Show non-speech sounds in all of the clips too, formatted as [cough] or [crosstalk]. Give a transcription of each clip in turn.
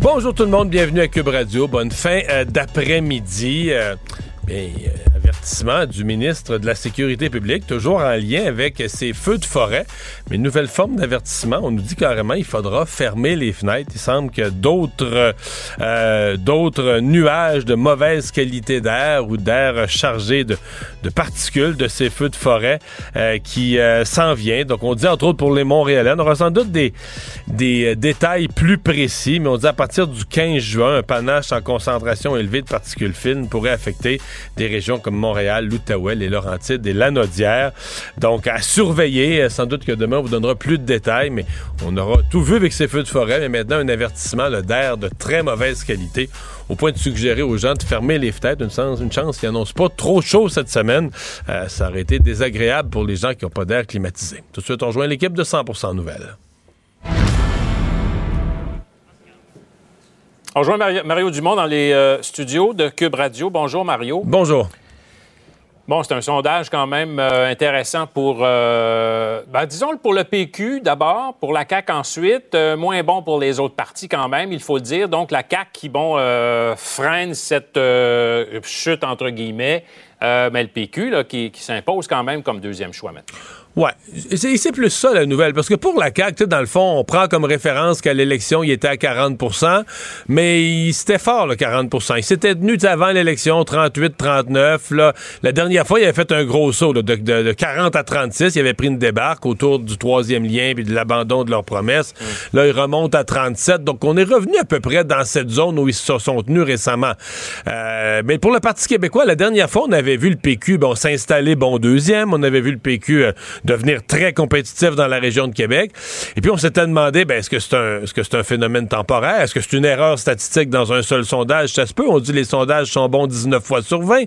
Bonjour tout le monde, bienvenue à Cube Radio. Bonne fin euh, d'après-midi. Euh, du ministre de la Sécurité publique, toujours en lien avec ces feux de forêt. Mais une nouvelle forme d'avertissement, on nous dit carrément il faudra fermer les fenêtres. Il semble que d'autres euh, d'autres nuages de mauvaise qualité d'air ou d'air chargé de, de particules de ces feux de forêt euh, qui euh, s'en vient. Donc on dit entre autres pour les Montréalais, on aura sans doute des, des détails plus précis, mais on dit à partir du 15 juin, un panache en concentration élevée de particules fines pourrait affecter des régions comme Montréal, l'Outaouais, les Laurentides et l'Anaudière. Donc, à surveiller. Sans doute que demain, on vous donnera plus de détails, mais on aura tout vu avec ces feux de forêt. Mais maintenant, un avertissement d'air de très mauvaise qualité au point de suggérer aux gens de fermer les fenêtres. Une chance, une chance qu'ils n'annoncent pas trop chaud cette semaine. Euh, ça aurait été désagréable pour les gens qui n'ont pas d'air climatisé. Tout de suite, on rejoint l'équipe de 100% Nouvelles. On rejoint Mario, Dumont dans les euh, studios de Cube Radio. Bonjour, Mario. Bonjour. Bon, c'est un sondage quand même euh, intéressant pour, euh, ben, disons, pour le PQ d'abord, pour la CAQ ensuite, euh, moins bon pour les autres partis quand même, il faut le dire. Donc, la CAQ qui, bon, freine cette chute, entre guillemets, mais le PQ là, qui, qui s'impose quand même comme deuxième choix maintenant. Ouais, c'est plus ça la nouvelle, parce que pour la CAQ, dans le fond, on prend comme référence qu'à l'élection, il était à 40% mais c'était fort, le 40% Il s'était tenu avant l'élection 38-39. La dernière fois, il avait fait un gros saut de, 40 à 36. Il avait pris une débarque autour du troisième lien puis de l'abandon de leurs promesses. Mm. Là, il remonte à 37. Donc, on est revenu à peu près dans cette zone où ils se sont tenus récemment. Euh, mais pour le Parti québécois, la dernière fois, on avait vu le PQ bon, s'installer bon deuxième. On avait vu le PQ... Euh, devenir très compétitif dans la région de Québec. Et puis on s'était demandé, ben, est-ce que c'est un, est-ce que c'est un phénomène temporaire? Est-ce que c'est une erreur statistique dans un seul sondage? Ça se peut. On dit les sondages sont bons 19 fois sur 20.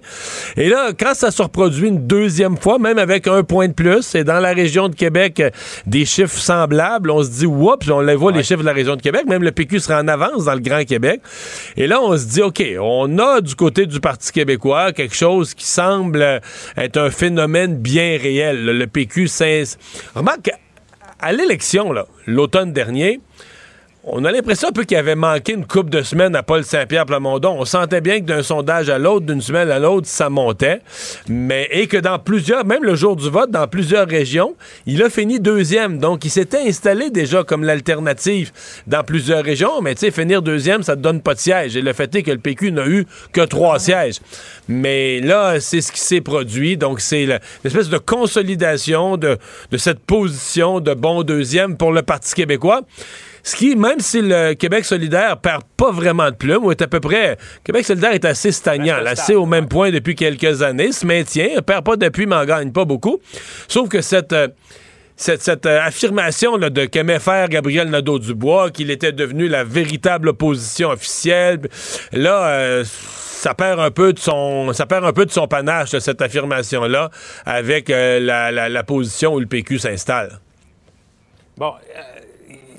Et là, quand ça se reproduit une deuxième fois, même avec un point de plus, et dans la région de Québec, des chiffres semblables, on se dit, oups, on les voit les chiffres de la région de Québec. Même le PQ sera en avance dans le Grand Québec. Et là, on se dit, OK, on a du côté du Parti québécois quelque chose qui semble être un phénomène bien réel. Le PQ Remarque, à l'élection, l'automne dernier, on a l'impression un peu qu'il avait manqué une coupe de semaines à Paul Saint-Pierre Plamondon. On sentait bien que d'un sondage à l'autre, d'une semaine à l'autre, ça montait. Mais, et que dans plusieurs, même le jour du vote, dans plusieurs régions, il a fini deuxième. Donc, il s'était installé déjà comme l'alternative dans plusieurs régions. Mais tu sais, finir deuxième, ça te donne pas de siège. Et le fait est que le PQ n'a eu que trois sièges. Mais là, c'est ce qui s'est produit. Donc, c'est l'espèce de consolidation de, de cette position de bon deuxième pour le Parti québécois. Ce qui, même si le Québec solidaire perd pas vraiment de plumes, ou est à peu près. Québec solidaire est assez stagnant, assez au même point depuis quelques années, se maintient, perd pas d'appui, mais en gagne pas beaucoup. Sauf que cette. Euh, cette, euh, affirmation là, de qu'aimait faire Gabriel Nadeau-Dubois, qu'il était devenu la véritable opposition officielle, là, euh, ça perd un peu de son ça perd un peu de son panache cette affirmation là avec la, la, position où le PQ s'installe. Bon,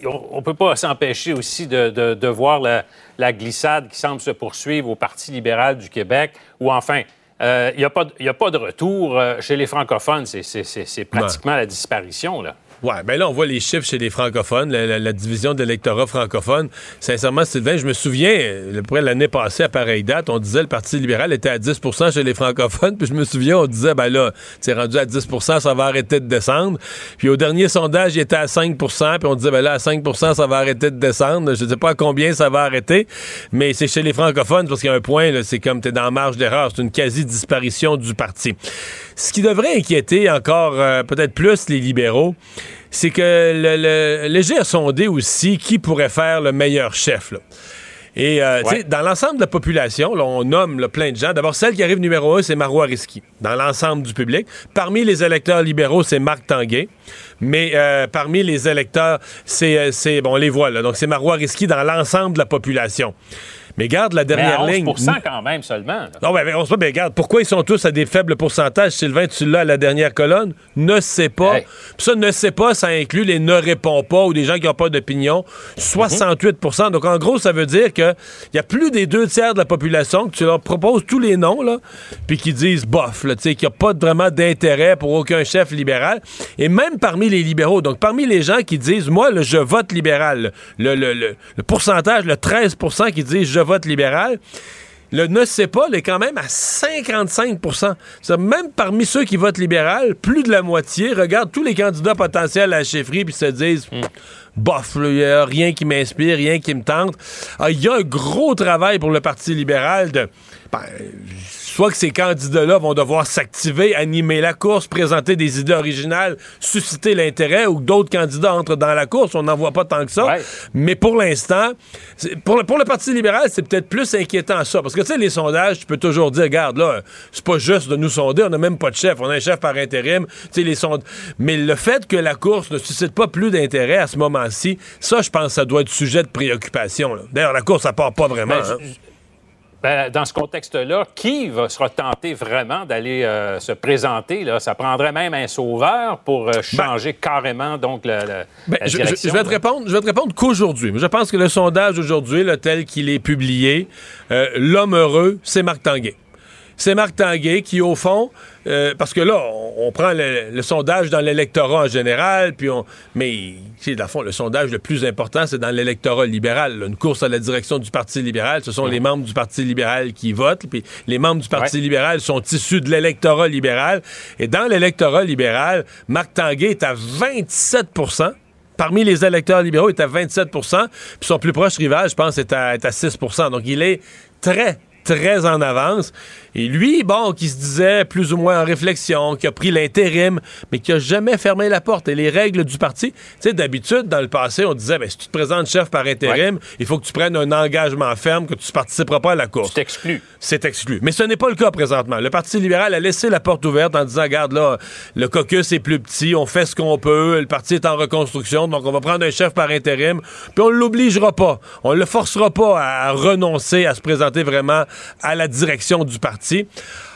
on ne peut pas s'empêcher aussi de, voir la, glissade qui semble se poursuivre au Parti libéral du Québec, ou enfin, il euh, n'y a, a, pas de retour euh, chez les francophones. C'est pratiquement la disparition. Là. Ouais, ben là, on voit les chiffres chez les francophones, la, division de l'électorat francophone. Sincèrement, Sylvain, je me souviens, après l'année passée, à pareille date, on disait le Parti libéral était à 10% chez les francophones, [laughs] puis je me souviens, on disait, ben là, c'est rendu à 10% ça va arrêter de descendre. Puis au dernier sondage, il était à 5% puis on disait, ben là, à 5% ça va arrêter de descendre. Je sais pas à combien ça va arrêter, mais c'est chez les francophones, parce qu'il y a un point, c'est comme t'es dans marge d'erreur, c'est une quasi-disparition du parti. Ce qui devrait inquiéter encore euh, peut-être plus les libéraux, c'est que le, le, Léger a sondé aussi qui pourrait faire le meilleur chef. Et euh, dans l'ensemble de la population, on nomme plein de gens. D'abord, celle qui arrive numéro un, c'est Marois Risky, dans l'ensemble du public. Parmi les électeurs libéraux, c'est Marc Tanguay. Mais euh, parmi les électeurs, c'est, bon, on les voit là. Donc, c'est Marois Risky dans l'ensemble de la population. Mais garde la dernière mais ligne. quand même seulement. Non, mais on se mais garde, pourquoi ils sont tous à des faibles pourcentages? Sylvain, tu l'as à la dernière colonne? Ne sait pas. ça, ne sait pas, ça inclut les ne répond pas ou des gens qui n'ont pas d'opinion. 68% Donc, en gros, ça veut dire qu'il y a plus des deux tiers de la population que tu leur proposes tous les noms, là, puis qui disent bof, là, qu'il n'y a pas vraiment d'intérêt pour aucun chef libéral. Et même parmi les libéraux, donc parmi les gens qui disent, moi, je vote libéral, le, le, le, le pourcentage, le 13% qui disent je vote libéral. Le ne sait pas, il est quand même à 55% Même parmi ceux qui votent libéral, plus de la moitié regardent tous les candidats potentiels à la chefferie puis se disent hmm. bof, il n'y a rien qui m'inspire, rien qui me tente. Ah, il y a un gros travail pour le Parti libéral de. Ben, soit que ces candidats-là vont devoir s'activer, animer la course, présenter des idées originales, susciter l'intérêt, ou d'autres candidats entrent dans la course. On n'en voit pas tant que ça. Mais pour l'instant, pour le, pour le Parti libéral, c'est peut-être plus inquiétant ça. Parce que, tu sais, les sondages, tu peux toujours dire, regarde, là, c'est pas juste de nous sonder, on n'a même pas de chef. On a un chef par intérim. Tu sais, les sondages. Mais le fait que la course ne suscite pas plus d'intérêt à ce moment-ci, ça, je pense, ça doit être sujet de préoccupation. D'ailleurs, la course, ça part pas vraiment. Ben, hein. Ben, dans ce contexte-là, qui va sera tenté vraiment d'aller euh, se présenter? Là? Ça prendrait même un sauveur pour euh, ben changer carrément donc la, ben, je, vais te répondre, je vais te répondre qu'aujourd'hui. Je pense que le sondage aujourd'hui, tel qu'il est publié, euh, l'homme heureux, c'est Marc Tanguay c'est Marc Tanguay qui, au fond, euh, parce que là, on, prend le, sondage dans l'électorat en général, puis on. Mais, dans le fond, le sondage le plus important, c'est dans l'électorat libéral. Une course à la direction du Parti libéral, ce sont les membres du Parti libéral qui votent, puis les membres du Parti libéral sont issus de l'électorat libéral. Et dans l'électorat libéral, Marc Tanguay est à 27% Parmi les électeurs libéraux, il est à 27% puis son plus proche rival, je pense, est à, est à 6% Donc, il est très, très en avance. Et lui, bon, qui se disait plus ou moins en réflexion, qui a pris l'intérim, mais qui a jamais fermé la porte. Et les règles du parti, tu sais, d'habitude, dans le passé, on disait, ben, si tu te présentes chef par intérim, il faut que tu prennes un engagement ferme que tu ne participeras pas à la course. C'est exclu. C'est exclu. Mais ce n'est pas le cas présentement. Le Parti libéral a laissé la porte ouverte en disant, regarde, là, le caucus est plus petit, on fait ce qu'on peut, le parti est en reconstruction, donc on va prendre un chef par intérim, puis on l'obligera pas. On le forcera pas à renoncer à se présenter vraiment à la direction du parti.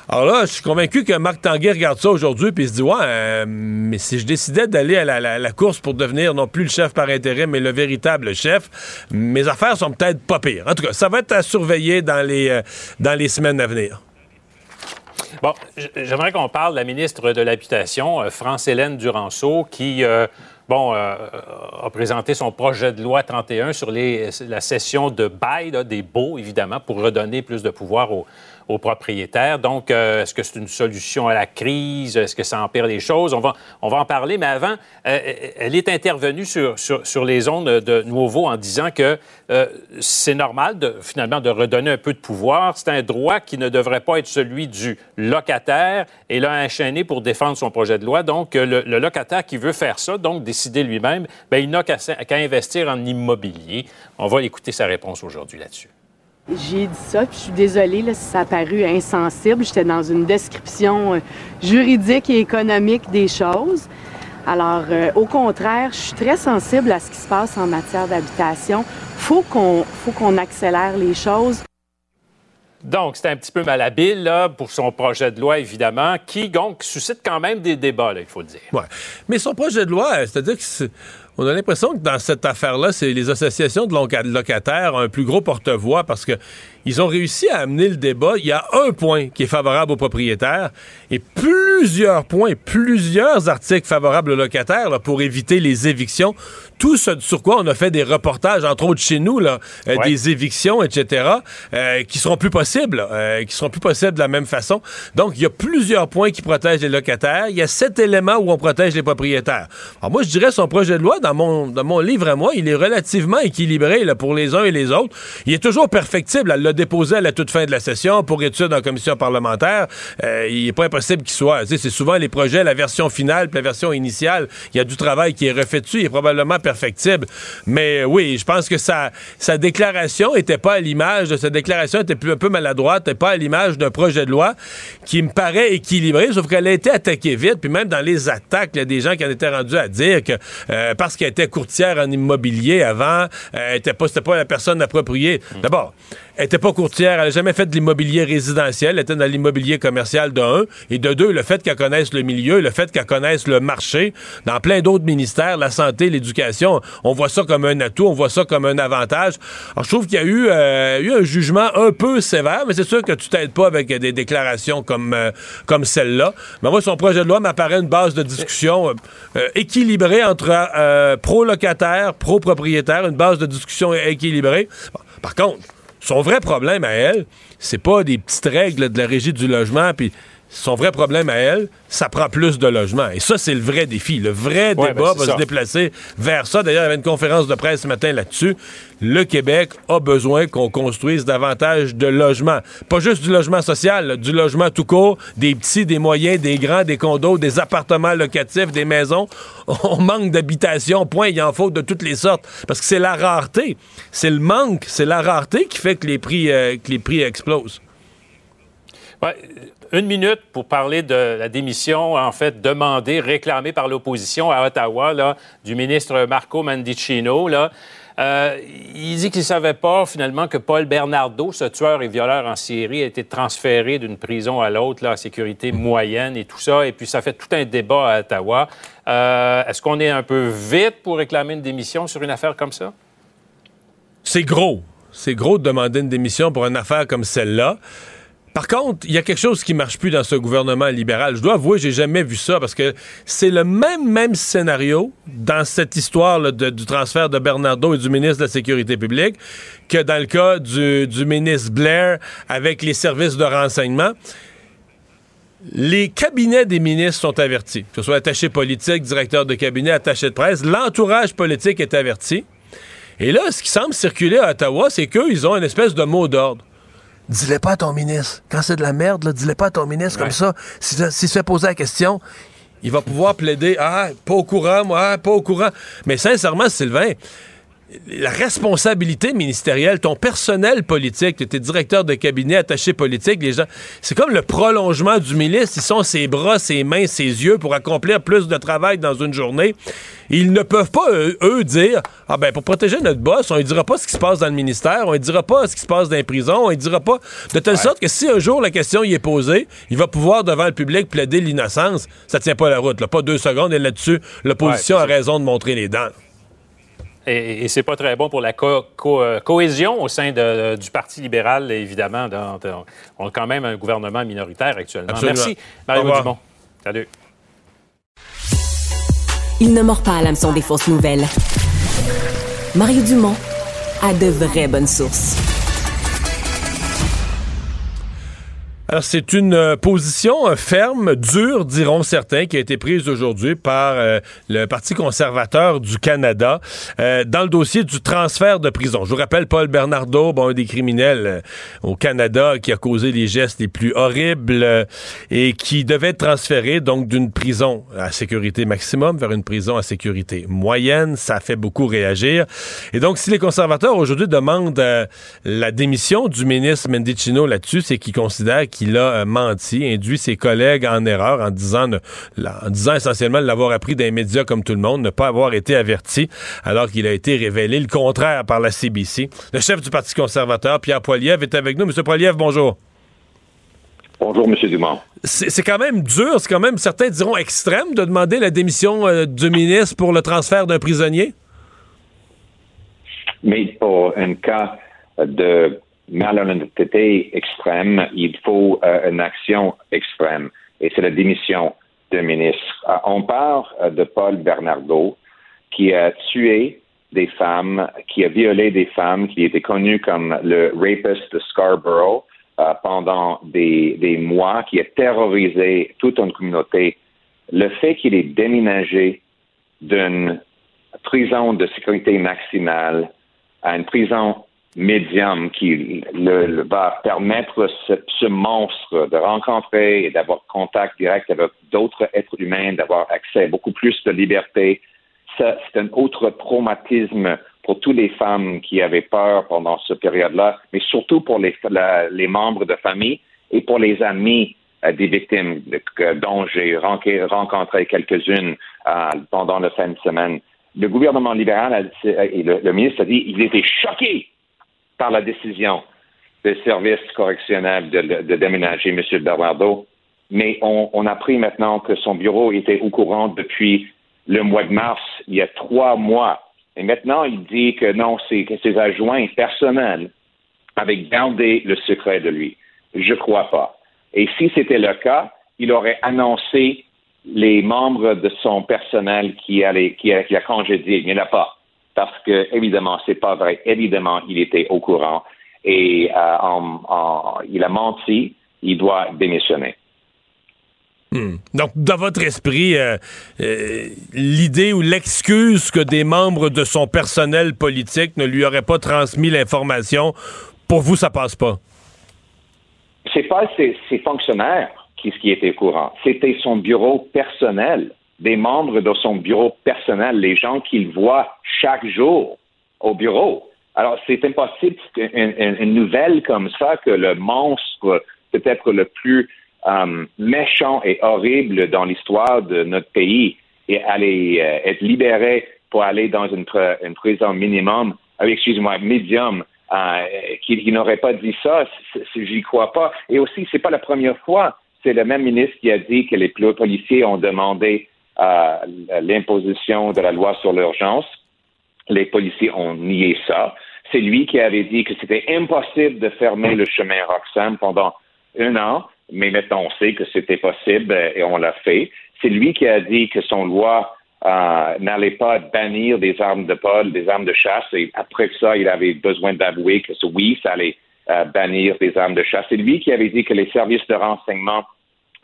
Alors là, je suis convaincu que Marc Tanguay regarde ça aujourd'hui puis se dit Ouais, euh, mais si je décidais d'aller à la, course pour devenir non plus le chef par intérêt, mais le véritable chef, mes affaires sont peut-être pas pires. En tout cas, ça va être à surveiller dans les, euh, semaines à venir. Bon, j'aimerais qu'on parle de la ministre de l'Habitation, euh, France-Hélène Duranceau, qui bon, a présenté son projet de loi 31 sur la cession de bail des baux, évidemment, pour redonner plus de pouvoir aux, aux propriétaires. Donc, euh, est-ce que c'est une solution à la crise? Est-ce que ça empire les choses? On va, on va en parler, mais avant, euh, elle est intervenue sur, sur, les ondes de nouveau en disant que euh, c'est normal, de, finalement, de redonner un peu de pouvoir. C'est un droit qui ne devrait pas être celui du locataire et l'a enchaîné pour défendre son projet de loi. Donc, le, locataire qui veut faire ça, donc décider lui-même, ben, il n'a qu'à investir en immobilier. On va écouter sa réponse aujourd'hui là-dessus. J'ai dit ça, puis je suis désolée là, si ça a paru insensible. J'étais dans une description euh, juridique et économique des choses. Alors, euh, au contraire, je suis très sensible à ce qui se passe en matière d'habitation. Faut qu'on, faut qu'on accélère les choses. Donc, c'est un petit peu malhabile là, pour son projet de loi, évidemment, qui donc suscite quand même des débats, il faut le dire. Ouais. Mais son projet de loi, c'est-à-dire que on a l'impression que dans cette affaire-là, c'est les associations de locataires ont un plus gros porte-voix parce que ils ont réussi à amener le débat. Il y a un point qui est favorable aux propriétaires et plusieurs points, plusieurs articles favorables aux locataires pour éviter les évictions. Tout ce sur quoi on a fait des reportages, entre autres chez nous, là, euh, des évictions, etc., euh, qui seront plus possibles, euh, qui seront plus possibles de la même façon. Donc, il y a plusieurs points qui protègent les locataires. Il y a sept éléments où on protège les propriétaires. Alors moi, je dirais son projet de loi, dans mon, dans mon livre à moi, il est relativement équilibré là, pour les uns et les autres. Il est toujours perfectible. Elle l'a déposé à la toute fin de la session pour étude en commission parlementaire. Il n'est pas impossible qu'il soit. C'est souvent les projets, la version finale puis la version initiale. Il y a du travail qui est refait dessus. Il est probablement Mais oui, je pense que sa, déclaration était pas à l'image sa déclaration était un peu maladroite, n'était pas à l'image d'un projet de loi qui me paraît équilibré, sauf qu'elle a été attaquée vite. Puis même dans les attaques, il y a des gens qui en étaient rendus à dire que euh, parce qu'elle était courtière en immobilier avant, euh, était pas, pas la personne appropriée. D'abord, elle n'était pas courtière, elle n'a jamais fait de l'immobilier résidentiel, elle était dans l'immobilier commercial de un. Et de deux, le fait qu'elle connaisse le milieu, le fait qu'elle connaisse le marché, dans plein d'autres ministères, la santé, l'éducation, on voit ça comme un atout, on voit ça comme un avantage. Alors, je trouve qu'il y a eu, euh, eu un jugement un peu sévère, mais c'est sûr que tu t'aides pas avec des déclarations comme, euh, comme celle-là. Mais moi, son projet de loi m'apparaît une base de discussion euh, équilibrée entre pro-locataire, pro-propriétaire, une base de discussion équilibrée. par contre, son vrai problème à elle, c'est pas des petites règles de la régie du logement, puis son vrai problème à elle, ça prend plus de logements. Et ça, c'est le vrai défi. Le vrai débat ben, va se déplacer vers ça. D'ailleurs, il y avait une conférence de presse ce matin là-dessus. Le Québec a besoin qu'on construise davantage de logements. Pas juste du logement social, du logement tout court, des petits, des moyens, des grands, des condos, des appartements locatifs, des maisons. [laughs] On manque d'habitation, point. Il en faut de toutes les sortes. Parce que c'est la rareté. C'est le manque, c'est la rareté qui fait que les prix, euh, que les prix explosent. Ouais une minute pour parler de la démission, en fait, demandée, réclamée par l'opposition à Ottawa, là, du ministre Marco Mandicino. Là. Euh, il dit qu'il ne savait pas, finalement, que Paul Bernardo, ce tueur et violeur en Syrie, a été transféré d'une prison à l'autre, là, à sécurité moyenne et tout ça. Et puis, ça fait tout un débat à Ottawa. Euh, est-ce qu'on est un peu vite pour réclamer une démission sur une affaire comme ça? C'est gros. C'est gros de demander une démission pour une affaire comme celle-là. Par contre, il y a quelque chose qui marche plus dans ce gouvernement libéral. Je dois avouer, j'ai jamais vu ça parce que c'est le même scénario dans cette histoire du transfert de Bernardo et du ministre de la Sécurité publique que dans le cas du, ministre Blair avec les services de renseignement les cabinets des ministres sont avertis, que ce soit attaché politique, directeur de cabinet, attaché de presse, l'entourage politique est averti. Et là, ce qui semble circuler à Ottawa, c'est qu'eux, ils ont une espèce de mot d'ordre dis-le pas à ton ministre. Quand c'est de la merde, dis-le pas à ton ministre comme ça. S'il si se fait poser la question, il va pouvoir plaider Ah, pas au courant, moi, pas au courant. Mais sincèrement, Sylvain, la responsabilité ministérielle, ton personnel politique, tu étais directeur de cabinet, attaché politique, les gens, c'est comme le prolongement du ministre. Ils sont ses bras, ses mains, ses yeux pour accomplir plus de travail dans une journée. Ils ne peuvent pas, eux, dire Ah ben, pour protéger notre boss, on ne dira pas ce qui se passe dans le ministère, on ne dira pas ce qui se passe dans les prisons, on ne dira pas. De telle sorte que si un jour la question y est posée, il va pouvoir devant le public plaider l'innocence. Ça tient pas la route, là. Pas deux secondes, et là-dessus, l'opposition a raison de montrer les dents. Et, et c'est pas très bon pour la euh, cohésion au sein du Parti libéral, évidemment. on a quand même un gouvernement minoritaire actuellement. Merci, Mario Dumont. Salut. Il ne mord pas à l'hameçon des fausses nouvelles. Mario Dumont a de vraies bonnes sources. Alors, c'est une euh, position euh, ferme, dure, diront certains, qui a été prise aujourd'hui par euh, le Parti conservateur du Canada dans le dossier du transfert de prison. Je vous rappelle, Paul Bernardo, bon, un des criminels au Canada qui a causé les gestes les plus horribles et qui devait être transféré donc d'une prison à sécurité maximum vers une prison à sécurité moyenne. Ça a fait beaucoup réagir. Et donc, si les conservateurs aujourd'hui demandent la démission du ministre Mendicino là-dessus, c'est qu'ils considèrent qu'il a euh, menti, induit ses collègues en erreur en disant, en disant essentiellement de l'avoir appris d'un média comme tout le monde, ne pas avoir été averti, alors qu'il a été révélé le contraire par la CBC. Le chef du Parti conservateur, Pierre Poilievre, est avec nous. Monsieur Poilievre, bonjour. Bonjour, M. Dumont. C'est quand même dur, c'est quand même, certains diront extrême, de demander la démission euh, du ministre pour le transfert d'un prisonnier? Mais pour un cas de malhonnêteté extrême, il faut euh, une action extrême. Et c'est la démission d'un ministre. Euh, on parle euh, de Paul Bernardo, qui a tué des femmes, qui a violé des femmes, qui était connu comme le rapist de Scarborough pendant des, des, mois, qui a terrorisé toute une communauté. Le fait qu'il ait déménagé d'une prison de sécurité maximale à une prison médium qui le, va permettre ce, ce, monstre de rencontrer et d'avoir contact direct avec d'autres êtres humains, d'avoir accès à beaucoup plus de liberté. C'est un autre traumatisme pour toutes les femmes qui avaient peur pendant cette période-là, mais surtout pour les, membres de famille et pour les amis euh, des victimes dont j'ai rencontré quelques-unes euh, pendant la fin de semaine. Le gouvernement libéral et le, ministre a dit qu'il était choqué par la décision des services correctionnels de, déménager M. Bernardo, mais on, on, a appris maintenant que son bureau était au courant depuis le mois de mars, il y a trois mois. Et maintenant, il dit que non, c'est que ses adjoints personnels avaient gardé le secret de lui. Je crois pas. Et si c'était le cas, il aurait annoncé les membres de son personnel qui, allait, qui, a, qui a congédié. Il n'y en a pas. Parce que, évidemment, c'est pas vrai. Évidemment, il était au courant. Et euh, en, il a menti. Il doit démissionner. Hmm. Donc, dans votre esprit, euh, euh, l'idée ou l'excuse que des membres de son personnel politique ne lui auraient pas transmis l'information, pour vous, ça passe pas? C'est pas ses, fonctionnaires qui, qui étaient au courant. C'était son bureau personnel, des membres de son bureau personnel, les gens qu'il voit chaque jour au bureau. Alors, c'est impossible qu'une nouvelle comme ça, que le monstre peut-être le plus euh, méchant et horrible dans l'histoire de notre pays et aller euh, être libéré pour aller dans une, une prison minimum, euh, excusez-moi, médium, qui, n'aurait pas dit ça, j'y crois pas. Et aussi, c'est pas la première fois. C'est le même ministre qui a dit que les policiers ont demandé l'imposition de la loi sur l'urgence. Les policiers ont nié ça. C'est lui qui avait dit que c'était impossible de fermer le chemin Roxham pendant un an mais maintenant on sait que c'était possible euh, et on l'a fait. C'est lui qui a dit que son loi euh, n'allait pas bannir des armes de pole, des armes de chasse, et après ça, il avait besoin d'avouer que oui, ça allait euh, bannir des armes de chasse. C'est lui qui avait dit que les services de renseignement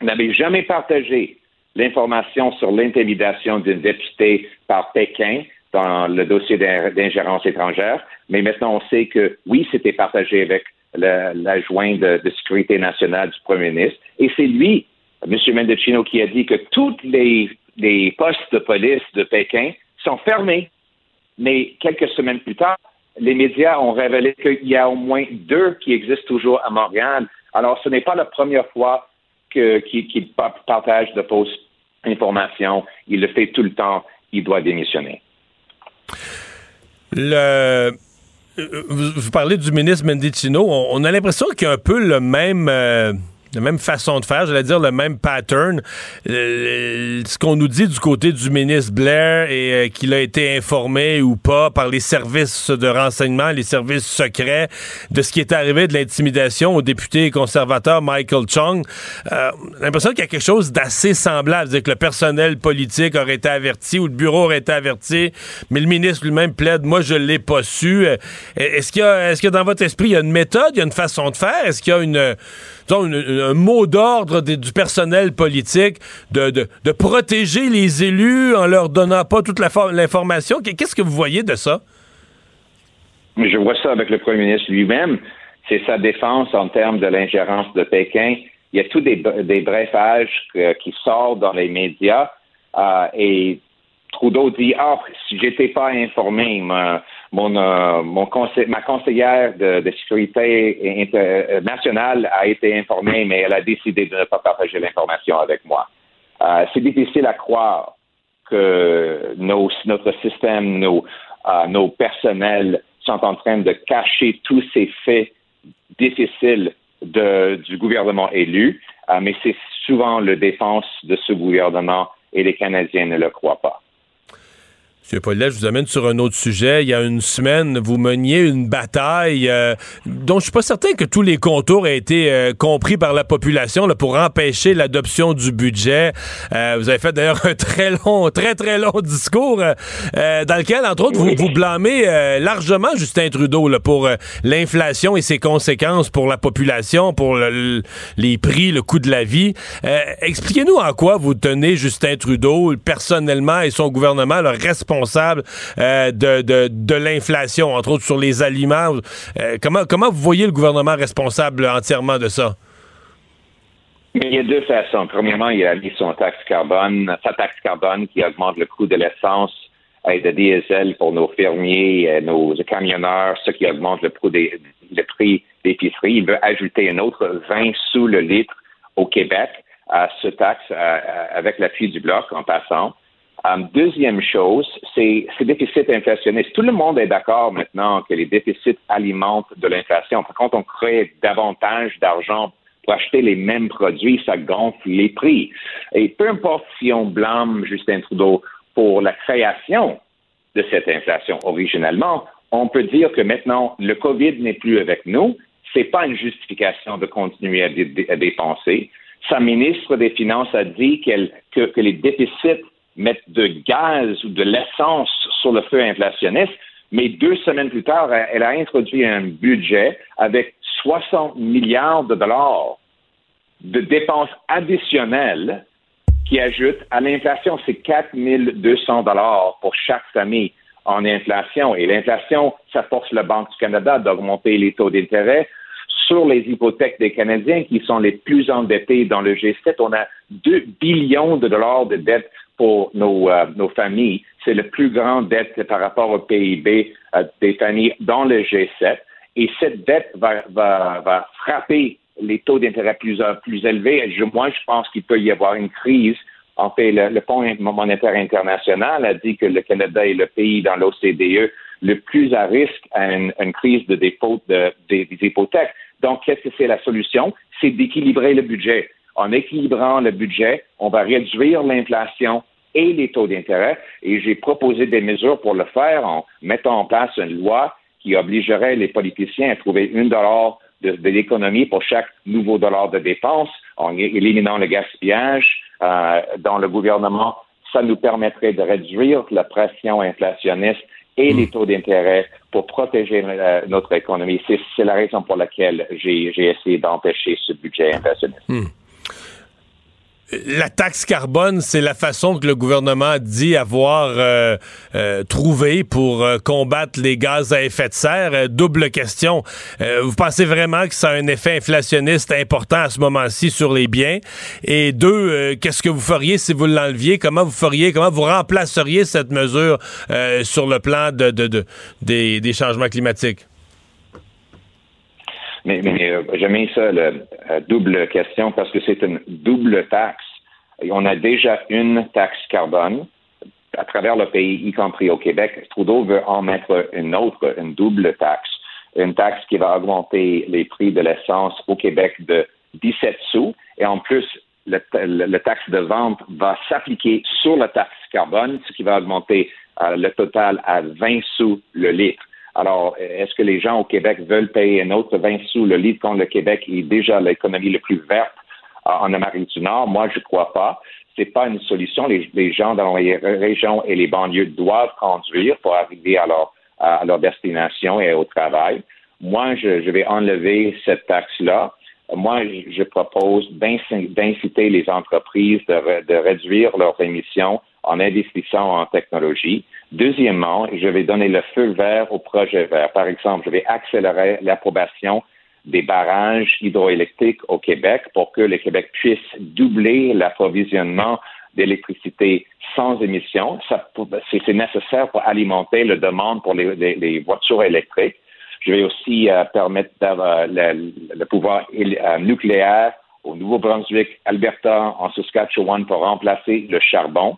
n'avaient jamais partagé l'information sur l'intimidation d'une députée par Pékin dans le dossier d'ingérence étrangère, mais maintenant on sait que oui, c'était partagé avec l'adjoint de, sécurité nationale du premier ministre. Et c'est lui, M. Mendocino, qui a dit que tous les, postes de police de Pékin sont fermés. Mais quelques semaines plus tard, les médias ont révélé qu'il y a au moins deux qui existent toujours à Montréal. Alors, ce n'est pas la première fois qu'il partage de fausses informations. Il le fait tout le temps. Il doit démissionner. Le vous, parlez du ministre Mendicino. On, a l'impression qu'il y a un peu le même. Euh, la même façon de faire, j'allais dire le même pattern. Euh, ce qu'on nous dit du côté du ministre Blair et euh, qu'il a été informé ou pas par les services de renseignement, les services secrets de ce qui est arrivé de l'intimidation au député conservateur Michael Chung. Euh, l'impression qu'il y a quelque chose d'assez semblable, dire que le personnel politique aurait été averti ou le bureau aurait été averti, mais le ministre lui-même plaide, moi je l'ai pas su. Euh, est-ce qu'il y a, est-ce que dans votre esprit il y a une méthode, il y a une façon de faire, est-ce qu'il y a une un mot d'ordre du personnel politique de, de, protéger les élus en leur donnant pas toute l'information. Qu'est-ce que vous voyez de ça? Je vois ça avec le premier ministre lui-même. C'est sa défense en termes de l'ingérence de Pékin. Il y a tous des, des briefages qui sortent dans les médias euh, et Trudeau dit Ah, si j'étais pas informé, mon, euh, mon ma conseillère de, sécurité euh, nationale a été informée, mais elle a décidé de ne pas partager l'information avec moi. Euh, c'est difficile à croire que notre système, nos, nos personnels sont en train de cacher tous ces faits difficiles du gouvernement élu, mais c'est souvent la défense de ce gouvernement et les Canadiens ne le croient pas. M. Paulette, je vous amène sur un autre sujet. Il y a une semaine, vous meniez une bataille euh, dont je suis pas certain que tous les contours aient été euh, compris par la population là, pour empêcher l'adoption du budget. Euh, vous avez fait d'ailleurs [laughs] un très long, très très long discours dans lequel, entre autres, vous, vous blâmez largement Justin Trudeau là, pour l'inflation et ses conséquences pour la population, pour les prix, le coût de la vie. Expliquez-nous en quoi vous tenez Justin Trudeau personnellement et son gouvernement leur responsabilité responsable de, de, de l'inflation, entre autres sur les aliments. comment, comment vous voyez le gouvernement responsable entièrement de ça? Il y a deux façons. Premièrement, il a mis son taxe carbone, sa taxe carbone qui augmente le coût de l'essence et de diesel pour nos fermiers, nos camionneurs, ce qui augmente le, prix des, le prix d'épicerie. Il veut ajouter un autre 20 sous le litre au Québec à ce taxe avec l'appui du bloc en passant. Um, deuxième chose, c'est ces déficits inflationnistes. Tout le monde est d'accord maintenant que les déficits alimentent de l'inflation. Contre, on crée davantage d'argent pour acheter les mêmes produits, ça gonfle les prix. Et peu importe si on blâme Justin Trudeau pour la création de cette inflation originellement, on peut dire que maintenant, le COVID n'est plus avec nous. C'est pas une justification de continuer à, dépenser. Sa ministre des Finances a dit que, que les déficits mettent de gaz ou de l'essence sur le feu inflationniste, mais deux semaines plus tard, elle a introduit un budget avec 60 milliards de dollars de dépenses additionnelles qui ajoutent à l'inflation. C'est 4 200 dollars pour chaque famille en inflation. Et l'inflation, ça force la Banque du Canada d'augmenter les taux d'intérêt sur les hypothèques des Canadiens qui sont les plus endettés dans le G7. On a 2 billions de dollars de dettes pour nos, euh, nos familles. C'est la plus grande dette par rapport au PIB euh, des familles dans le G7. Et cette dette va, va, va frapper les taux d'intérêt plus, euh, plus élevés. Moi, je pense qu'il peut y avoir une crise. En fait, le, le Fonds monétaire international a dit que le Canada est le pays dans l'OCDE le plus à risque à une, crise de défaut de, des, hypothèques. Donc, qu'est-ce que c'est la solution? C'est d'équilibrer le budget. En équilibrant le budget, on va réduire l'inflation et les taux d'intérêt. Et j'ai proposé des mesures pour le faire en mettant en place une loi qui obligerait les politiciens à trouver une dollar de, l'économie pour chaque nouveau dollar de dépense, en éliminant le gaspillage euh, dans le gouvernement. Ça nous permettrait de réduire la pression inflationniste et les taux d'intérêt pour protéger euh, notre économie. C'est la raison pour laquelle j'ai essayé d'empêcher ce budget inflationniste. Hmm la taxe carbone, c'est la façon que le gouvernement dit avoir euh, euh, trouvé pour euh, combattre les gaz à effet de serre. double question. vous pensez vraiment que ça a un effet inflationniste important à ce moment-ci sur les biens? Et deux, qu'est-ce que vous feriez si vous l'enleviez? Comment vous feriez, comment vous remplaceriez cette mesure sur le plan de, des changements climatiques? Mais, mais euh, ça, le, euh, double question, parce que c'est une double taxe. On a déjà une taxe carbone à travers le pays, y compris au Québec. Trudeau veut en mettre une autre, une double taxe. Une taxe qui va augmenter les prix de l'essence au Québec de 17 sous. Et en plus, le, le, taxe de vente va s'appliquer sur la taxe carbone, ce qui va augmenter euh, le total à 20 sous le litre. Alors, est-ce que les gens au Québec veulent payer un autre 20 sous le litre quand le Québec est déjà l'économie la plus verte euh, en Amérique du Nord? Moi, je ne crois pas. C'est pas une solution. Les, gens dans les régions et les banlieues doivent conduire pour arriver à leur destination et au travail. Moi, je, vais enlever cette taxe-là. Moi, je propose d'inciter les entreprises de réduire leurs émissions en investissant en technologie. Deuxièmement, je vais donner le feu vert au projet vert. Par exemple, je vais accélérer l'approbation des barrages hydroélectriques au Québec pour que le Québec puisse doubler l'approvisionnement d'électricité sans émission. C'est nécessaire pour alimenter la demande pour les, voitures électriques. Je vais aussi euh, permettre d'avoir le, pouvoir euh, nucléaire au Nouveau-Brunswick, Alberta, en Saskatchewan pour remplacer le charbon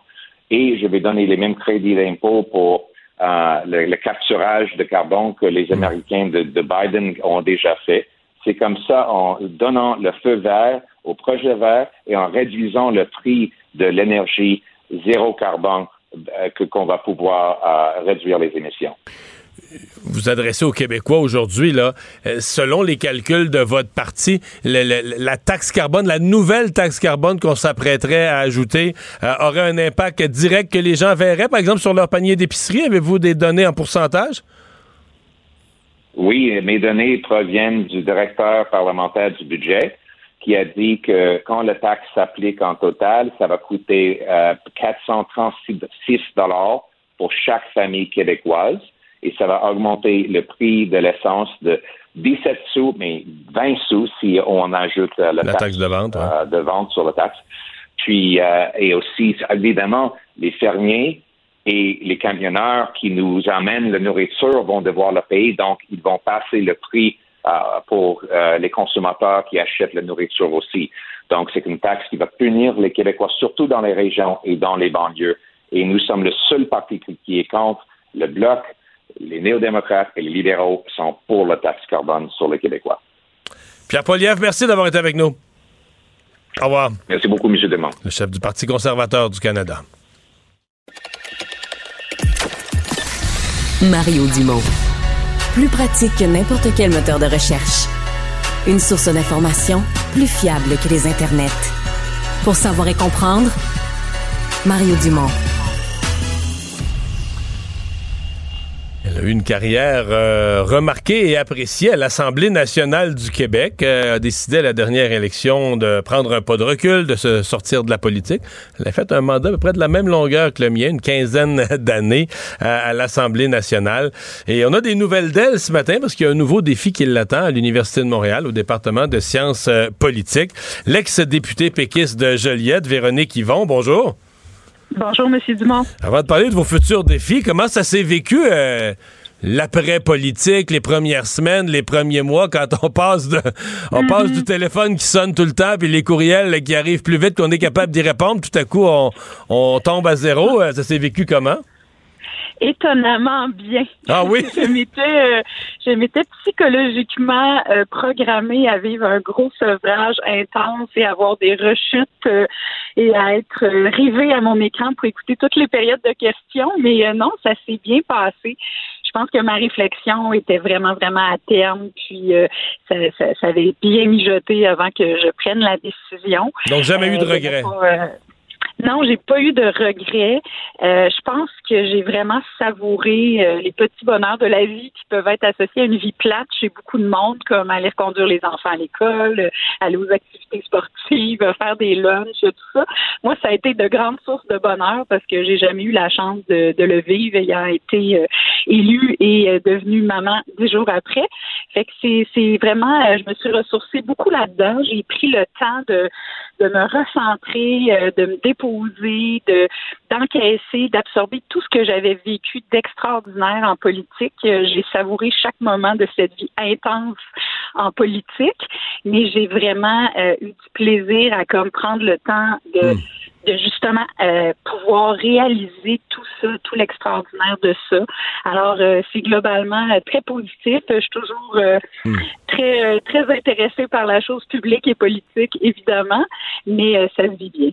et je vais donner les mêmes crédits d'impôt pour euh, le, capturage de carbone que les Américains de, Biden ont déjà fait. C'est comme ça, en donnant le feu vert au projet vert et en réduisant le prix de l'énergie zéro carbone euh, qu'on va pouvoir euh, réduire les émissions vous adressez aux Québécois aujourd'hui, là, euh, selon les calculs de votre parti, la taxe carbone, la nouvelle taxe carbone qu'on s'apprêterait à ajouter, euh, aurait un impact direct que les gens verraient, par exemple, sur leur panier d'épicerie. Avez-vous des données en pourcentage? Oui, mes données proviennent du directeur parlementaire du budget qui a dit que quand la taxe s'applique en total, ça va coûter 436 euh, dollars pour chaque famille québécoise et ça va augmenter le prix de l'essence de 17 sous, mais 20 sous si on ajoute la, taxe, de vente, de vente sur la taxe. Puis, et aussi, évidemment, les fermiers et les camionneurs qui nous amènent la nourriture vont devoir le payer, donc ils vont passer le prix euh, pour euh, les consommateurs qui achètent la nourriture aussi. Donc c'est une taxe qui va punir les Québécois, surtout dans les régions et dans les banlieues. Et nous sommes le seul parti qui est contre. Le bloc, les néo-démocrates et les libéraux sont pour la taxe carbone sur les Québécois. Pierre Poliev, merci d'avoir été avec nous. Au revoir. Merci beaucoup, M. Demont. Le chef du Parti conservateur du Canada. Mario Dumont. Plus pratique que n'importe quel moteur de recherche. Une source d'information plus fiable que les internets. Pour savoir et comprendre, Mario Dumont. Elle a eu une carrière euh, remarquée et appréciée à l'Assemblée nationale du Québec. Elle a décidé à la dernière élection de prendre un pas de recul, de se sortir de la politique. Elle a fait un mandat à peu près de la même longueur que le mien, une quinzaine [laughs] d'années à, l'Assemblée nationale. Et on a des nouvelles d'elle ce matin parce qu'il y a un nouveau défi qui l'attend à l'Université de Montréal, au département de sciences euh, politiques. L'ex-députée péquiste de Joliette, Véronique Yvon, bonjour. Bonjour, M. Dumont. Avant de parler de vos futurs défis, comment ça s'est vécu euh, l'après-politique, les premières semaines, les premiers mois, quand on passe de, on mm-hmm. passe du téléphone qui sonne tout le temps, puis les courriels qui arrivent plus vite qu'on est capable d'y répondre, tout à coup on, on tombe à zéro. Euh, ça s'est vécu comment? Étonnamment bien. Ah oui? [laughs] je m'étais euh, je m'étais psychologiquement euh, programmée à vivre un gros sevrage intense et avoir des rechutes euh, et à être rivée à mon écran pour écouter toutes les périodes de questions, mais non, ça s'est bien passé. Je pense que ma réflexion était vraiment, vraiment à terme, puis ça, ça, ça, avait bien mijoté avant que je prenne la décision. Donc, jamais eu de regrets. Non, j'ai pas eu de regrets. Euh, je pense que j'ai vraiment savouré euh, les petits bonheurs de la vie qui peuvent être associés à une vie plate chez beaucoup de monde, comme aller conduire les enfants à l'école, euh, aller aux activités sportives, faire des lunchs, tout ça. Moi, ça a été de grandes sources de bonheur parce que j'ai jamais eu la chance de, de le vivre ayant été élue et devenue maman dix jours après. Fait que c'est, vraiment, je me suis ressourcée beaucoup là-dedans. J'ai pris le temps de, de me recentrer, de me déposer de d'encaisser, d'absorber tout ce que j'avais vécu d'extraordinaire en politique. Euh, j'ai savouré chaque moment de cette vie intense en politique, mais j'ai vraiment euh, eu du plaisir à comme prendre le temps de hmm. De justement euh, pouvoir réaliser tout ça, tout l'extraordinaire de ça. Alors, c'est globalement très positif. Je suis toujours hmm. très très intéressée par la chose publique et politique, évidemment, mais ça se vit bien.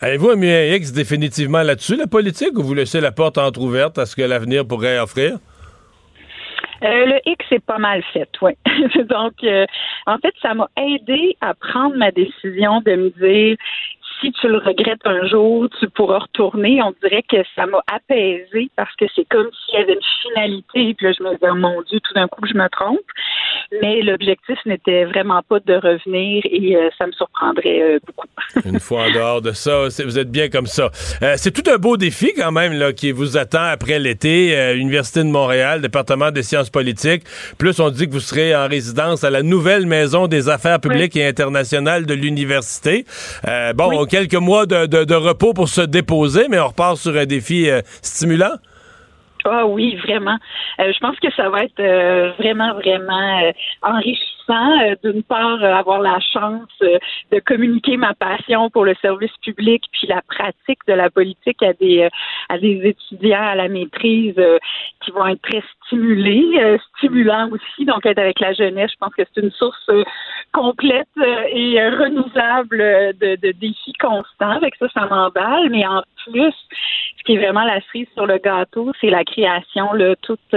Avez-vous un X définitivement là-dessus, la politique, ou vous laissez la porte entrouverte à ce que l'avenir pourrait offrir? Euh, le X est pas mal fait, oui. [laughs] Donc, euh, en fait, ça m'a aidé à prendre ma décision de me dire si tu le regrettes un jour, tu pourras retourner. On dirait que ça m'a apaisé parce que c'est comme s'il y avait une finalité. Puis là, je me disais, oh mon Dieu, tout d'un coup, je me trompe. Mais l'objectif n'était vraiment pas de revenir et euh, ça me surprendrait euh, beaucoup. [laughs] une fois en dehors de ça, vous êtes bien comme ça. Euh, c'est tout un beau défi quand même là, qui vous attend après l'été. Université de Montréal, département des sciences politiques. Plus, on dit que vous serez en résidence à la nouvelle maison des affaires publiques et internationales de l'université. bon, quelques mois de, repos pour se déposer, mais on repart sur un défi euh, stimulant? Ah oui, vraiment. Euh, je pense que ça va être euh, vraiment, vraiment enrichissant d'une part, euh, avoir la chance euh, de communiquer ma passion pour le service public puis la pratique de la politique à des à des étudiants à la maîtrise qui vont être très stimulés, stimulants aussi. Donc, être avec la jeunesse, je pense que c'est une source complète et renouvelable de, de défis constants. Avec ça, ça m'emballe. Mais en plus, ce qui est vraiment la cerise sur le gâteau, c'est la création là, toute,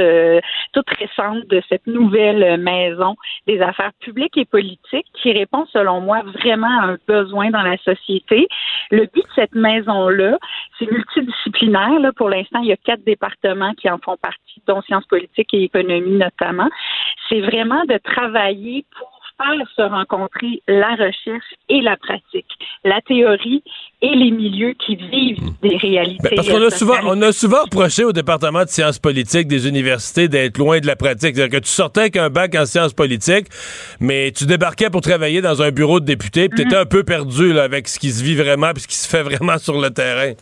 toute récente de cette nouvelle maison des affaires public et politique qui répond, selon moi, vraiment à un besoin dans la société. Le but de cette maison-là, c'est multidisciplinaire. Là. Pour l'instant, il y a quatre départements qui en font partie, dont sciences politiques et économie notamment. C'est vraiment de travailler pour faire se rencontrer la recherche et la pratique, la théorie et les milieux qui vivent des réalités. Ben, parce qu'on a souvent, on a souvent reproché au département de sciences politiques des universités d'être loin de la pratique. C'est-à-dire que tu sortais avec un bac en sciences politiques, mais tu débarquais pour travailler dans un bureau de député, puis tu étais hmm. un peu perdu là, avec ce qui se vit vraiment, puis ce qui se fait [laughs] vraiment sur le terrain.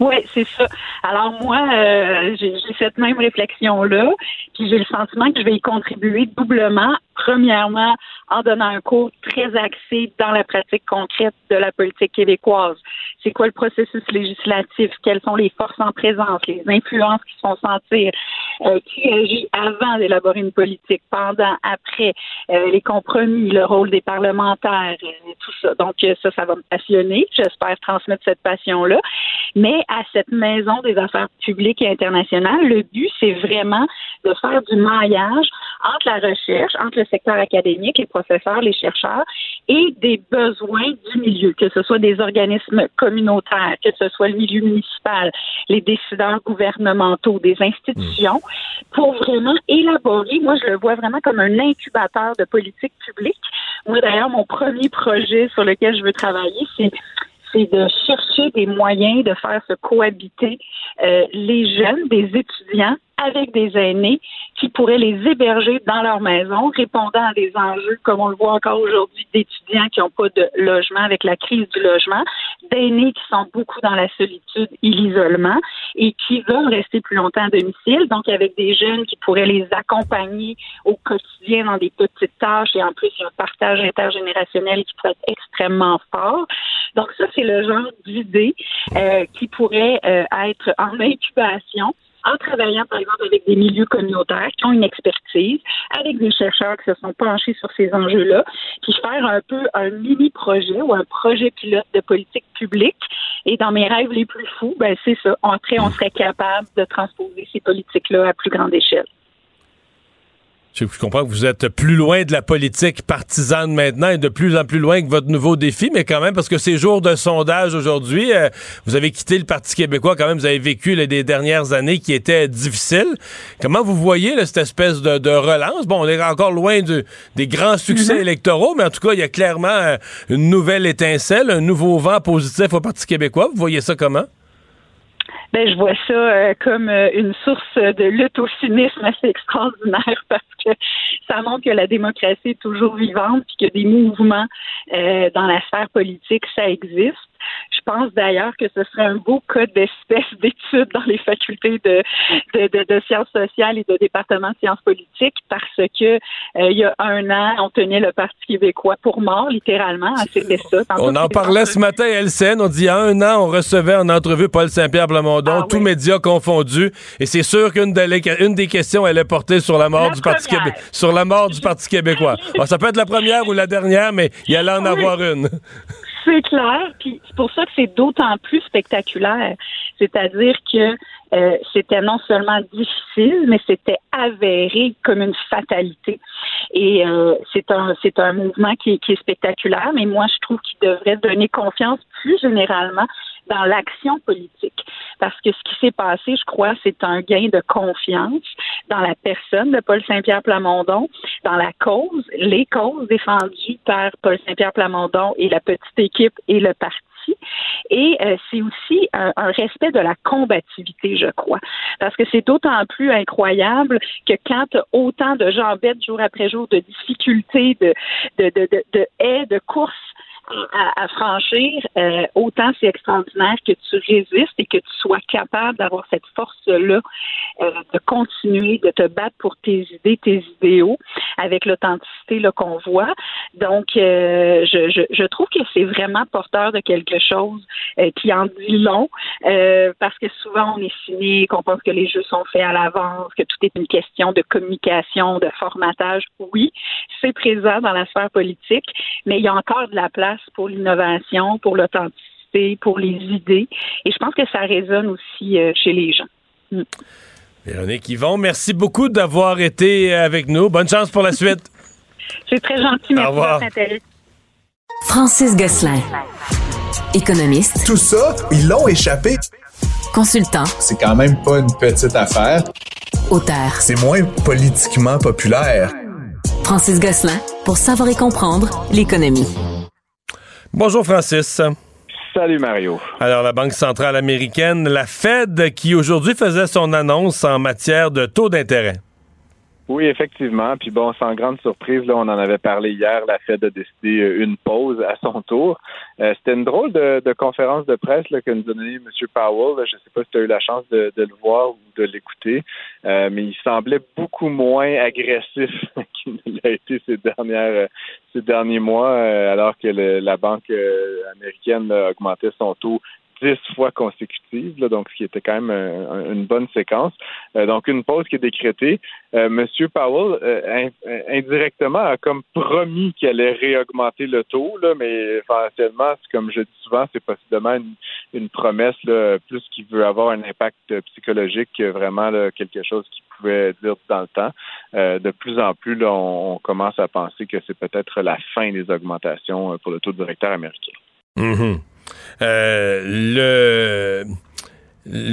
Oui, c'est ça. Alors moi, euh, j'ai cette même réflexion-là, puis j'ai le sentiment que je vais y contribuer doublement. Premièrement, en donnant un cours très axé dans la pratique concrète de la politique québécoise. C'est quoi le processus législatif? Quelles sont les forces en présence, les influences qui se font sentir? Euh, qui agit avant d'élaborer une politique, pendant, après, euh, les compromis, le rôle des parlementaires, euh, tout ça. Donc ça, ça va me passionner. J'espère transmettre cette passion-là. Mais à cette maison des affaires publiques et internationales, le but, c'est vraiment de faire du maillage entre la recherche, entre le secteur académique, les professeurs, les chercheurs, et des besoins du milieu, que ce soit des organismes communautaires, que ce soit le milieu municipal, les décideurs gouvernementaux, des institutions, pour vraiment élaborer, moi je le vois vraiment comme un incubateur de politique publique. Moi d'ailleurs, mon premier projet sur lequel je veux travailler, c'est de chercher des moyens de faire se cohabiter euh, les jeunes, des étudiants avec des aînés qui pourraient les héberger dans leur maison, répondant à des enjeux, comme on le voit encore aujourd'hui, d'étudiants qui n'ont pas de logement avec la crise du logement, d'aînés qui sont beaucoup dans la solitude et l'isolement et qui veulent rester plus longtemps à domicile, donc avec des jeunes qui pourraient les accompagner au quotidien dans des petites tâches et en plus un partage intergénérationnel qui pourrait être extrêmement fort. Donc ça, c'est le genre d'idée euh, qui pourrait euh, être en incubation en travaillant, par exemple, avec des milieux communautaires qui ont une expertise, avec des chercheurs qui se sont penchés sur ces enjeux-là, puis faire un peu un mini-projet ou un projet pilote de politique publique. Et dans mes rêves les plus fous, ben c'est ça. Après, on serait capable de transposer ces politiques-là à plus grande échelle. Je, comprends que vous êtes plus loin de la politique partisane maintenant et de plus en plus loin que votre nouveau défi, mais quand même, parce que ces jours de sondage aujourd'hui, euh, vous avez quitté le Parti québécois, quand même, vous avez vécu les dernières années qui étaient difficiles. Comment vous voyez cette espèce de, relance? Bon, on est encore loin des grands succès mm-hmm. électoraux, mais en tout cas, il y a clairement euh, une nouvelle étincelle, un nouveau vent positif au Parti québécois. Vous voyez ça comment? Ben, je vois ça euh, comme euh, une source de lutte au cynisme assez extraordinaire [laughs] parce que ça montre que la démocratie est toujours vivante et que des mouvements euh, dans la sphère politique, ça existe. Je pense d'ailleurs que ce serait un beau cas d'espèce d'études dans les facultés de, de, sciences sociales et de département de sciences politiques parce que euh, il y a un an, on tenait le Parti québécois pour mort, littéralement. C'était ça. on en parlait ce matin à LCN. On dit il y a un an, on recevait en entrevue Paul Saint-Pierre Plamondon, ah tous médias confondus. Et c'est sûr qu'une des, questions, elle est portée sur la mort du Parti québécois. Sur la mort du Parti québécois. ça peut être la première ou la dernière, mais il y allait en avoir une. C'est clair, puis c'est pour ça que c'est d'autant plus spectaculaire. C'est-à-dire que euh, c'était non seulement difficile, mais c'était avéré comme une fatalité. Et euh, c'est un c'est un mouvement qui, qui est spectaculaire, mais moi je trouve qu'il devrait donner confiance plus généralement dans l'action politique. Parce que ce qui s'est passé, je crois, c'est un gain de confiance dans la personne de Paul Saint-Pierre Plamondon, dans la cause, les causes défendues par Paul Saint-Pierre Plamondon et la petite équipe et le parti. Et euh, c'est aussi un, respect de la combativité, je crois. Parce que c'est d'autant plus incroyable que quand autant de gens bêtes jour après jour, de difficultés, de, de, de, haies, de courses à, franchir, euh, autant c'est extraordinaire que tu résistes et que tu sois capable d'avoir cette force-là euh, de continuer de te battre pour tes idées, tes idéaux, avec l'authenticité qu'on voit. Donc, euh, je, je, je, trouve que c'est vraiment porteur de quelque chose qui en dit long, parce que souvent on est cynique, on pense que les jeux sont faits à l'avance, que tout est une question de communication, de formatage. Oui, c'est présent dans la sphère politique, mais il y a encore de la place pour l'innovation, pour l'authenticité, pour les idées. Et je pense que ça résonne aussi euh, chez les gens. Mm. Véronique Yvon, merci beaucoup d'avoir été avec nous. Bonne chance pour la suite. [laughs] C'est très gentil. Merci Au revoir. Francis Gosselin, économiste. Tout ça, ils l'ont échappé. Consultant. C'est quand même pas une petite affaire. Auteur. C'est moins politiquement populaire. Francis Gosselin pour savoir et comprendre l'économie. Bonjour Francis. Salut Mario. Alors la Banque centrale américaine, la Fed, qui aujourd'hui faisait son annonce en matière de taux d'intérêt. Oui, effectivement. Puis bon, sans grande surprise, là, on en avait parlé hier, la Fed a décidé euh, une pause à son tour. Euh, c'était une drôle de, conférence de presse là, que nous a donné M. Powell. Je ne sais pas si tu as eu la chance de, le voir ou de l'écouter, euh, mais il semblait beaucoup moins agressif [laughs] qu'il l'a été ces dernières ces derniers mois, alors que la Banque américaine a augmenté son taux dix fois consécutives, donc ce qui était quand même euh, une bonne séquence. Euh, donc une pause qui est décrétée. Euh, Monsieur Powell indirectement a comme promis qu'il allait réaugmenter le taux, mais essentiellement, comme je dis souvent, c'est possiblement une, promesse plus qui veut avoir un impact psychologique que vraiment quelque chose qui pouvait dire dans le temps. de plus en plus, là, on, commence à penser que c'est peut-être la fin des augmentations pour le taux directeur américain. Mm-hmm. Euh, le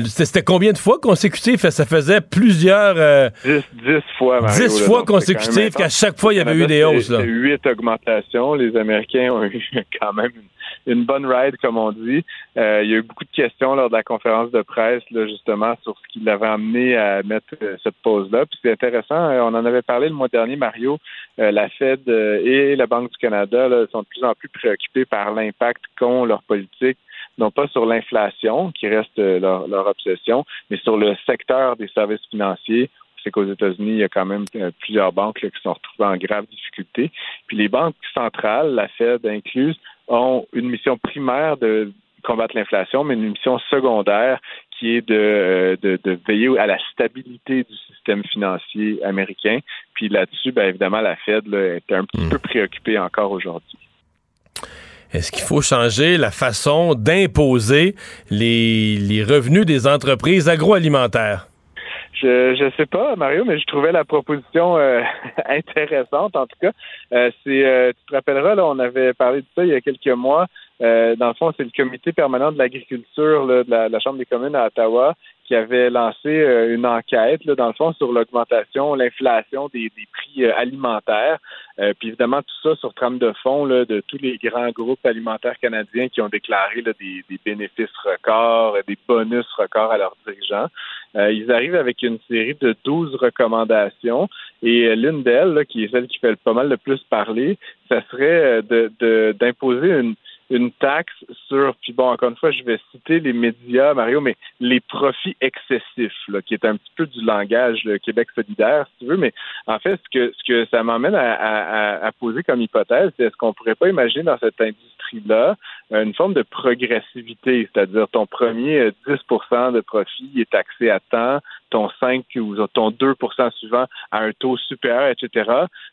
c'était combien de fois consécutif? Ça faisait plusieurs... Euh, dix, fois, Mario, Dix fois consécutif qu'à chaque fois, il y avait eu des hausses. Huit augmentations. Les Américains ont eu [laughs] quand même une, bonne ride, comme on dit. Euh, il y a eu beaucoup de questions lors de la conférence de presse, là, justement, sur ce qui l'avait amené à mettre cette pause-là. Puis c'est intéressant, on en avait parlé le mois dernier, Mario. la Fed et la Banque du Canada sont de plus en plus préoccupés par l'impact qu'ont leurs politiques non pas sur l'inflation, qui reste euh, leur, obsession, mais sur le secteur des services financiers. C'est qu'aux États-Unis, il y a quand même euh, plusieurs banques qui sont retrouvées en grave difficulté. Puis les banques centrales, la Fed incluse, ont une mission primaire de combattre l'inflation, mais une mission secondaire qui est de, euh, de, de, veiller à la stabilité du système financier américain. Puis là-dessus, bien évidemment, la Fed là, est un petit hmm. peu préoccupée encore aujourd'hui. Est-ce qu'il faut changer la façon d'imposer les, revenus des entreprises agroalimentaires? Je je sais pas, Mario, mais je trouvais la proposition euh, [laughs] intéressante. En tout cas, euh, c'est euh, tu te rappelleras là, on avait parlé de ça il y a quelques mois. Dans le fond, c'est le comité permanent de l'agriculture de la, Chambre des communes à Ottawa qui avait lancé euh, une enquête, là, dans le fond, sur l'augmentation, l'inflation des, prix euh, alimentaires. Euh, puis évidemment, tout ça sur trame de fond là, de tous les grands groupes alimentaires canadiens qui ont déclaré là, des, bénéfices records, des bonus records à leurs dirigeants. ils arrivent avec une série de 12 recommandations et l'une d'elles, qui est celle qui fait pas mal le plus parler, ça serait de d'imposer une une taxe sur, puis bon, encore une fois, je vais citer les médias, Mario, mais les profits excessifs, là, qui est un petit peu du langage Québec solidaire, si tu veux, mais en fait, ce que, ce que ça m'emmène à, à, poser comme hypothèse, c'est est-ce qu'on pourrait pas imaginer dans cette industrie-là une forme de progressivité, c'est-à-dire ton premier 10% euh, de profit est taxé à temps, ton 5 ou ton 2% suivant à un taux supérieur, etc.,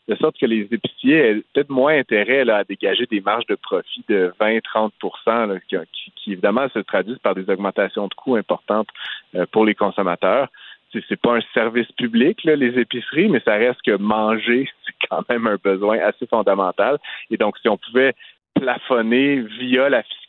de sorte que les épiciers aient peut-être moins intérêt à dégager des marges de profit de 20-30 qui, qui, évidemment se traduisent par des augmentations de coûts importantes euh, pour les consommateurs c'est pas un service public, les épiceries, mais ça reste que manger, [laughs] c'est quand même un besoin assez fondamental. Et donc, si on pouvait plafonner via la fiscalité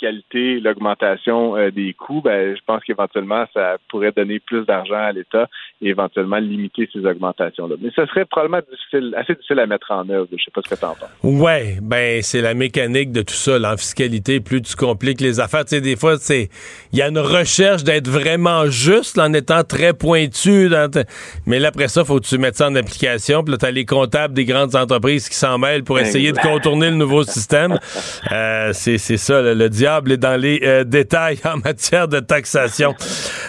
l'augmentation euh, des coûts, ben, je pense qu'éventuellement, ça pourrait donner plus d'argent à l'État et éventuellement limiter ces augmentations-là. Mais ce serait probablement difficile, assez difficile à mettre en œuvre. Je sais pas ce que tu en penses. Ouais, ben c'est la mécanique de tout ça. En fiscalité, plus tu compliques les affaires, tu sais, des fois, c'est il y a une recherche d'être vraiment juste en étant très pointu. Mais là, après ça, faut que tu mettes ça en application. Puis là, tu as les comptables des grandes entreprises qui s'en mêlent pour essayer de contourner le nouveau système. [laughs] Euh, c'est ça, le, diable est dans les euh, détails [laughs] en matière de taxation.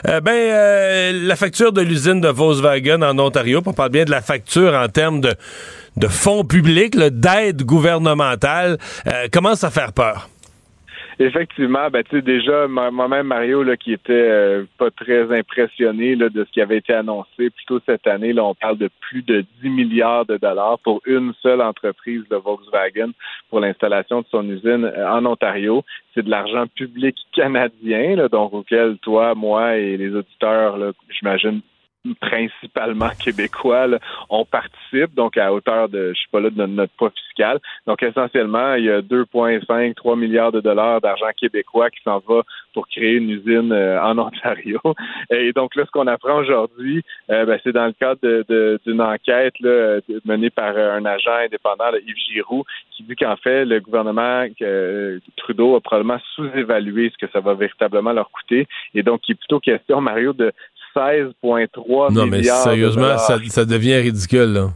Euh, ben, la facture de l'usine de Volkswagen en Ontario, on parle bien de la facture en termes de, de fonds publics, d'aide gouvernementale, commence à faire peur. Effectivement, ben tu sais déjà moi-même Mario là qui était euh, pas très impressionné là, de ce qui avait été annoncé plus tôt cette année là on parle de plus de 10 milliards de dollars pour une seule entreprise de Volkswagen pour l'installation de son usine euh, en Ontario. C'est de l'argent public canadien là, donc auquel toi, moi et les auditeurs j'imagine principalement québécois, là, on participe, donc à hauteur de, je sais pas là, de notre poids fiscal. Donc essentiellement, il y a 2,5, 3 milliards de dollars d'argent québécois qui s'en va pour créer une usine euh, en Ontario. [laughs] Et donc là, ce qu'on apprend aujourd'hui, euh, ben, c'est dans le cadre d'une enquête là, menée par un agent indépendant, Yves Giroux, qui dit qu'en fait, le gouvernement Trudeau a probablement sous-évalué ce que ça va véritablement leur coûter. Et donc, il est plutôt question, Mario, de 16,3 milliards. Non, mais sérieusement, ça, ça, devient ridicule, là.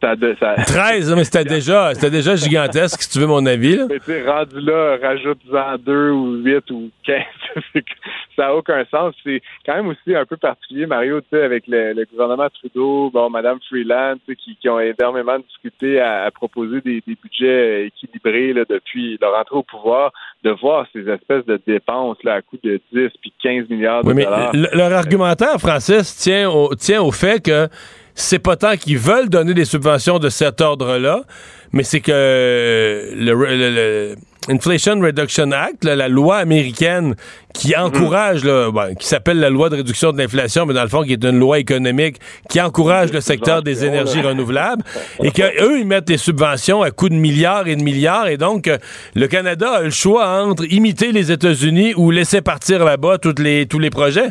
Ça, ça... 13, mais c'était déjà, déjà gigantesque, si tu veux mon avis. Là. Mais rendu là, rajoute-en 2 ou 8 ou 15. [laughs] ça n'a aucun sens. C'est quand même aussi un peu particulier, Mario, tu sais, avec le, gouvernement Trudeau, bon, Mme Freeland, qui, qui ont énormément discuté à, proposer des, budgets équilibrés là, depuis leur entrée au pouvoir, de voir ces espèces de dépenses là, à coût de 10 puis 15 milliards de oui, mais dollars. Leur argumentaire, Francis, tient au, tient au fait que c'est pas tant qu'ils veulent donner des subventions de cet ordre-là, mais c'est que le, Inflation Reduction Act, la loi américaine qui mhm. encourage, ben, qui s'appelle la loi de réduction de l'inflation, mais dans le fond qui est une loi économique qui encourage le secteur des énergies renouvelables, et qu'eux, ils mettent des subventions à coût de milliards et de milliards, et donc euh, le Canada a le choix entre imiter les États-Unis ou laisser partir là-bas les, tous les projets.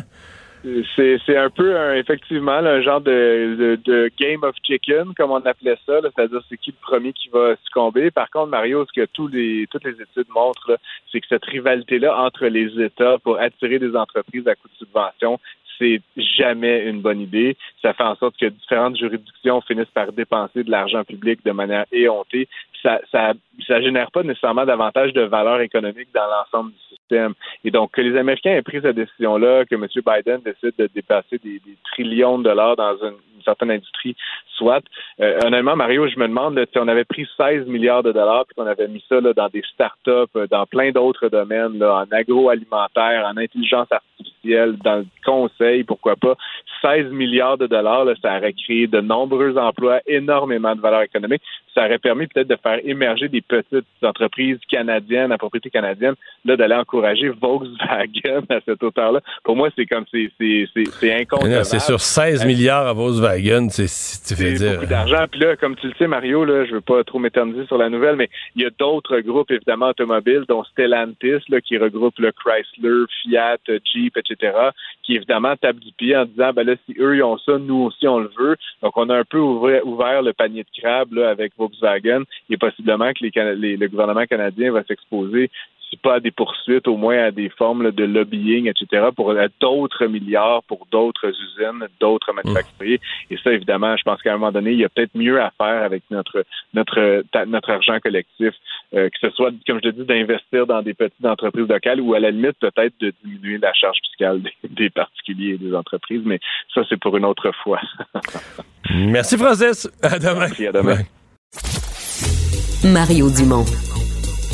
C'est un peu effectivement un genre de, de, game of chicken, comme on appelait ça, c'est-à-dire c'est qui le premier qui va succomber. Par contre, Mario, ce que tous les, toutes les études montrent, c'est que cette rivalité-là entre les États pour attirer des entreprises à coût de subvention, c'est jamais une bonne idée. Ça fait en sorte que différentes juridictions finissent par dépenser de l'argent public de manière éhontée. Ça, ça, ça génère pas nécessairement davantage de valeur économique dans l'ensemble du système. Et donc, que les Américains aient pris cette décision-là, que M. Biden décide de dépasser des, trillions de dollars dans une, certaine industrie, soit. Euh, honnêtement, Mario, je me demande, si on avait pris 16 milliards de dollars puis qu'on avait mis ça là, dans des start-up, euh, dans plein d'autres domaines, là, en agroalimentaire, en intelligence artificielle, dans le conseil, pourquoi pas, 16 milliards de dollars, là, ça aurait créé de nombreux emplois, énormément de valeur économique. Ça aurait permis peut-être de faire émerger des petites entreprises canadiennes, à propriété canadienne, là, d'aller encourager Volkswagen [laughs] à cette hauteur-là. Pour moi, c'est comme c'est inconcevable. C'est sur 16 milliards à Volkswagen, c'est tu dire. beaucoup d'argent. Puis là, comme tu le sais, Mario, là, je veux pas trop m'éterniser sur la nouvelle, mais il y a d'autres groupes, évidemment, automobiles, dont Stellantis, là, qui regroupe le Chrysler, Fiat, Jeep, etc., qui évidemment tapent du pied en disant, ben là, si eux, ils ont ça, nous aussi, on le veut. Donc, on a un peu ouvert, le panier de crabes là, avec Volkswagen. Est possiblement que les, le gouvernement canadien va s'exposer si pas à des poursuites, au moins à des formes de lobbying, etc., pour d'autres milliards, pour d'autres usines, d'autres manufacturiers. Et ça, évidemment, je pense qu'à un moment donné, il y a peut-être mieux à faire avec notre notre notre argent collectif, euh, que ce soit, comme je te dis, d'investir dans des petites entreprises locales ou à la limite peut-être de diminuer la charge fiscale des, particuliers et des entreprises. Mais ça, c'est pour une autre fois. Merci, Francis. À demain. Merci, à demain. Mario Dumont.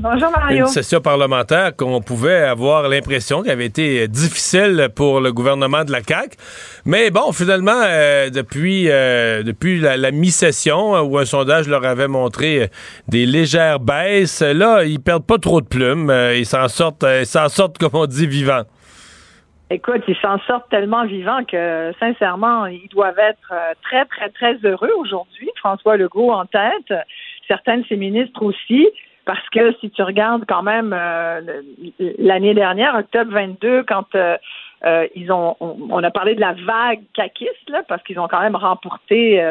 Bonjour Mario. Une session parlementaire qu'on pouvait avoir l'impression qu'elle avait été difficile pour le gouvernement de la CAQ. Mais bon, finalement, euh, depuis, euh, depuis la, mi-session, euh, où un sondage leur avait montré des légères baisses, là, ils perdent pas trop de plumes. ils s'en sortent, ils s'en sortent, comme on dit, vivants. Écoute, ils s'en sortent tellement vivants que, sincèrement, ils doivent être très, très, très heureux aujourd'hui. François Legault en tête, certains de ses ministres aussi. Parce que si tu regardes quand même euh, l'année dernière, octobre 22, quand euh, euh, ils ont, on, a parlé de la vague caquiste, là, parce qu'ils ont quand même remporté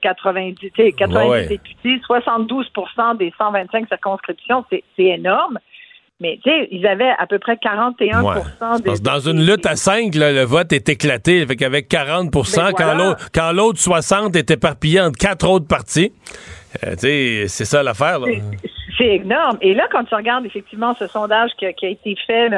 90, 90 députés, 72% des 125 circonscriptions, c'est énorme. Mais tu sais, ils avaient à peu près 41 des Dans une lutte à 5, le vote est éclaté. Fait qu'avec 40% ben quand l'autre 60 est éparpillé entre quatre autres partis. tu sais, c'est ça l'affaire. C'est énorme. Et là, quand tu regardes effectivement ce sondage qui a, été fait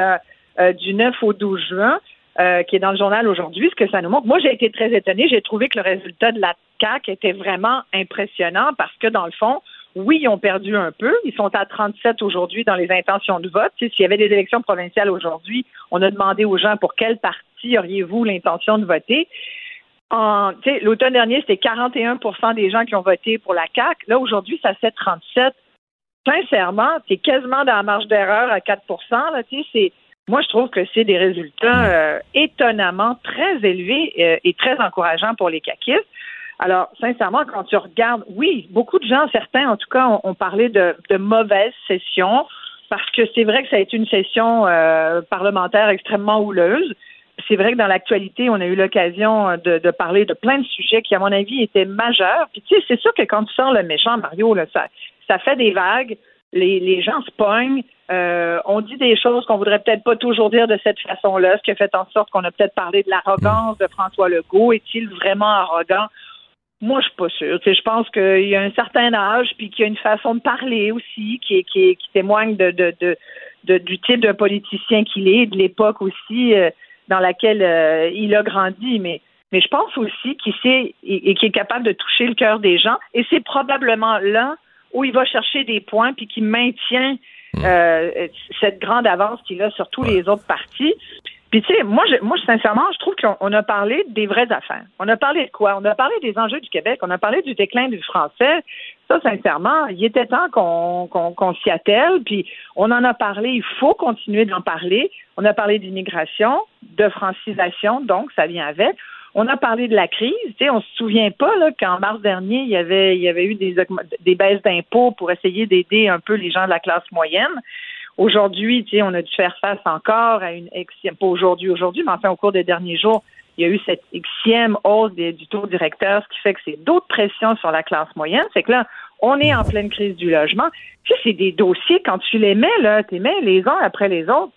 euh, du 9 au 12 juin, euh, qui est dans le journal aujourd'hui, ce que ça nous montre. Moi, j'ai été très étonnée. J'ai trouvé que le résultat de la CAQ était vraiment impressionnant parce que, dans le fond, oui, ils ont perdu un peu. Ils sont à 37 aujourd'hui dans les intentions de vote. S'il y avait des élections provinciales aujourd'hui, on a demandé aux gens pour quel parti auriez-vous l'intention de voter. L'automne dernier, c'était 41% des gens qui ont voté pour la CAQ. Là, aujourd'hui, ça fait 37. Sincèrement, c'est quasiment dans la marge d'erreur à 4 là, c'est moi, je trouve que c'est des résultats euh, étonnamment très élevés euh, et très encourageants pour les caquistes. Alors, sincèrement, quand tu regardes, oui, beaucoup de gens, certains en tout cas, ont, parlé de, de mauvaise session parce que c'est vrai que ça a été une session euh, parlementaire extrêmement houleuse c'est vrai que dans l'actualité, on a eu l'occasion de, parler de plein de sujets qui, à mon avis, étaient majeurs. Puis tu sais, c'est sûr que quand tu sors le méchant, Mario, là, ça, ça fait des vagues. Les, gens se pognent. Euh, on dit des choses qu'on voudrait peut-être pas toujours dire de cette façon-là, ce qui a fait en sorte qu'on a peut-être parlé de l'arrogance de François Legault. Est-il vraiment arrogant? Moi, je suis pas sûre. Je pense qu'il y a un certain âge, puis qu'il y a une façon de parler aussi qui, témoigne du type de politicien qu'il est, de l'époque aussi. Euh, dans laquelle euh, il a grandi, mais je pense aussi qu'il et, qu'il est capable de toucher le cœur des gens. Et c'est probablement là où il va chercher des points puis qui maintient hmm. euh, cette grande avance qu'il a sur tous les autres partis. Puis tu sais, moi, je, moi, sincèrement, je trouve qu'on a parlé des vraies affaires. On a parlé de quoi? On a parlé des enjeux du Québec. On a parlé du déclin du français. Ça, sincèrement, il était temps qu'on s'y attelle. Puis on en a parlé. Il faut continuer d'en parler. On a parlé d'immigration, de francisation, donc ça vient avec. On a parlé de la crise. Tu sais, on se souvient pas là qu'en mars dernier, il y avait, il y avait eu des, baisses d'impôts pour essayer d'aider un peu les gens de la classe moyenne. Aujourd'hui, tu sais, on a dû faire face encore à une pas aujourd'hui, aujourd'hui, mais enfin au cours des derniers jours, il y a eu cette xième hausse du taux directeur, ce qui fait que c'est d'autres pressions sur la classe moyenne. C'est que là, on est en pleine crise du logement. Tu sais, c'est des dossiers, quand tu les mets, là, tu les mets les uns après les autres.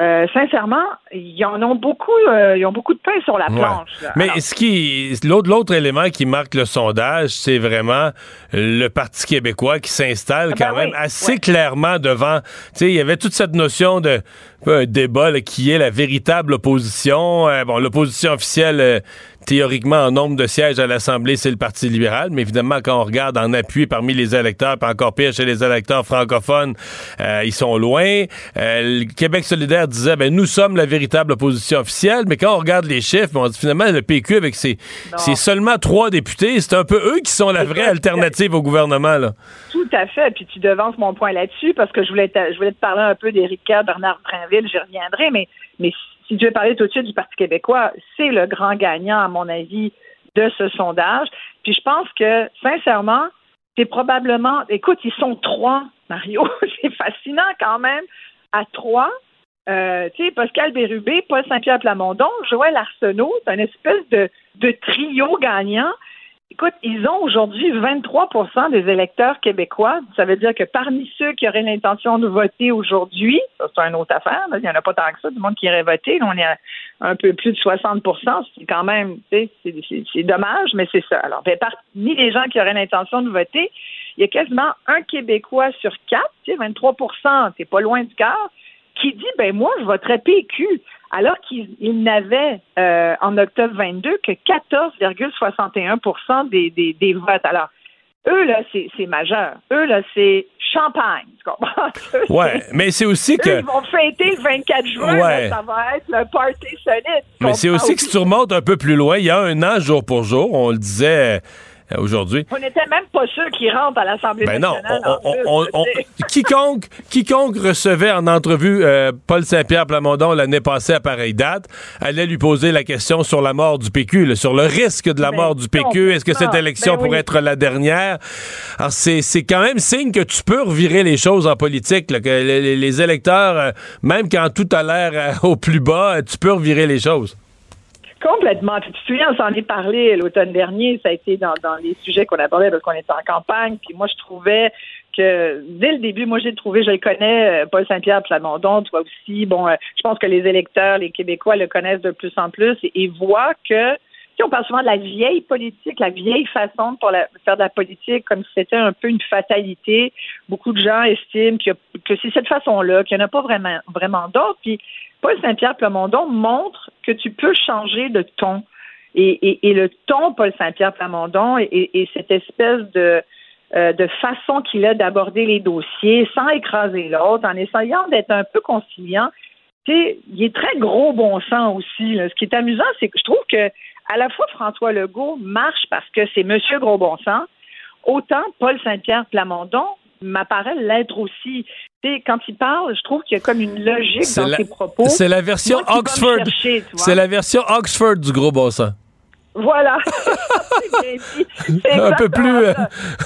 Euh, sincèrement, ils en ont beaucoup, euh, ils ont beaucoup de pain sur la planche. Mais ce qui, l'autre, l'autre élément qui marque le sondage, c'est vraiment le Parti québécois qui s'installe ah quand ben même assez clairement devant. Tu sais, il y avait toute cette notion de un débat qui est la véritable opposition. Euh, bon, l'opposition officielle théoriquement, en nombre de sièges à l'Assemblée, c'est le Parti libéral, mais évidemment, quand on regarde en appui parmi les électeurs, puis encore pire chez les électeurs francophones, euh, ils sont loin. Euh, le Québec solidaire disait, ben nous sommes la véritable opposition officielle, mais quand on regarde les chiffres, on dit finalement, le PQ, avec ses, seulement trois députés, c'est un peu eux qui sont la vraie alternative au gouvernement. Là. Tout à fait, puis tu devances mon point là-dessus, parce que je voulais te, je voulais te parler un peu d'Éric Bernard Trinville, j'y reviendrai, mais, mais si tu veux parler tout de suite du Parti québécois, c'est le grand gagnant, à mon avis, de ce sondage. Puis je pense que, sincèrement, c'est probablement. Écoute, ils sont trois, Mario. [laughs] c'est fascinant quand même. À trois, euh, tu sais, Pascal Bérubé, Paul Saint-Pierre Plamondon, Joël Arsenault, c'est une espèce de trio gagnant. Écoute, ils ont aujourd'hui 23% des électeurs québécois. Ça veut dire que parmi ceux qui auraient l'intention de voter aujourd'hui, ça c'est une autre affaire, il n'y en a pas tant que ça, du monde qui irait voter. on est un peu plus de 60% c'est quand même, c'est dommage, mais c'est ça. Alors, ben, parmi les gens qui auraient l'intention de voter, il y a quasiment un Québécois sur quatre, tu sais, 23 c'est pas loin du quart, qui dit, ben moi, je voterais PQ alors qu'il n'avait euh, en octobre 22 que 14,61 des, des, des votes. Alors, eux, là, c'est majeur. Eux, là, c'est champagne. Tu comprends? [laughs] ouais, mais c'est aussi que. ils vont fêter le 24 juin. ça va être le party solide. Mais c'est aussi que si tu remontes un peu plus loin, il y a un an, jour pour jour, on le disait aujourd'hui. On n'était même pas sûr qu'il rentre à l'Assemblée ben nationale. Non, [laughs] quiconque, quiconque recevait en entrevue euh, Paul Saint-Pierre Plamondon l'année passée à pareille date allait lui poser la question sur la mort du PQ, sur le risque de la mort du PQ. Est-ce que cette élection ben pourrait être la dernière? Alors, c'est quand même signe que tu peux revirer les choses en politique, que les, électeurs, euh, même quand tout a l'air [laughs] au plus bas, tu peux revirer les choses. Complètement. tu te souviens, on s'en est parlé l'automne dernier. Ça a été dans, dans les sujets qu'on abordait parce qu'on était en campagne. Puis moi, je trouvais que dès le début, moi, j'ai trouvé, je le connais, euh, Paul Saint-Pierre Plamondon, toi aussi. Bon, euh, je pense que les électeurs, les Québécois le connaissent de plus en plus et, voient que on parle souvent de la vieille politique, la vieille façon de faire de la politique, comme si c'était un peu une fatalité. Beaucoup de gens estiment que, c'est cette façon-là, qu'il n'y en a pas vraiment, vraiment d'autres. Puis Paul Saint-Pierre Plamondon montre que tu peux changer de ton. Et, le ton, Paul Saint-Pierre Plamondon, et, cette espèce de, euh, de façon qu'il a d'aborder les dossiers sans écraser l'autre, en essayant d'être un peu conciliant, il est très gros bon sens aussi. Ce qui est amusant, c'est que je trouve que à la fois François Legault marche parce que c'est Monsieur Gros Bon Sens, autant Paul Saint-Pierre Plamondon m'apparaît l'être aussi. quand il parle, je trouve qu'il y a comme une logique dans ses propos. C'est la version Oxford. C'est la version Oxford du Gros Bon Sens. Voilà. [laughs] un peu plus. Euh,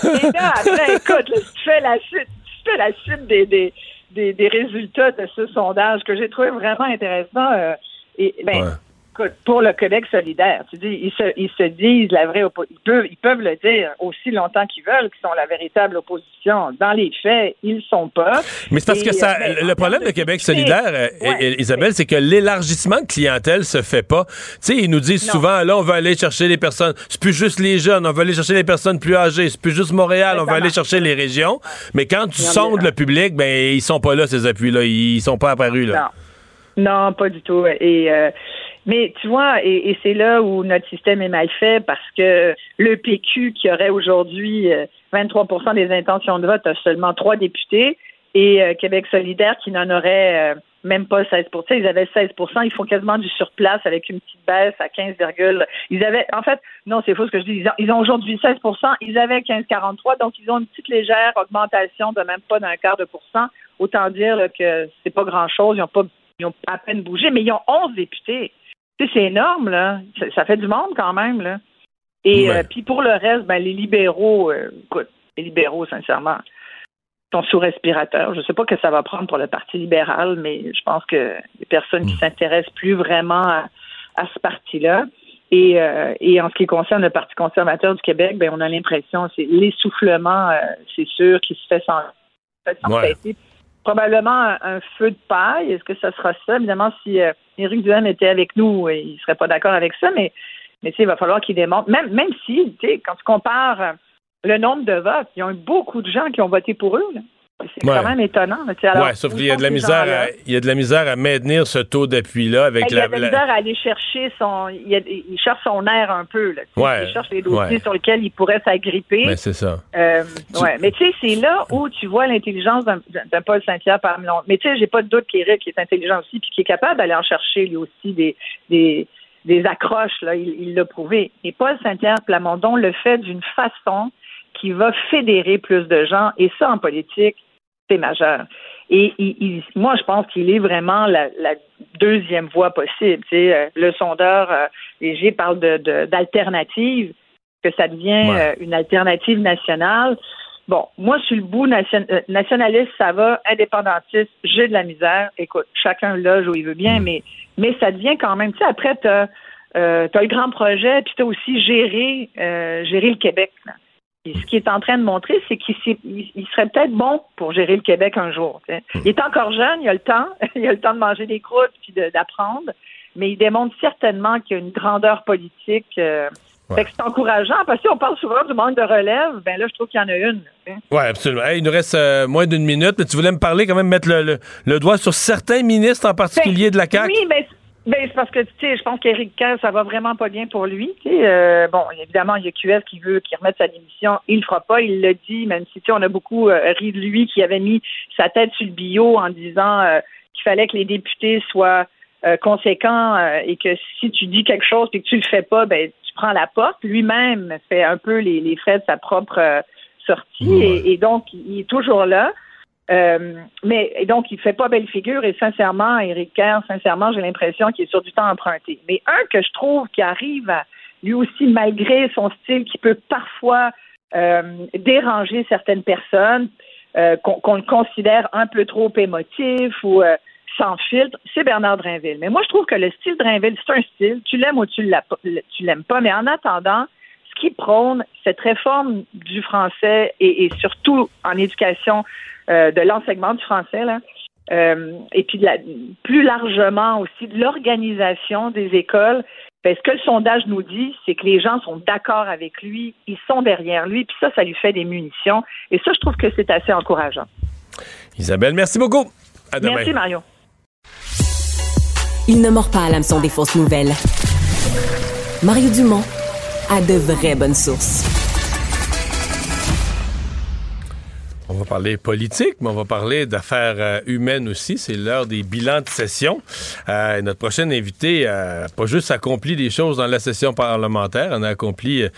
Et là, après, écoute, tu fais la suite, tu fais la suite des, des, des, résultats de ce sondage que j'ai trouvé vraiment intéressant. Euh, et ben, pour le Québec solidaire, tu dis, ils se, ils se disent la vraie opposition. Ils peuvent, ils peuvent le dire aussi longtemps qu'ils veulent, qu'ils sont la véritable opposition. Dans les faits, ils sont pas. Mais c'est parce que ça, euh, le problème de Québec solidaire, euh, Isabelle, c'est que l'élargissement de clientèle se fait pas. Tu sais, ils nous disent souvent, là, on va aller chercher les personnes. C'est plus juste les jeunes, on va aller chercher les personnes plus âgées. C'est plus juste Montréal, on va aller chercher les régions. Mais quand tu sondes le public, ben, ils sont pas là, ces appuis-là. Ils sont pas apparus, là. Non. Non, pas du tout. Et, euh, mais tu vois, et, c'est là où notre système est mal fait parce que le PQ qui aurait aujourd'hui 23% euh, des intentions de vote a seulement trois députés et euh, Québec solidaire qui n'en aurait euh, même pas 16 Ils avaient 16% ils font quasiment du surplace avec une petite baisse à 15, ils avaient en fait non, c'est faux ce que je dis, ils ont, aujourd'hui 16% ils avaient 15,43 donc ils ont une petite légère augmentation de même pas d'un quart de pourcent. Autant dire que c'est pas grand-chose, ils ont pas ils ont à peine bougé, mais ils ont 11 députés c'est énorme, là. Ça, fait du monde quand même, là. Et euh, puis pour le reste, ben, les libéraux, euh, écoute, les libéraux, sincèrement, sont sous respirateur. Je ne sais pas que ça va prendre pour le Parti libéral, mais je pense que les personnes qui mm. s'intéressent plus vraiment à, ce parti-là. Et, euh, et, en ce qui concerne le Parti conservateur du Québec, ben, on a l'impression, c'est l'essoufflement, c'est sûr, qui se fait sans, fait probablement un, feu de paille. Est-ce que ça sera ça? Évidemment, si euh, Éric Duhem était avec nous, il ne serait pas d'accord avec ça, mais, mais il va falloir qu'il démontre, même, même si, quand tu compares euh, le nombre de votes, il y a eu beaucoup de gens qui ont voté pour eux. Là. C'est quand même étonnant. Oui, sauf qu'il y a de la misère, à, il y a de la misère à maintenir ce taux d'appui-là avec la. Il y a de la misère à aller chercher son, il, cherche son air un peu. Là, il cherche les dossiers sur lesquels il pourrait s'agripper. Mais c'est ça. Euh, ouais, mais tu sais, c'est là où tu vois l'intelligence d'un Paul Saint-Pierre parmi Mais tu sais, j'ai pas de doute qu'Éric est intelligent aussi, puis qui est capable d'aller en chercher lui aussi des, des, des accroches. Là, il l'a prouvé. Et Paul Saint-Pierre Plamondon le fait d'une façon qui va fédérer plus de gens. Et ça, en politique, c'est majeur. Et il, moi, je pense qu'il est vraiment la, deuxième voie possible. Tu sais, euh, le sondeur euh, léger parle de, d'alternative, que ça devient euh, une alternative nationale. Bon, moi, sur le bout nationaliste, ça va. Indépendantiste, j'ai de la misère. Écoute, chacun loge où il veut bien, mm. mais, mais ça devient quand même. Tu sais, après, tu as, le grand projet, puis tu as aussi géré, gérer le Québec. Là ce qu'il est en train de montrer, c'est qu'il serait peut-être bon pour gérer le Québec un jour. Hmm. Il est encore jeune, il a le temps, [laughs] il a le temps de manger des croûtes puis d'apprendre, mais il démontre certainement qu'il y a une grandeur politique. Euh, c'est encourageant parce que on parle souvent du manque de relève. Ben là, je trouve qu'il y en a une. Oui, absolument. il nous reste euh, moins d'une minute, mais tu voulais me parler quand même, mettre le, doigt sur certains ministres en particulier de la CAQ. Oui, mais ben, c'est parce que, tu sais, je pense qu'Éric Kerr, ça va vraiment pas bien pour lui. Euh, bon, évidemment, il y a QS qui veut qu'il remette sa démission. Il le fera pas, il l'a dit, même si, tu sais, on a beaucoup euh, ri de lui qui avait mis sa tête sur le bio en disant euh, qu'il fallait que les députés soient euh, conséquents et que si tu dis quelque chose et que tu le fais pas, ben, tu prends la porte. Lui-même fait un peu les, les frais de sa propre sortie et, et, donc, il est toujours là. Euh, mais donc, il fait pas belle figure et sincèrement, Éric Kerr, sincèrement, j'ai l'impression qu'il est sur du temps emprunté. Mais un que je trouve qui arrive à, lui aussi, malgré son style qui peut parfois euh, déranger certaines personnes, euh, qu'on le considère un peu trop émotif ou sans filtre, c'est Bernard Drinville. Mais moi, je trouve que le style Drinville, c'est un style, tu l'aimes ou tu l'aimes pas, mais en attendant, ce qui prône cette réforme du français et surtout en éducation euh, de l'enseignement du français, là, euh, et puis de la, plus largement aussi de l'organisation des écoles. Ben, ce que le sondage nous dit, c'est que les gens sont d'accord avec lui, ils sont derrière lui, puis ça, ça lui fait des munitions. Et ça, je trouve que c'est assez encourageant. Isabelle, merci beaucoup. À demain. Merci, Mario. Il ne mord pas à l'hameçon des fausses nouvelles. Mario Dumont a de vraies bonnes sources. On va parler politique, mais on va parler d'affaires euh, humaines aussi. C'est l'heure des bilans de session. Euh, notre prochaine invité a pas juste accompli des choses dans la session parlementaire, on a accompli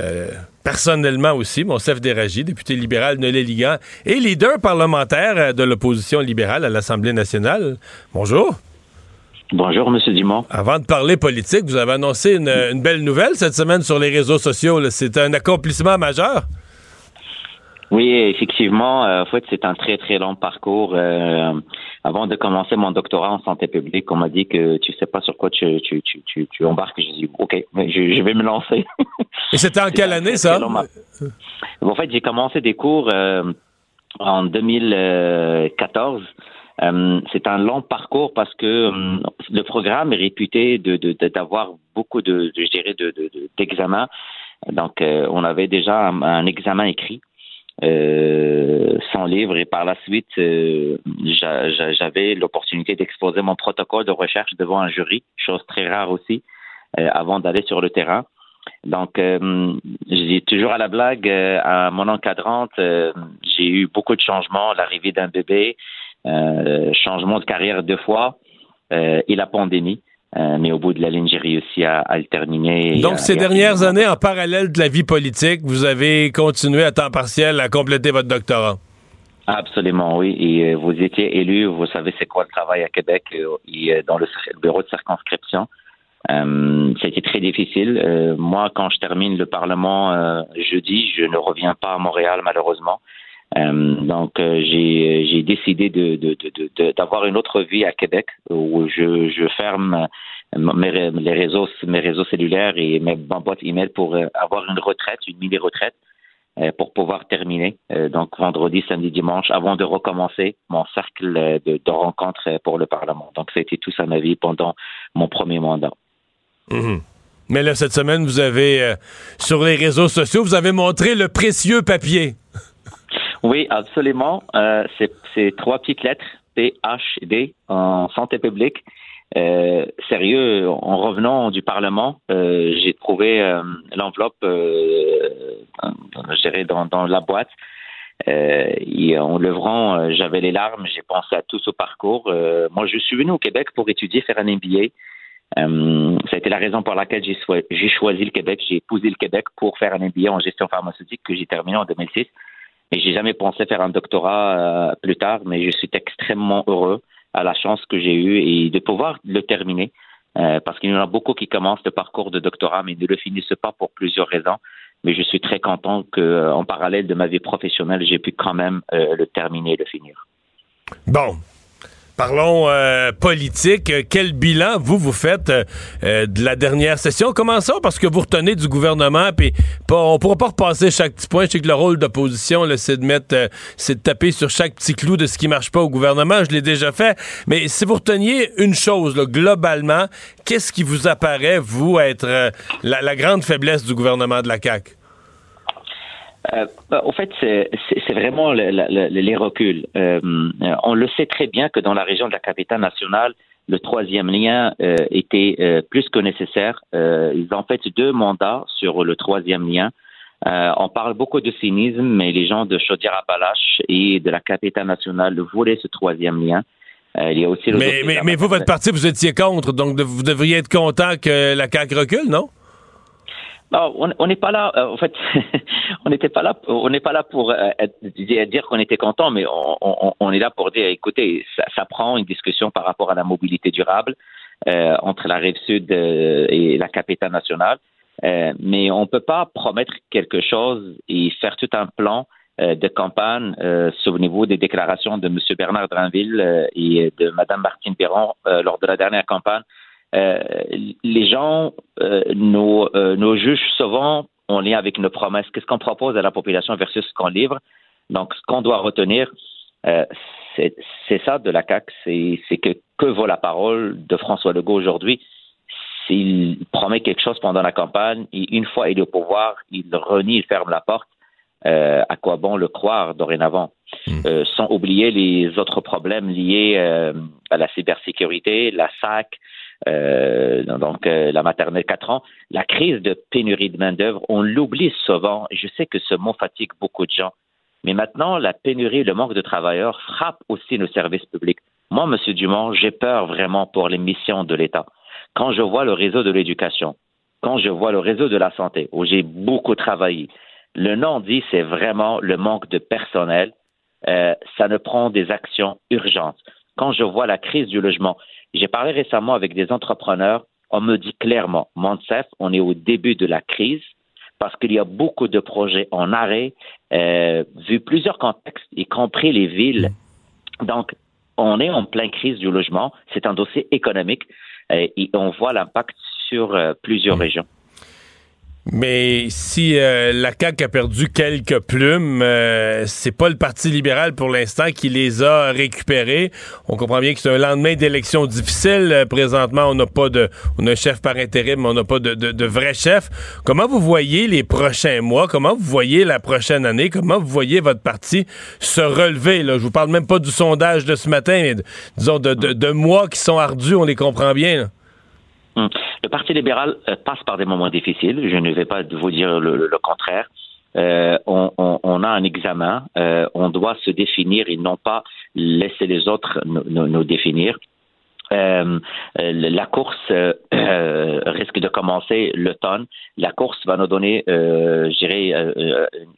euh, personnellement aussi. Monsef Déragi, député libéral de l'Éligan et leader parlementaire de l'opposition libérale à l'Assemblée nationale. Bonjour. Bonjour, M. Dumont. Avant de parler politique, vous avez annoncé une, une belle nouvelle cette semaine sur les réseaux sociaux. C'est un accomplissement majeur. Oui, effectivement, euh, en fait, c'est un très, très long parcours. Euh, avant de commencer mon doctorat en santé publique, on m'a dit que tu sais pas sur quoi tu, tu, tu, tu, tu embarques. J'ai dit, OK, je, je vais me lancer. [laughs] Et c'était en quelle année, ça? En fait, j'ai commencé des cours euh, en 2014. Euh, c'est un long parcours parce que euh, le programme est réputé de, de, de- d'avoir beaucoup de, de, je dirais, de, de, de- d'examens. Donc, euh, on avait déjà un, un examen écrit, euh, sans livre, et par la suite, euh, j'a- j'a- j'avais l'opportunité d'exposer mon protocole de recherche devant un jury, chose très rare aussi, euh, avant d'aller sur le terrain. Donc, je dis toujours à la blague à mon encadrante, j'ai eu beaucoup de changements, l'arrivée d'un bébé, changement de carrière deux fois et la pandémie. Euh, mais au bout de la ligne, j'ai réussi à, à le terminer. Donc, à- ces à dernières années, en parallèle de la vie politique, vous avez continué à temps partiel à compléter votre doctorat? Absolument, oui. Et euh, vous étiez élu, vous savez c'est quoi le travail à Québec euh, et dans le bureau de circonscription. Euh, ça a été très difficile. Euh, moi, quand je termine le Parlement euh, jeudi, je ne reviens pas à Montréal, malheureusement. Euh, donc, euh, j'ai j'ai décidé d'avoir une autre vie à Québec où je, ferme euh, mes, réseaux, mes réseaux cellulaires et mes, ma boîte email pour euh, avoir une retraite, une mini-retraite euh, pour pouvoir terminer. Euh, donc vendredi, samedi, dimanche, avant de recommencer mon cercle euh, de, rencontres euh, pour le Parlement. Donc ça a été tout ça ma vie pendant mon premier mandat. Mhm. Mais là, cette semaine, vous avez, euh, sur les réseaux sociaux, vous avez montré le précieux papier. Oui, absolument. Euh, c'est trois petites lettres, PHD, en santé publique. Euh, sérieux, en revenant du Parlement, euh, j'ai trouvé euh, l'enveloppe, dirais, dans, dans la boîte. Et en l'ouvrant, euh, j'avais les larmes, j'ai pensé à tout ce parcours. Moi, je suis venu au Québec pour étudier, faire un MBA. Euh, ça a été la raison pour laquelle j'ai choisi le Québec. J'ai épousé le Québec pour faire un MBA en gestion pharmaceutique que j'ai terminé en 2006. Et j'ai jamais pensé faire un doctorat euh, plus tard, mais je suis extrêmement heureux à la chance que j'ai eue et de pouvoir le terminer. euh, parce qu'il y en a beaucoup qui commencent le parcours de doctorat, mais ne le finissent pas pour plusieurs raisons. Mais je suis très content qu'en parallèle de ma vie professionnelle, j'ai pu quand même euh, le terminer et le finir. Bon. Parlons euh, politique. Euh, Quel bilan vous vous faites euh, de la dernière session? Commençons parce que vous retenez du gouvernement, puis on pourra pas repasser chaque petit point. Je sais que le rôle d'opposition, c'est de mettre, c'est de taper sur chaque petit clou de ce qui marche pas au gouvernement. Je l'ai déjà fait. Mais si vous reteniez une chose, globalement, qu'est-ce qui vous apparaît vous être la, la grande faiblesse du gouvernement de la CAQ Euh, bah, au fait, c'est vraiment le- le- le- les reculs. Euh, on le sait très bien que dans la région de la capitale nationale, le troisième lien euh, était euh, plus que nécessaire. Euh, ils ont fait deux mandats sur le troisième lien. Euh, on parle beaucoup de cynisme, mais les gens de Chaudière-Appalaches et de la capitale nationale voulaient ce troisième lien. Euh, il y a aussi le mais, mais, mais vous, votre parti, vous étiez contre, donc vous devriez être content que la CAQ recule, non? On n'est pas là. euh, en fait, [laughs] on n'était pas là. On n'est pas là pour euh, dire qu'on était content, mais on, on- est là pour dire, écoutez, ça, ça prend une discussion par rapport à la mobilité durable euh, entre la rive sud euh, et la capitale nationale. Euh, mais on peut pas promettre quelque chose et faire tout un plan de campagne. Souvenez-vous des déclarations de M. Bernard Drinville et de Mme Martine Perron lors de la dernière campagne. Euh, les gens euh, euh, nous jugent souvent en lien avec nos promesses. Qu'est-ce qu'on propose à la population versus ce qu'on livre? Donc, ce qu'on doit retenir, c'est ça de la CAQ, c'est que que vaut la parole de François Legault aujourd'hui? S'il promet quelque chose pendant la campagne, et une fois il est au pouvoir, il renie, il ferme la porte. Euh, à quoi bon le croire dorénavant? Euh, Sans oublier les autres problèmes liés euh, à la cybersécurité, la SAC, donc la maternelle 4 ans, la crise de pénurie de main-d'œuvre, on l'oublie souvent. Je sais que ce mot fatigue beaucoup de gens. Mais maintenant, la pénurie, le manque de travailleurs frappe aussi nos services publics. Moi, M. Dumont, j'ai peur vraiment pour les missions de l'État. Quand je vois le réseau de l'éducation, quand je vois le réseau de la santé, où j'ai beaucoup travaillé, le nom dit, c'est vraiment le manque de personnel. Euh, ça ne prend des actions urgentes. Quand je vois la crise du logement, j'ai parlé récemment avec des entrepreneurs, on me dit clairement, Monsef, on est au début de la crise parce qu'il y a beaucoup de projets en arrêt, euh, vu plusieurs contextes, y compris les villes. Donc, on est en pleine crise du logement. C'est un dossier économique euh, et on voit l'impact sur euh, plusieurs régions. Mais si euh, la CAQ a perdu quelques plumes, euh, c'est pas le Parti libéral pour l'instant qui les a récupérés. On comprend bien que c'est un lendemain d'élection difficile. Euh, présentement, on n'a pas de, on a un chef par intérim, mais on n'a pas de, de, vrai chef. Comment vous voyez les prochains mois? Comment vous voyez la prochaine année? Comment vous voyez votre parti se relever Là, je vous parle même pas du sondage de ce matin, mais disons de, de, mois qui sont ardus. On les comprend bien. Le Parti libéral euh, passe par des moments difficiles. Je ne vais pas vous dire le, contraire. Euh, on, a un examen, euh, on doit se définir et non pas laisser les autres nous, définir. la course risque de commencer l'automne. La course va nous donner, je dirais,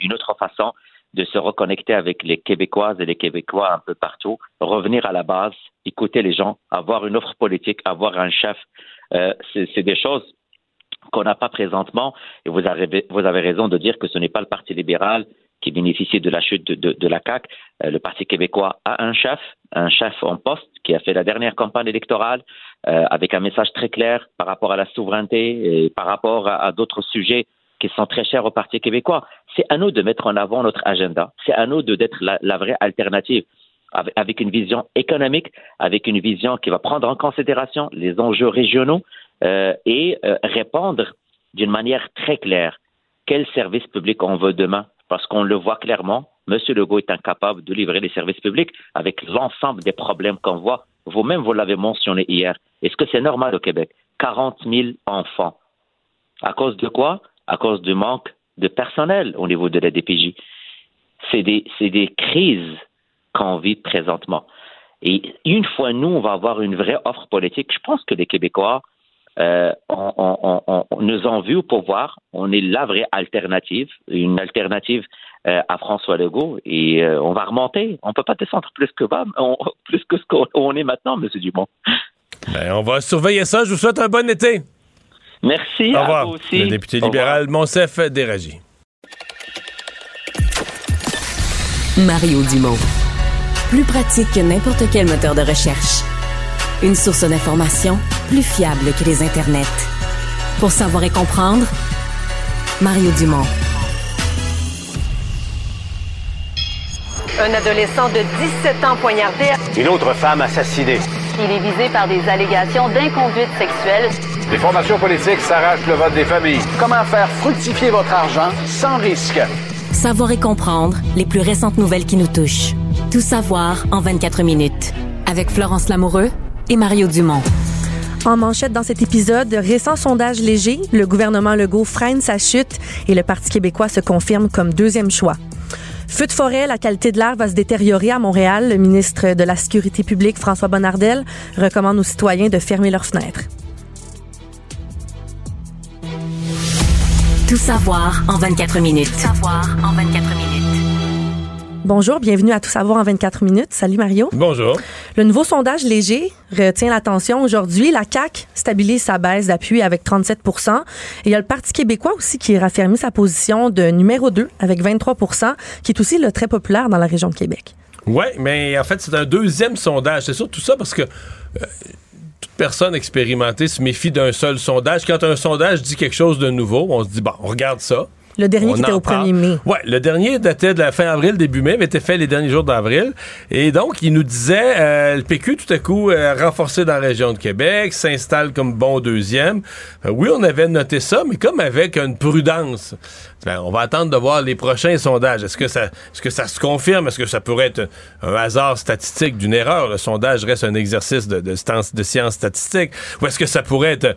une autre façon de se reconnecter avec les Québécoises et les Québécois un peu partout, revenir à la base, écouter les gens, avoir une offre politique, avoir un chef euh, c'est des choses qu'on n'a pas présentement. Et vous avez, raison de dire que ce n'est pas le Parti libéral qui bénéficie de la chute de, la CAQ. Euh, le Parti québécois a un chef, un chef en poste qui a fait la dernière campagne électorale euh, avec un message très clair par rapport à la souveraineté et par rapport à, d'autres sujets qui sont très chers au Parti québécois. C'est à nous de mettre en avant notre agenda. C'est à nous d'être la vraie alternative avec une vision économique, avec une vision qui va prendre en considération les enjeux régionaux euh, et euh, répondre d'une manière très claire quel service public on veut demain? Parce qu'on le voit clairement, M. Legault est incapable de livrer les services publics avec l'ensemble des problèmes qu'on voit. Vous-même, vous, l'avez mentionné hier. Est-ce que c'est normal au Québec? 40 000 enfants. À cause de quoi? À cause du manque de personnel au niveau de la DPJ. C'est des, des crises qu'on vit présentement. Et une fois nous, on va avoir une vraie offre politique, je pense que les Québécois euh, on, nous ont vu au pouvoir. On est la vraie alternative, une alternative euh, à François Legault. Et euh, on va remonter. On ne peut pas descendre plus que bas, [laughs] plus que ce qu'on est maintenant, M. Dumont. Ben, on va surveiller ça. Je vous souhaite un bon été. Merci. Au revoir. À vous aussi. Le député libéral Monsef Déragi. Mario Dumont. Plus pratique que n'importe quel moteur de recherche. Une source d'information plus fiable que les internets. Pour savoir et comprendre, Mario Dumont. Un adolescent de 17 ans poignardé. Une autre femme assassinée. Il est visé par des allégations d'inconduite sexuelle. Les formations politiques s'arrachent le vote des familles. Comment faire fructifier votre argent sans risque? Savoir et comprendre les plus récentes nouvelles qui nous touchent. Tout savoir en 24 minutes. Avec Florence Lamoureux et Mario Dumont. En manchette dans cet épisode, récent sondage léger, le gouvernement Legault freine sa chute et le Parti québécois se confirme comme deuxième choix. Feu de forêt, la qualité de l'air va se détériorer à Montréal. Le ministre de la Sécurité publique, François Bonnardel, recommande aux citoyens de fermer leurs fenêtres. Tout savoir en 24 minutes. Tout savoir en 24 minutes. Bonjour, bienvenue à Tout savoir en 24 minutes. Salut Mario. Bonjour. Le nouveau sondage léger retient l'attention aujourd'hui. La CAQ stabilise sa baisse d'appui avec 37 Et il y a le Parti québécois aussi qui raffermi sa position de numéro 2 avec 23% qui est aussi le très populaire dans la région de Québec. Oui, mais en fait, c'est un deuxième sondage. C'est surtout ça parce que euh, toute personne expérimentée se méfie d'un seul sondage. Quand un sondage dit quelque chose de nouveau, on se dit, bon, on regarde ça. Le dernier On qui était au 1er parle. mai. Ouais, le dernier datait de la fin avril, début mai, mais était fait les derniers jours d'avril. Et donc, il nous disait, euh, le PQ, tout à coup, euh, renforcé dans la région de Québec, s'installe comme bon deuxième. Euh, oui, on avait noté ça, mais comme avec une prudence. Ben, on va attendre de voir les prochains sondages. Est-ce que ça, est-ce que ça se confirme? Est-ce que ça pourrait être un hasard statistique d'une erreur? Le sondage reste un exercice de, de, science- de science statistique. Ou est-ce que ça pourrait être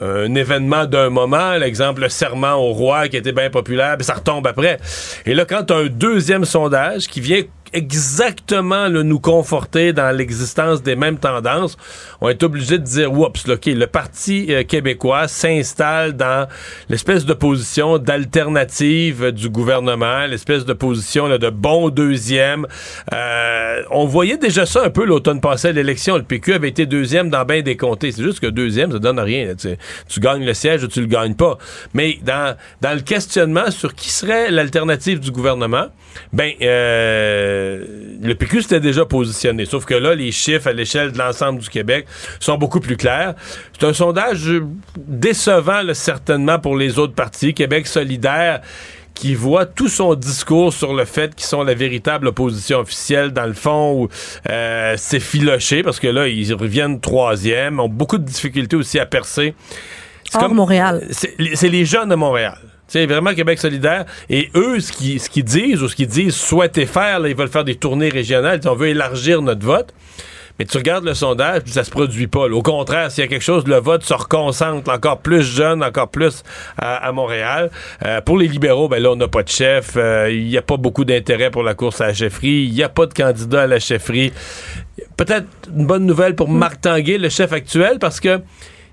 un événement d'un moment, l'exemple le serment au roi qui était bien populaire, puis ça retombe après. Et là, quand as un deuxième sondage qui vient exactement nous conforter dans l'existence des mêmes tendances, on est obligé de dire, oups, OK, le Parti euh, québécois s'installe dans l'espèce de position d'alternative du gouvernement, l'espèce de position là, de bon deuxième. Euh, on voyait déjà ça un peu l'automne passé à l'élection. Le PQ avait été deuxième dans bien des comtés. C'est juste que deuxième, ça donne rien. tu gagnes le siège ou tu le gagnes pas. Mais dans, dans le questionnement sur qui serait l'alternative du gouvernement, ben euh, le PQ s'était déjà positionné. Sauf que là, les chiffres à l'échelle de l'ensemble du Québec sont beaucoup plus clairs. C'est un sondage décevant, là, certainement, pour les autres partis. Québec solidaire qui voit tout son discours sur le fait qu'ils sont la véritable opposition officielle, dans le fond, où euh, c'est filoché, parce que là, ils reviennent troisième, ont beaucoup de difficultés aussi à percer. C'est Hors Montréal. C'est c'est les jeunes de Montréal. C'est vraiment Québec solidaire. Et eux, ce qu'ils ce disent ou ce qu'ils disent souhaiter faire, là, ils veulent faire des tournées régionales. On veut élargir notre vote. Mais tu regardes le sondage, ça se produit pas. là. Au contraire, s'il y a quelque chose, le vote se reconcentre encore plus jeune, encore plus à, à Montréal. Euh, pour les libéraux, ben là, on n'a pas de chef. Euh, Il n'y a pas beaucoup d'intérêt pour la course à la chefferie. Il n'y a pas de candidat à la chefferie. Peut-être une bonne nouvelle pour Marc Tanguay, le chef actuel, parce que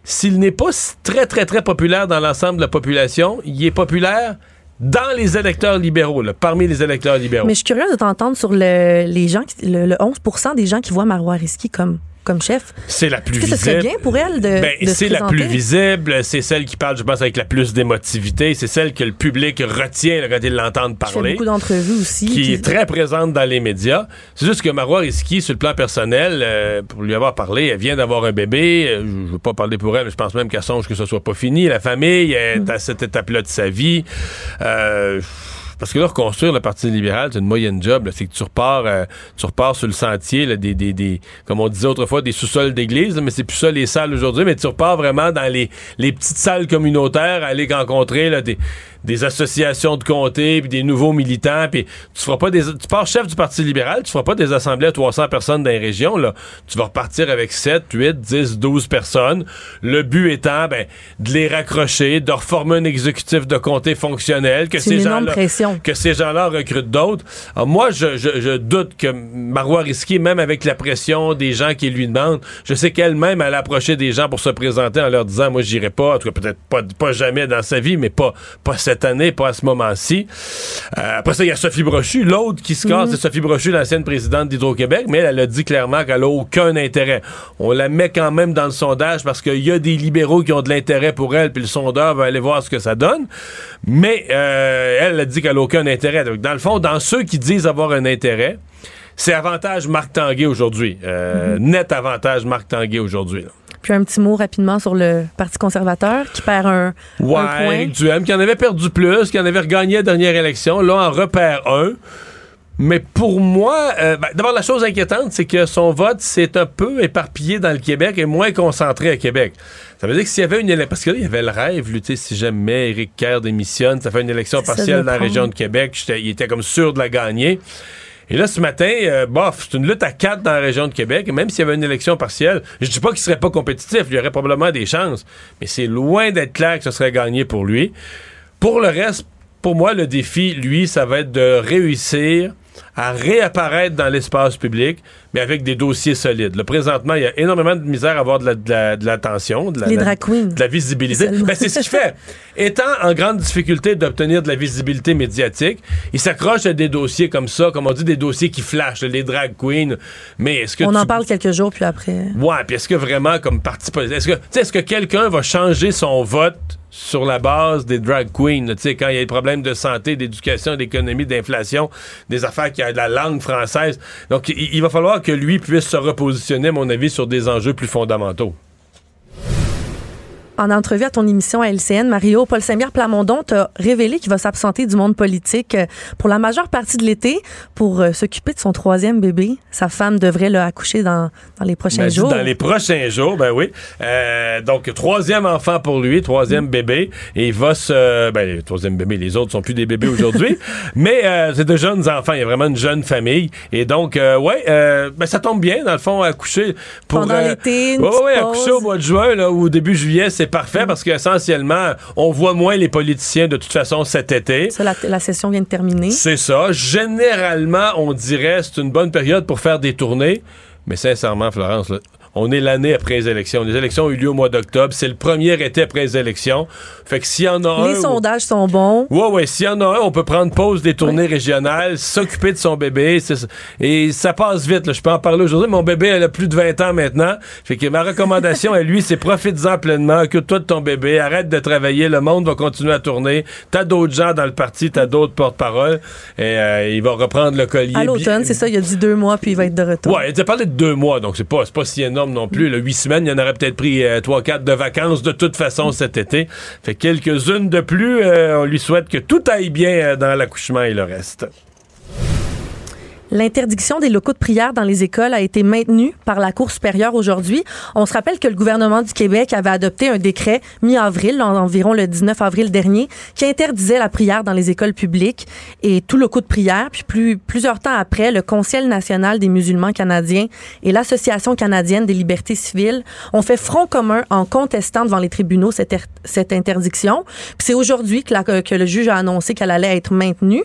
s'il n'est pas très, très, très populaire dans l'ensemble de la population, il est populaire dans les électeurs libéraux, parmi les électeurs libéraux. Mais je suis curieuse de t'entendre sur le, les gens, le, le 11 des gens qui voient Marois Risky comme, comme chef. C'est la plus que ce serait visible. bien pour elle de, Ben, de c'est la plus visible, c'est celle qui parle, je pense, avec la plus d'émotivité, c'est celle que le public retient là, quand Qui fait parler. beaucoup d'entrevues aussi. qui est très présente dans les médias. C'est juste que Marois Risky, sur le plan personnel, euh, pour lui avoir parlé, elle vient d'avoir un bébé. Euh, je ne veux pas parler pour elle, mais je pense même qu'elle songe que ce soit pas fini. La famille est à cette étape-là de sa vie. Euh, parce que là, reconstruire le Parti libéral, c'est une moyenne job. C'est que tu repars, euh, tu repars sur le sentier, là, des, des, des, comme on disait autrefois, des sous-sols d'église, mais c'est plus ça les salles aujourd'hui. Mais tu repars vraiment dans les, les petites salles communautaires, aller rencontrer là, des, des associations de comté, puis des nouveaux militants, puis tu feras pas des, tu pars chef du Parti libéral, tu feras pas des assemblées à 300 personnes dans les régions, là. Tu vas repartir avec 7, 8, 10, 12 personnes. Le but étant, ben, de les raccrocher, de reformer un exécutif de comté fonctionnel, que ces gens-là, que ces gens-là recrutent d'autres. Moi, je, je, je doute que Marois Risky, même avec la pression des gens qui lui demandent, je sais qu'elle-même, elle a approché des gens pour se présenter en leur disant, moi, j'irai pas, en tout cas, peut-être pas, pas jamais dans sa vie, mais pas, pas cette année, pas à ce moment-ci. Euh, après ça, il y a Sophie Brochu, l'autre qui se casse, c'est Sophie Brochu, l'ancienne présidente d'Hydro-Québec, mais elle, elle a dit clairement qu'elle a aucun intérêt. On la met quand même dans le sondage parce qu'il y a des libéraux qui ont de l'intérêt pour elle, puis le sondeur va aller voir ce que ça donne. Mais euh, elle a dit qu'elle a aucun intérêt. Donc, dans le fond, dans ceux qui disent avoir un intérêt, c'est avantage Marc Tanguay aujourd'hui. Euh, Net avantage Marc Tanguay aujourd'hui. Puis un petit mot rapidement sur le Parti conservateur qui perd un, Ouais, un point. Duhem, qui en avait perdu plus, qui en avait regagné la dernière élection, là, en repère un. Mais pour moi, euh, ben, d'abord, la chose inquiétante, c'est que son vote s'est un peu éparpillé dans le Québec et moins concentré à Québec. Ça veut dire que s'il y avait une élection... Parce que là, il y avait le rêve, lutter si jamais Éric Kerr démissionne, ça fait une élection partielle dans la région de Québec. Il était comme sûr de la gagner. Et là, ce matin, euh, bof, c'est une lutte à quatre dans la région de Québec. Même s'il y avait une élection partielle, je dis pas qu'il serait pas compétitif, il y aurait probablement des chances. Mais c'est loin d'être clair que ce serait gagné pour lui. Pour le reste, pour moi, le défi, lui, ça va être de réussir à réapparaître dans l'espace public, mais avec des dossiers solides. Là, présentement, il y a énormément de misère à avoir de la- de la- de l'attention, de, la, de la visibilité. Ben, c'est ce qu'il fait. [laughs] Étant en grande difficulté d'obtenir de la visibilité médiatique, il s'accroche à des dossiers comme ça, comme on dit, des dossiers qui flashent, les drag queens. Mais est-ce que On tu- en parle quelques jours, puis après. Ouais, puis est-ce que vraiment, comme parti politique, est-ce que, est-ce que quelqu'un va changer son vote sur la base des drag queens, là, tu sais, quand il y a des problèmes de santé, d'éducation, d'économie, d'inflation, des affaires qui a de la langue française. Donc, il, il va falloir que lui puisse se repositionner, à mon avis, sur des enjeux plus fondamentaux. En entrevue à ton émission à LCN, Mario, Paul Saint-Pierre Plamondon t'a révélé qu'il va s'absenter du monde politique euh, pour la majeure partie de l'été pour euh, s'occuper de son troisième bébé. Sa femme devrait le accoucher dans, dans les prochains Ben, jours. Dans les prochains jours, ben oui. Euh, donc, troisième enfant pour lui, troisième bébé. Et il va se... Ben, troisième bébé, les autres sont plus des bébés aujourd'hui. [laughs] mais euh, c'est de jeunes enfants. Il y a vraiment une jeune famille. Et donc, euh, ouais, ben, ça tombe bien, dans le fond, accoucher pour... Pendant l'été, une ouais, ouais, accoucher au mois de juin là, ou au début juillet, c'est parfait parce qu'essentiellement, on voit moins les politiciens de toute façon cet été. Ça, la, la session vient de terminer. C'est ça. Généralement, on dirait c'est une bonne période pour faire des tournées. Mais sincèrement, Florence, là, on est l'année après les élections. Les élections ont eu lieu au mois d'octobre. C'est le premier été après les élections. Fait que s'il y en a un... Les sondages sont bons. Ouais, ouais. S'il y en a un, on peut prendre pause des tournées régionales, s'occuper de son bébé. Et ça passe vite. là. Je peux en parler aujourd'hui. Mon bébé, elle a plus de 20 ans maintenant. Fait que ma recommandation à lui, c'est profite-en pleinement. Occupe-toi de ton bébé. Arrête de travailler. Le monde va continuer à tourner. T'as d'autres gens dans le parti. T'as d'autres porte-parole. Et euh, il va reprendre le collier. À l'automne, c'est ça, il a dit deux mois, puis il va être de retour. Ouais, il a parlé de deux mois, donc c'est pas, c'est pas si énorme non plus. Le huit semaines, il y en aurait peut-être pris euh, trois, quatre de vacances de toute façon cet été. Fait quelques-unes de plus. euh, on lui souhaite que tout aille bien euh, dans l'accouchement et le reste. L'interdiction des locaux de prière dans les écoles a été maintenue par la Cour supérieure aujourd'hui. On se rappelle que le gouvernement du Québec avait adopté un décret mi-avril, en- environ le 19 avril dernier, qui interdisait la prière dans les écoles publiques et tout locaux de prière. Puis plus, plusieurs temps après, le Conseil national des musulmans canadiens et l'Association canadienne des libertés civiles ont fait front commun en contestant devant les tribunaux cette, cette interdiction. Puis c'est aujourd'hui que, que le juge a annoncé qu'elle allait être maintenue.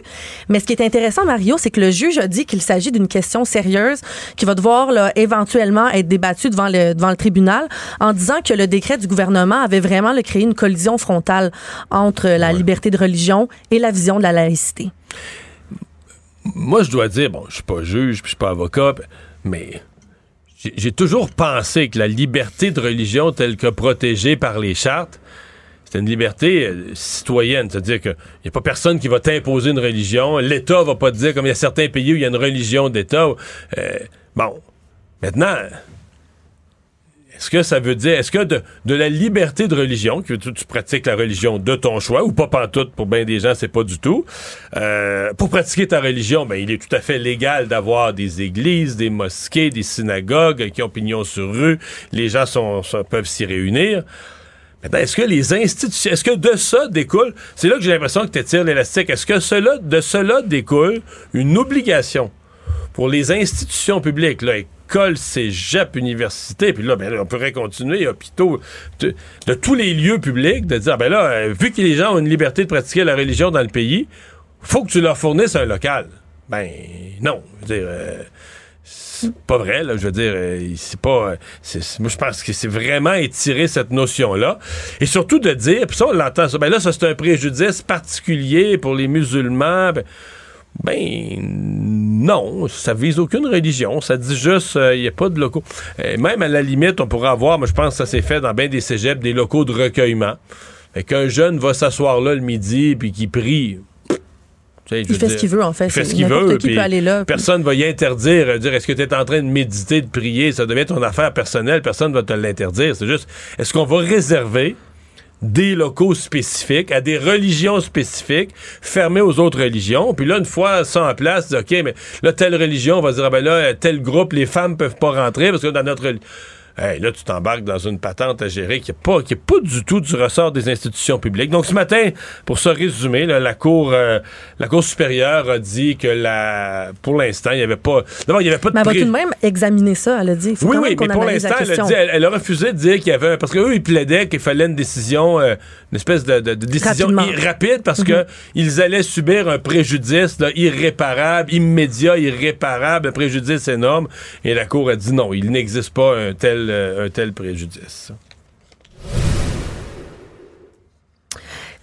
Mais ce qui est intéressant, Mario, c'est que le juge a dit qu'il s'agit d'une question sérieuse qui va devoir là, éventuellement être débattue devant le, devant le tribunal en disant que le décret du gouvernement avait vraiment là, créé une collision frontale entre la liberté de religion et la vision de la laïcité. Moi, je dois dire, bon, je suis pas juge, puis je suis pas avocat, mais j'ai toujours pensé que la liberté de religion telle que protégée par les chartes, c'est une liberté euh, citoyenne, c'est-à-dire qu'il n'y a pas personne qui va t'imposer une religion. L'État va pas te dire, comme il y a certains pays où il y a une religion d'État. euh, bon, maintenant, est-ce que ça veut dire, est-ce que de, la liberté de religion, que tu, pratiques la religion de ton choix, ou pas pantoute, pour bien des gens, c'est pas du tout, euh, pour pratiquer ta religion, ben, il est tout à fait légal d'avoir des églises, des mosquées, des synagogues qui ont pignon sur rue, les gens peuvent s'y réunir. Maintenant, est-ce que les institutions, est-ce que de ça découle, c'est là que j'ai l'impression que tu étires l'élastique, est-ce que cela, de cela découle une obligation pour les institutions publiques, là, écoles, cégep, universités, puis là, ben, là, on pourrait continuer, hôpitaux, de, de tous les lieux publics, de dire, ben là, euh, vu que les gens ont une liberté de pratiquer la religion dans le pays, faut que tu leur fournisses un local. Ben, non. Je veux dire, euh, pas vrai. Je veux dire, euh, c'est pas. euh, c'est- c'est- moi, je pense que c'est vraiment étirer cette notion-là. Et surtout de dire, puis ça, on l'entend, ça. Ben là, ça, c'est un préjudice particulier pour les musulmans. Ben, ben, non, ça vise aucune religion. Ça dit juste, il n'y a pas de locaux. Euh, même à la limite, on pourrait avoir, moi je pense que ça s'est fait dans bien des cégeps, des locaux de recueillement. Fait qu'un jeune va s'asseoir là le midi puis qui prie. Il fait ce qu'il veut, en fait. Il fait ce qu'il veut. qui puis peut aller là, puis- Personne va y interdire. euh, Dire, est-ce que tu es en train de méditer, de prier? Ça devient ton affaire personnelle. Personne va te l'interdire. C'est juste, est-ce qu'on va réserver des locaux spécifiques, à des religions spécifiques, fermés aux autres religions? Puis là, une fois ça en place, OK, mais là, telle religion, on va dire, ah ben là, tel groupe, les femmes peuvent pas rentrer parce que dans notre... Hey, là, tu t'embarques dans une patente à gérer qui n'est pas, qui est pas du tout du ressort des institutions publiques. Donc, ce matin, pour se résumer, là, la, cour, euh, la Cour supérieure a dit que la, pour l'instant, il n'y avait pas... D'abord, il n'y avait pas de... Mais elle va tout de même examiner ça, elle a dit. Faut oui, oui, mais pour l'instant, elle, a dit- elle- elle a refusé de dire qu'il y avait. Parce qu'eux, ils plaidaient qu'il fallait une décision, euh, une espèce de, de- de décision rapide parce Mhm. que ils allaient subir un préjudice là, irréparable, immédiat, irréparable, un préjudice énorme. Et la Cour a dit non, il n'existe pas un tel, euh, un tel préjudice.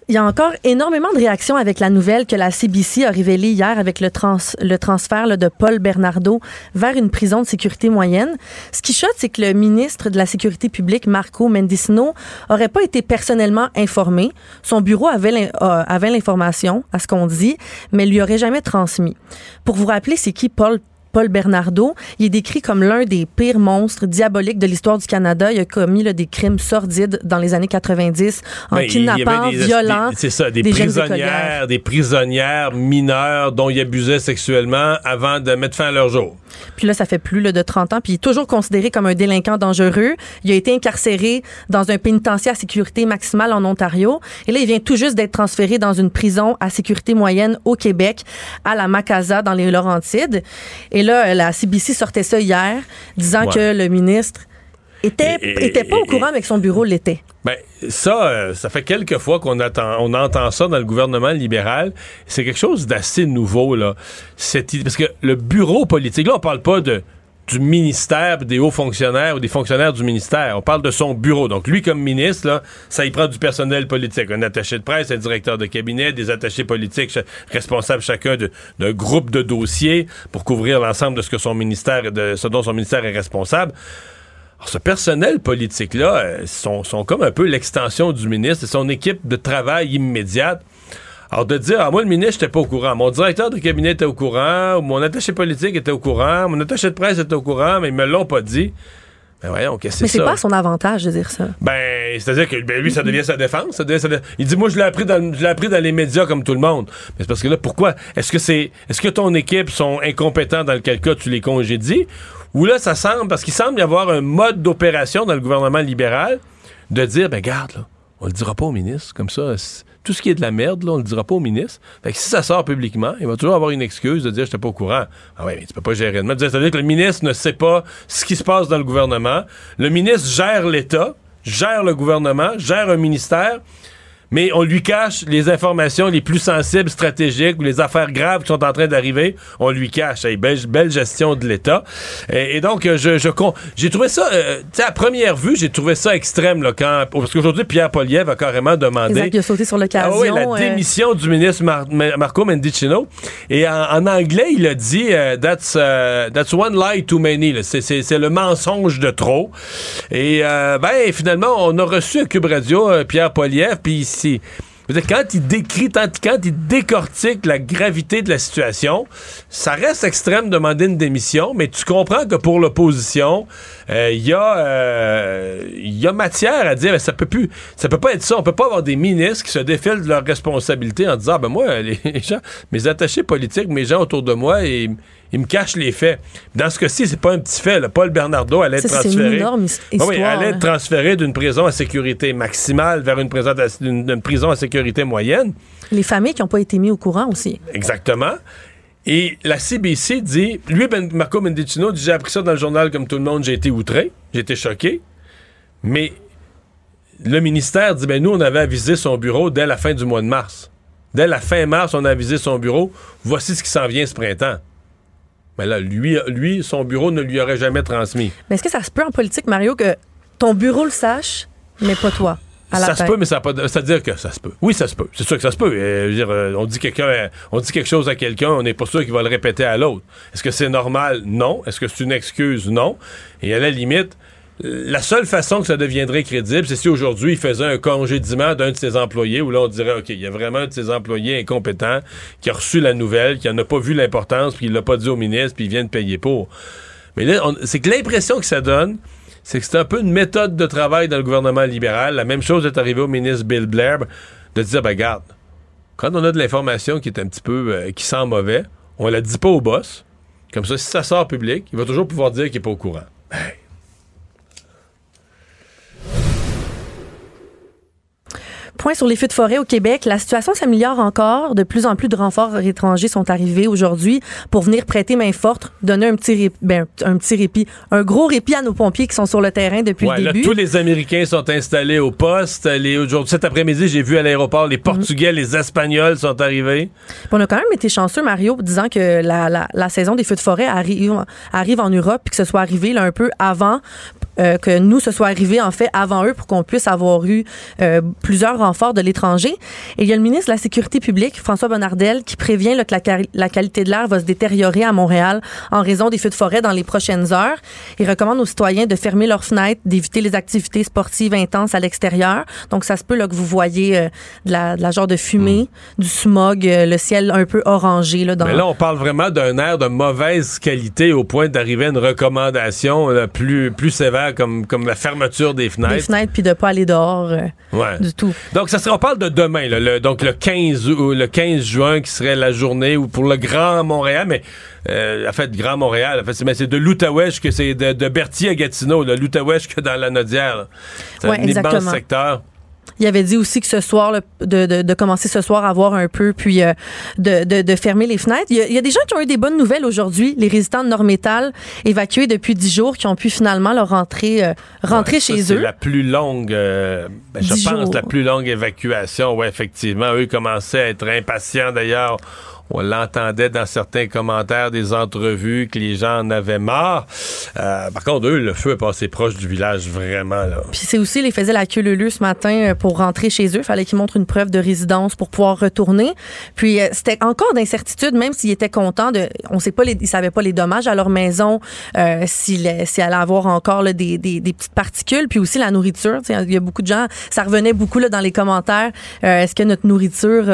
Il y a encore énormément de réactions avec la nouvelle que la CBC a révélée hier avec le, trans, le transfert de Paul Bernardo vers une prison de sécurité moyenne. Ce qui choque, c'est que le ministre de la Sécurité publique, Marco Mendicino, aurait pas été personnellement informé. Son bureau avait euh, l'information, à ce qu'on dit, mais lui aurait jamais transmis. Pour vous rappeler, c'est qui Paul Paul Bernardo. Il est décrit comme l'un des pires monstres diaboliques de l'histoire du Canada. Il a commis là, des crimes sordides dans les années 90 en Ben, kidnappant, des- violant des- C'est ça, des, prisonnières, des prisonnières mineures dont il abusait sexuellement avant de mettre fin à leur jour. Puis là, ça fait plus là, de 30 ans. Puis il est toujours considéré comme un délinquant dangereux. Il a été incarcéré dans un pénitencier à sécurité maximale en Ontario. Et là, il vient tout juste d'être transféré dans une prison à sécurité moyenne au Québec, à la Macasa, dans les Laurentides. Et là, la CBC sortait ça hier, disant Ouais. que le ministre était, Et- était pas au courant, mais que son bureau l'était. Ben, ça, euh, ça fait quelques fois qu'on attend, on entend ça dans le gouvernement libéral. C'est quelque chose d'assez nouveau, là. Cette parce que le bureau politique, là, on parle pas de du ministère, des hauts fonctionnaires ou des fonctionnaires du ministère. On parle de son bureau. Donc, lui, comme ministre, ça y prend du personnel politique. Un attaché de presse, un directeur de cabinet, des attachés politiques responsables chacun d'un groupe de dossiers pour couvrir l'ensemble de ce que son ministère, de ce dont son ministère est responsable. Alors, ce personnel politique-là euh, sont, sont comme un peu l'extension du ministre et son équipe de travail immédiate. Alors, de dire, ah, moi, le ministre, j'étais pas au courant. Mon directeur de cabinet était au courant, ou mon attaché politique était au courant, mon attaché de presse était au courant, mais ils me l'ont pas dit. Ben voyons, qu'est-ce que Mais c'est pas à son avantage de dire ça. Ben, c'est-à-dire que ben, lui, ça devient sa défense. ça devient sa dé- Il dit, moi, je l'ai appris, dans, je l'ai appris dans les médias comme tout le monde. Mais c'est parce que là, pourquoi? Est-ce que c'est, est-ce que ton équipe sont incompétents dans lequel cas tu les congédies? Ou là, ça semble, parce qu'il semble y avoir un mode d'opération dans le gouvernement libéral de dire, ben, garde, là, on le dira pas au ministre. Comme ça, c'est- tout ce qui est de la merde, là, on le dira pas au ministre. Fait que si ça sort publiquement, il va toujours avoir une excuse de dire, j'étais pas au courant. Ah ouais, mais tu peux pas gérer de même. C'est-à-dire que le ministre ne sait pas ce qui se passe dans le gouvernement. Le ministre gère l'État, gère le gouvernement, gère un ministère, mais on lui cache les informations les plus sensibles, stratégiques, ou les affaires graves qui sont en train d'arriver, on lui cache. Hey, belle, belle gestion de l'État. Et, et donc, euh, je, je con- j'ai trouvé ça, euh, tu sais, à première vue, j'ai trouvé ça extrême, là, quand, parce qu'aujourd'hui, Pierre Poliev a carrément demandé... Exact, il a sauté sur Ah l'occasion. oui, la euh, démission du ministre Mar- Ma- Marco Mendicino. Et en, en anglais, il a dit euh, that's, that's one lie too many. C'est, le mensonge de trop. Et ben finalement, on a reçu à Cube Radio Pierre Poliev, puis Quand il décrit, quand il décortique la gravité de la situation, ça reste extrême de demander une démission, mais tu comprends que pour l'opposition, il y, a, euh, il y a matière à dire, ça peut plus, ça peut pas être ça. On peut pas avoir des ministres qui se défilent de leurs responsabilités en disant, Ah, ben moi, [laughs] les gens, mes attachés politiques, mes gens autour de moi, ils, ils me cachent les faits. Dans ce cas-ci, c'est pas un petit fait. là. Paul Bernardo allait être transféré. Ah oui, histoire, allait là. être transféré d'une prison à sécurité maximale vers une prison à, une- une prison à sécurité moyenne. Les familles qui n'ont pas été mises au courant aussi. Exactement. Et la CBC dit, lui, ben, Marco Mendicino j'ai appris ça dans le journal comme tout le monde, j'ai été outré, j'ai été choqué. Mais le ministère dit, ben nous, on avait avisé son bureau dès la fin du mois de mars. Dès la fin mars, on a avisé son bureau, voici ce qui s'en vient ce printemps. Mais là, lui, lui, son bureau ne lui aurait jamais transmis. Mais est-ce que ça se peut en politique, Mario, que ton bureau le sache, mais pas toi? Ça se peut, mais ça n'a pas de- C'est-à-dire que ça se peut. Oui, ça se peut. C'est sûr que ça se peut. Euh, je veux dire, euh, on dit quelqu'un, on dit quelque chose à quelqu'un, on n'est pas sûr qu'il va le répéter à l'autre. Est-ce que c'est normal? Non. Est-ce que c'est une excuse? Non. Et à la limite, la seule façon que ça deviendrait crédible, c'est si aujourd'hui il faisait un congédiement d'un de ses employés, où là on dirait, OK, il y a vraiment un de ses employés incompétent qui a reçu la nouvelle, qui en a pas vu l'importance, puis il l'a pas dit au ministre, puis il vient de payer pour. Mais là, c'est que l'impression que ça donne, c'est que c'est un peu une méthode de travail dans le gouvernement libéral. La même chose est arrivée au ministre Bill Blair, de dire, ben garde, quand on a de l'information qui est un petit peu, euh, qui sent mauvais, on la dit pas au boss. Comme ça, si ça sort public, il va toujours pouvoir dire qu'il est pas au courant. Point sur les feux de forêt au Québec. La situation s'améliore encore. De plus en plus de renforts étrangers sont arrivés aujourd'hui pour venir prêter main forte, donner un petit, ré- ben, un petit répit, un gros répit à nos pompiers qui sont sur le terrain depuis Ouais, le là, début. tous les Américains sont installés au poste. Les, aujourd'hui, cet après-midi, j'ai vu à l'aéroport les Portugais, les Espagnols sont arrivés. Puis on a quand même été chanceux, Mario, disant que la, la- la saison des feux de forêt arrive, arrive en Europe, puis que ce soit arrivé là, un peu avant euh, que nous, ce soit arrivé en fait avant eux pour qu'on puisse avoir eu euh, plusieurs renforts de l'étranger. Et il y a le ministre de la Sécurité publique, François Bonnardel, qui prévient là, que la, la qualité de l'air va se détériorer à Montréal en raison des feux de forêt dans les prochaines heures. Il recommande aux citoyens de fermer leurs fenêtres, d'éviter les activités sportives intenses à l'extérieur. Donc, ça se peut là, que vous voyez euh, de, la, de la genre de fumée, du smog, euh, le ciel un peu orangé. Là, dans... Mais là, on parle vraiment d'un air de mauvaise qualité au point d'arriver à une recommandation là, plus, plus sévère comme, comme la fermeture des fenêtres. Des fenêtres, puis de pas aller dehors euh, Ouais. du tout. Donc, ça serait, on parle de demain, là, le- donc le 15, ou le 15 juin qui serait la journée ou pour le Grand Montréal, mais euh, en fait, Grand Montréal, en fait, c'est, mais c'est de l'Outaouais que c'est de, de Berthier à Gatineau, de l'Outaouais que dans la Nodière. C'est Ouais, un immense exactement. secteur. Il avait dit aussi que ce soir, là, de, de, de commencer ce soir à voir un peu, puis euh, de, de, de fermer les fenêtres. Il y, a, il y a des gens qui ont eu des bonnes nouvelles aujourd'hui. Les résidents de Nord-Métal, évacués depuis dix jours, qui ont pu finalement leur rentrer, euh, rentrer Ouais, ça, chez c'est eux. la plus longue, euh, ben, je pense, jours. la plus longue évacuation. Oui, effectivement. Eux commençaient à être impatients d'ailleurs. On l'entendait dans certains commentaires des entrevues que les gens en avaient marre. Euh, par contre, eux, le feu est passé proche du village, vraiment. Là. Puis c'est aussi, ils faisaient la queue ce matin euh, pour rentrer chez eux. Fallait qu'ils montrent une preuve de résidence pour pouvoir retourner. Puis euh, c'était encore d'incertitude, même s'ils étaient contents de, on sait pas, les, ils savaient pas les dommages à leur maison, euh, s'il avoir encore des, petites particules, puis aussi la nourriture. Il y a beaucoup de gens, ça revenait beaucoup dans les commentaires. Est-ce que notre nourriture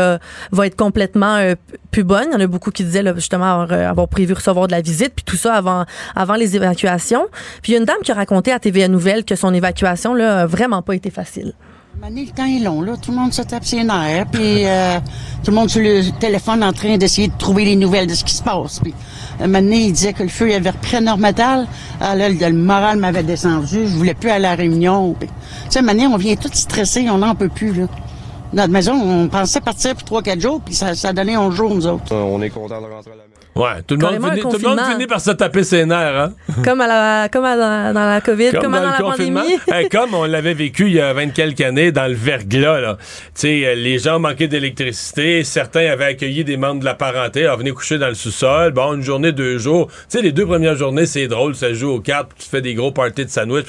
va être complètement euh, Il y en a beaucoup qui disaient justement avoir, euh, avoir prévu recevoir de la visite, puis tout ça avant avant les évacuations. Puis il y a une dame qui a raconté à TVA Nouvelle que son évacuation là vraiment pas été facile. Mané, le temps est long, là. Tout le monde se tape ses nerfs, puis euh, tout le monde sur le téléphone en train d'essayer de trouver les nouvelles de ce qui se passe. Puis, moment donné, il disait que le feu il avait repris à Normetal. Ah, là, le, moral m'avait descendu. Je voulais plus aller à la réunion. Puis, tu sais, donné, on vient tout stressé, on n'en peut plus, là. Notre maison, on pensait partir pour trois, quatre jours, puis ça, ça donnait 11 jours, nous autres. On est content de rentrer à la maison. Ouais, tout le, monde finit, tout le monde finit par se taper ses nerfs, hein? [laughs] comme à la, comme à la- dans la COVID, comme, dans dans, le la confinement. pandémie. [laughs] Hey, comme on l'avait vécu il y a 20 quelques années dans le verglas, là. Tu sais, euh, les gens manquaient d'électricité, certains avaient accueilli des membres de la parenté, alors venaient coucher dans le sous-sol. Bon, une journée, deux jours. Tu sais, les deux premières journées, c'est drôle, ça joue aux cartes, tu fais des gros parties de sandwich.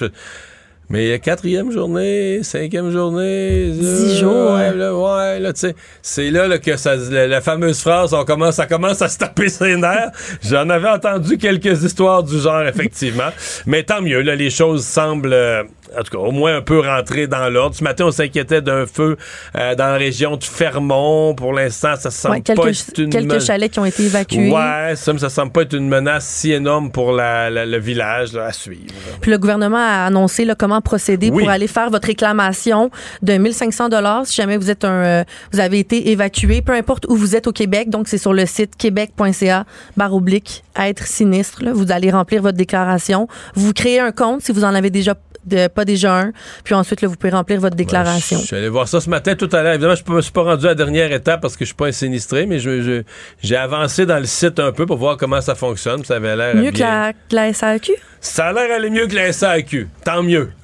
Mais quatrième journée, cinquième journée, Dix jours, ouais, là, ouais, là, tu sais, c'est là, là, que ça, la, la fameuse phrase, on commence, ça commence à se taper [laughs] ses nerfs. J'en avais entendu quelques histoires du genre, effectivement. Mais tant mieux, là, les choses semblent, euh, en tout cas, au moins un peu rentrer dans l'ordre. Ce matin, on s'inquiétait d'un feu euh, dans la région de Fermont. Pour l'instant, ça semble Ouais, pas être une quelques chalets qui ont été évacués. Ouais, ça, ça semble pas être une menace si énorme pour la- la- le village là, à suivre. Puis le gouvernement a annoncé là, comment procéder Oui. pour aller faire votre réclamation de 1500 dollars si jamais vous êtes un euh, vous avez été évacué, peu importe où vous êtes au Québec. Donc c'est sur le site québec.ca barre oblique être sinistre. là. Vous allez remplir votre déclaration. Vous créez un compte si vous en avez déjà de- pas déjà un. Puis ensuite là, vous pouvez remplir votre déclaration. Je suis allé voir ça ce matin tout à l'heure. Évidemment, je ne me suis pas rendu à la dernière étape parce que je suis pas un sinistré, mais je- je- j'ai avancé dans le site un peu pour voir comment ça fonctionne. Ça avait l'air Mieux que la, que la SAQ. Ça a l'air aller mieux que la SAQ. Tant mieux. [laughs]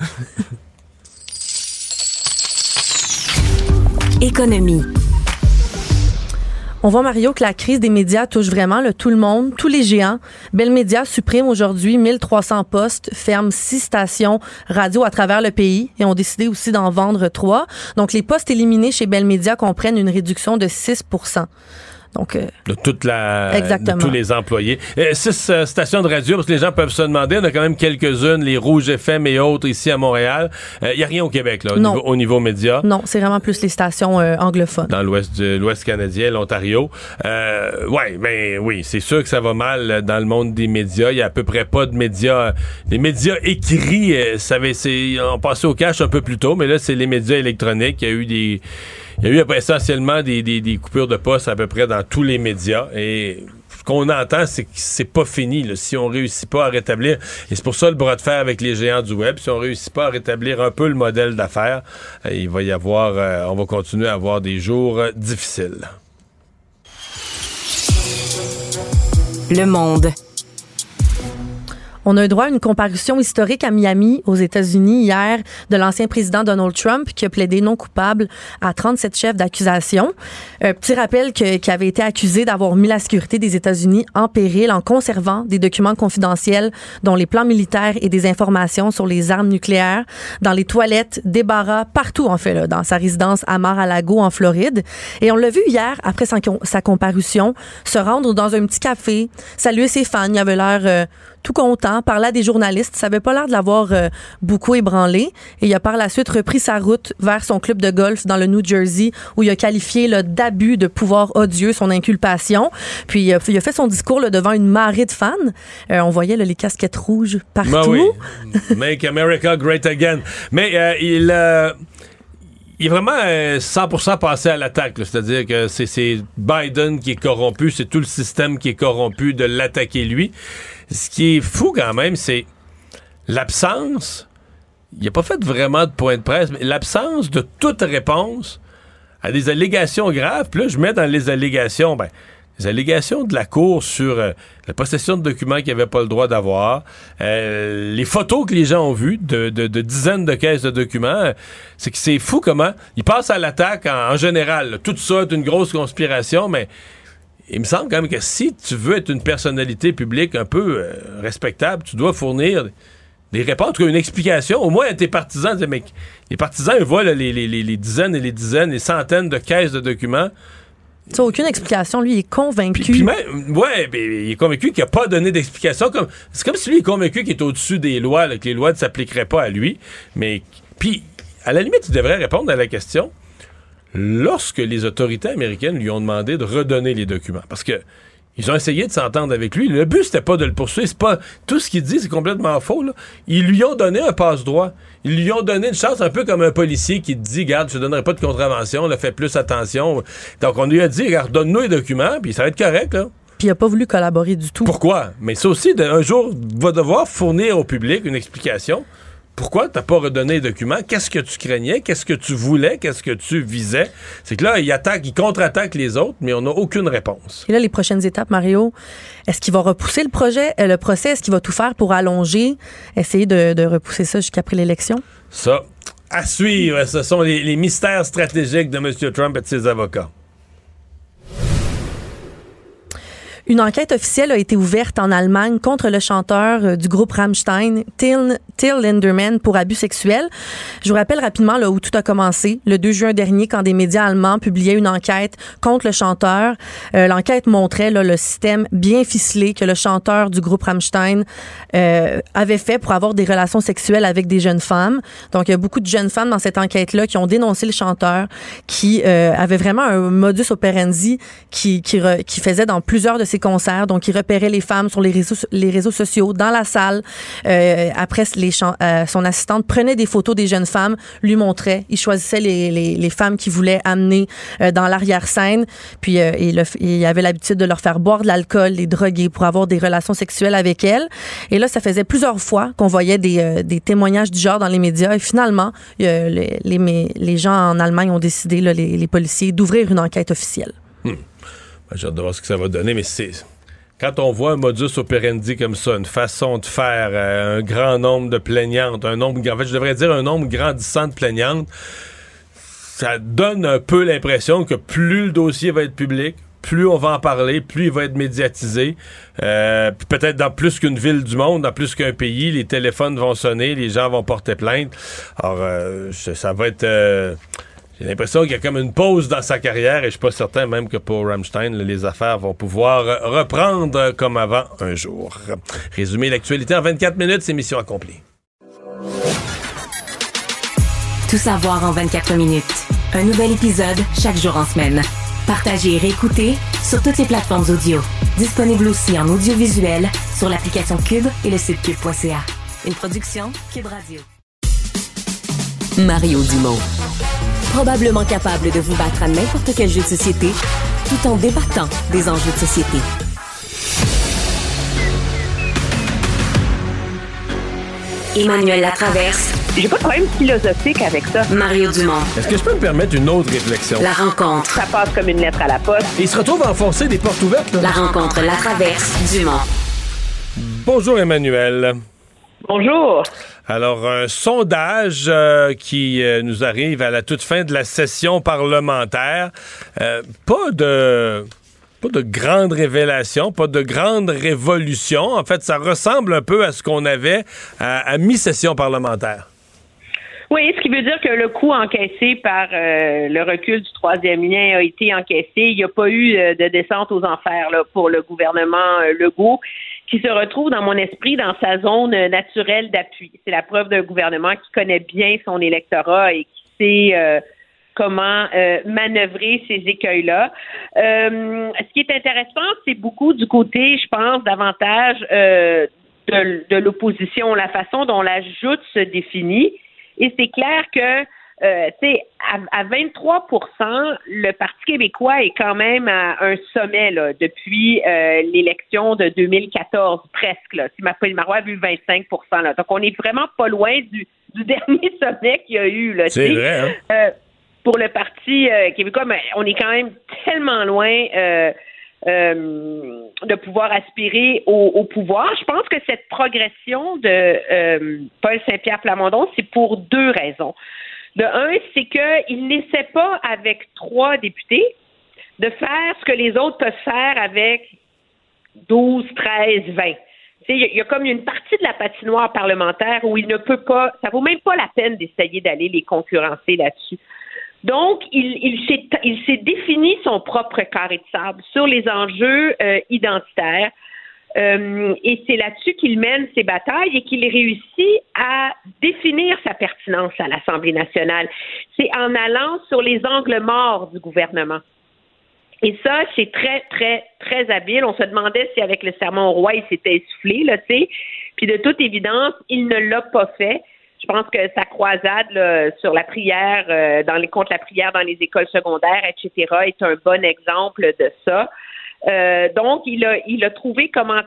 Économie. On voit, Mario, que la crise des médias touche vraiment là, tout le monde, tous les géants. Bell Media supprime aujourd'hui 1300 postes, ferme six stations radio à travers le pays et ont décidé aussi d'en vendre trois. Donc, les postes éliminés chez Bell Media comprennent une réduction de 6 Donc, euh, De toute la, Exactement. de tous les employés. Euh, six euh, stations de radio, parce que les gens peuvent se demander, on a quand même quelques-unes, les Rouges FM et autres ici à Montréal. Il n'y a rien au Québec, là, au Non. niveau, au niveau média. non, c'est vraiment plus les stations euh, anglophones. dans l'ouest l'ouest canadien, l'Ontario. Euh, ouais, ben oui, c'est sûr que ça va mal euh, dans le monde des médias. Il y a à peu près pas de médias. Les médias écrits, euh, ça avait, c'est, on passait au cash un peu plus tôt, mais là c'est les médias électroniques. Il y a eu des, il y a eu essentiellement des, coupures de poste à peu près dans tous les médias et ce qu'on entend, c'est que c'est pas fini. Si on réussit pas à rétablir, et c'est pour ça le bras de fer avec les géants du web, si on réussit pas à rétablir un peu le modèle d'affaires, euh, il va y avoir, euh, on va continuer à avoir des jours euh, difficiles. Le monde. On a eu droit à une comparution historique à Miami, aux États-Unis, hier, de l'ancien président Donald Trump, qui a plaidé non coupable à 37 chefs d'accusation. Euh, petit rappel que, qui avait été accusé d'avoir mis la sécurité des États-Unis en péril en conservant des documents confidentiels, dont les plans militaires et des informations sur les armes nucléaires, dans les toilettes, débarras, partout, en fait, là, dans sa résidence à Mar-a-Lago, en Floride. Et on l'a vu hier, après sa, sa comparution, se rendre dans un petit café, saluer ses fans. Il avait l'air euh, tout content, parler à des journalistes. Ça avait pas l'air de l'avoir euh, beaucoup ébranlé. Et il a par la suite repris sa route vers son club de golf dans le New Jersey, où il a qualifié d'abus de pouvoir odieux son inculpation. Puis il a, il a fait son discours là, devant une marée de fans. Euh, on voyait là, les casquettes rouges partout. Ben oui. [laughs] Make America Great Again. Mais euh, il il est vraiment euh, 100% passé à l'attaque. C'est-à-dire que c'est Biden qui est corrompu, c'est tout le système qui est corrompu de l'attaquer lui. Ce qui est fou quand même, c'est l'absence. Il n'a pas fait vraiment de point de presse, mais l'absence de toute réponse à des allégations graves. Puis là, je mets dans les allégations, ben, les allégations de la Cour sur euh, la possession de documents qu'il n'avait pas le droit d'avoir, euh, les photos que les gens ont vues de, dizaines de caisses de documents, euh, c'est que c'est fou comment ils passent à l'attaque en, général. Tout ça est une grosse conspiration, mais il me semble quand même que si tu veux être une personnalité publique un peu euh, respectable, tu dois fournir des réponses, en tout cas une explication, au moins à tes partisans. Mais les partisans, ils voient là, les, les, les, dizaines et les dizaines, les centaines de caisses de documents. Tu aucune explication. Lui, il est convaincu. Puis, puis même, ouais, ben, il est convaincu qu'il n'a pas donné d'explication. Comme, c'est comme si lui est convaincu qu'il est au-dessus des lois, là, que les lois ne s'appliqueraient pas à lui. Mais, puis, à la limite, il devrait répondre à la question lorsque les autorités américaines lui ont demandé de redonner les documents. Parce que ils ont essayé de s'entendre avec lui. Le but, c'était pas de le poursuivre. C'est pas, tout ce qu'il dit, c'est complètement faux. Là. Ils lui ont donné un passe-droit. Ils lui ont donné une chance, un peu comme un policier qui te dit, garde, je te donnerai pas de contravention, là, fais plus attention. Donc, on lui a dit, regarde, donne-nous les documents, puis ça va être correct, là. Puis il n'a pas voulu collaborer du tout. Pourquoi? Mais ça aussi, un jour, va devoir fournir au public une explication. Pourquoi t'as pas redonné les documents? Qu'est-ce que tu craignais? Qu'est-ce que tu voulais? Qu'est-ce que tu visais? C'est que là, il attaque, il contre-attaque les autres, mais on n'a aucune réponse. Et là, les prochaines étapes, Mario, est-ce qu'il va repousser le projet, euh, le procès? Est-ce qu'il va tout faire pour allonger, essayer de, de repousser ça jusqu'après l'élection? Ça, à suivre. Ce sont les, les mystères stratégiques de M. Trump et de ses avocats. Une enquête officielle a été ouverte en Allemagne contre le chanteur euh, du groupe Rammstein, Till, Till Linderman, pour abus sexuels. Je vous rappelle rapidement là où tout a commencé, le 2 juin dernier, quand des médias allemands publiaient une enquête contre le chanteur. Euh, L'enquête montrait là, le système bien ficelé que le chanteur du groupe Rammstein euh, avait fait pour avoir des relations sexuelles avec des jeunes femmes. Donc, il y a beaucoup de jeunes femmes dans cette enquête-là qui ont dénoncé le chanteur, qui euh, avait vraiment un modus operandi qui, qui, re, qui faisait dans plusieurs de ses concerts. Donc, il repérait les femmes sur les réseaux, les réseaux sociaux, dans la salle. Euh, après, euh, son assistante prenait des photos des jeunes femmes, lui montrait. Il choisissait les, les, femmes qu'il voulait amener euh, dans l'arrière-scène. Puis, il, avait l'habitude de leur faire boire de l'alcool, les droguer pour avoir des relations sexuelles avec elles. Et là, ça faisait plusieurs fois qu'on voyait des, des témoignages du genre dans les médias. Et finalement, les, les, gens en Allemagne ont décidé, les policiers, d'ouvrir une enquête officielle. Hmm. J'ai hâte de voir ce que ça va donner, mais c'est. Quand on voit un modus operandi comme ça, une façon de faire, euh, un grand nombre de plaignantes, un nombre, en fait, je devrais dire un nombre grandissant de plaignantes, ça donne un peu l'impression que plus le dossier va être public, plus on va en parler, plus il va être médiatisé. Euh, peut-être dans plus qu'une ville du monde, dans plus qu'un pays, les téléphones vont sonner, les gens vont porter plainte. Alors, euh, ça va être. J'ai l'impression qu'il y a comme une pause dans sa carrière et je suis pas certain même que pour Rammstein, les affaires vont pouvoir reprendre comme avant un jour. Résumer l'actualité en 24 minutes, c'est mission accomplie. Tout savoir en 24 minutes. Un nouvel épisode chaque jour en semaine. Partagez et réécoutez sur toutes les plateformes audio. Disponible aussi en audiovisuel sur l'application Cube et le site cube.ca. Une production Cube Radio. Mario Dumont. Probablement capable de vous battre à n'importe quel jeu de société tout en débattant des enjeux de société. Emmanuel Latraverse. J'ai pas de problème philosophique avec ça. Mario Dumont. Est-ce que je peux me permettre une autre réflexion? La rencontre. Ça passe comme une lettre à la poste. Et il se retrouve à enfoncer des portes ouvertes. Là. La rencontre La Traverse Dumont. Bonjour Emmanuel. Bonjour. Alors, un sondage euh, qui euh, nous arrive à la toute fin de la session parlementaire. Euh, pas de pas de grande révélation, pas de grande révolution. En fait, ça ressemble un peu à ce qu'on avait à, mi-session parlementaire. Oui, ce qui veut dire que le coût encaissé par le recul du troisième lien a été encaissé. Il n'y a pas eu de descente aux enfers pour le gouvernement Legault, qui se retrouve dans mon esprit dans sa zone euh, naturelle d'appui. C'est la preuve d'un gouvernement qui connaît bien son électorat et qui sait euh, comment euh, manœuvrer ces écueils-là. Euh, ce qui est intéressant, c'est beaucoup du côté, je pense, davantage euh, de, de l'opposition, la façon dont la joute se définit. Et c'est clair que, euh, tu sais, à, à 23% le Parti québécois est quand même à un sommet là, depuis euh, l'élection de 2014, presque. Là. Si ma feuille Marois a vu 25 là. Donc, on est vraiment pas loin du, du [laughs] dernier sommet qu'il y a eu. Là, C'est vrai, hein? Euh, pour le Parti euh, québécois, mais on est quand même tellement loin euh, euh, de pouvoir aspirer au, au pouvoir. Je pense que cette progression de euh, Paul Saint-Pierre Plamondon, c'est pour deux raisons. De un, c'est qu'il n'essaie pas avec trois députés de faire ce que les autres peuvent faire avec 12, 13, 20. Tu sais, Il y, a- comme une partie de la patinoire parlementaire où il ne peut pas, ça vaut même pas la peine d'essayer d'aller les concurrencer là-dessus. Donc, il, il s'est défini son propre carré de sable sur les enjeux euh, identitaires. Euh, et c'est là-dessus qu'il mène ses batailles et qu'il réussit à définir sa pertinence à l'Assemblée nationale. C'est en allant sur les angles morts du gouvernement. Et ça, c'est très, très, très habile. On se demandait si avec le serment au roi, il s'était essoufflé, là, tu sais. Puis de toute évidence, il ne l'a pas fait. Je pense que sa croisade là, sur la prière, euh, dans les contre la prière dans les écoles secondaires, etc., est un bon exemple de ça. Euh, donc, il a, il a trouvé comment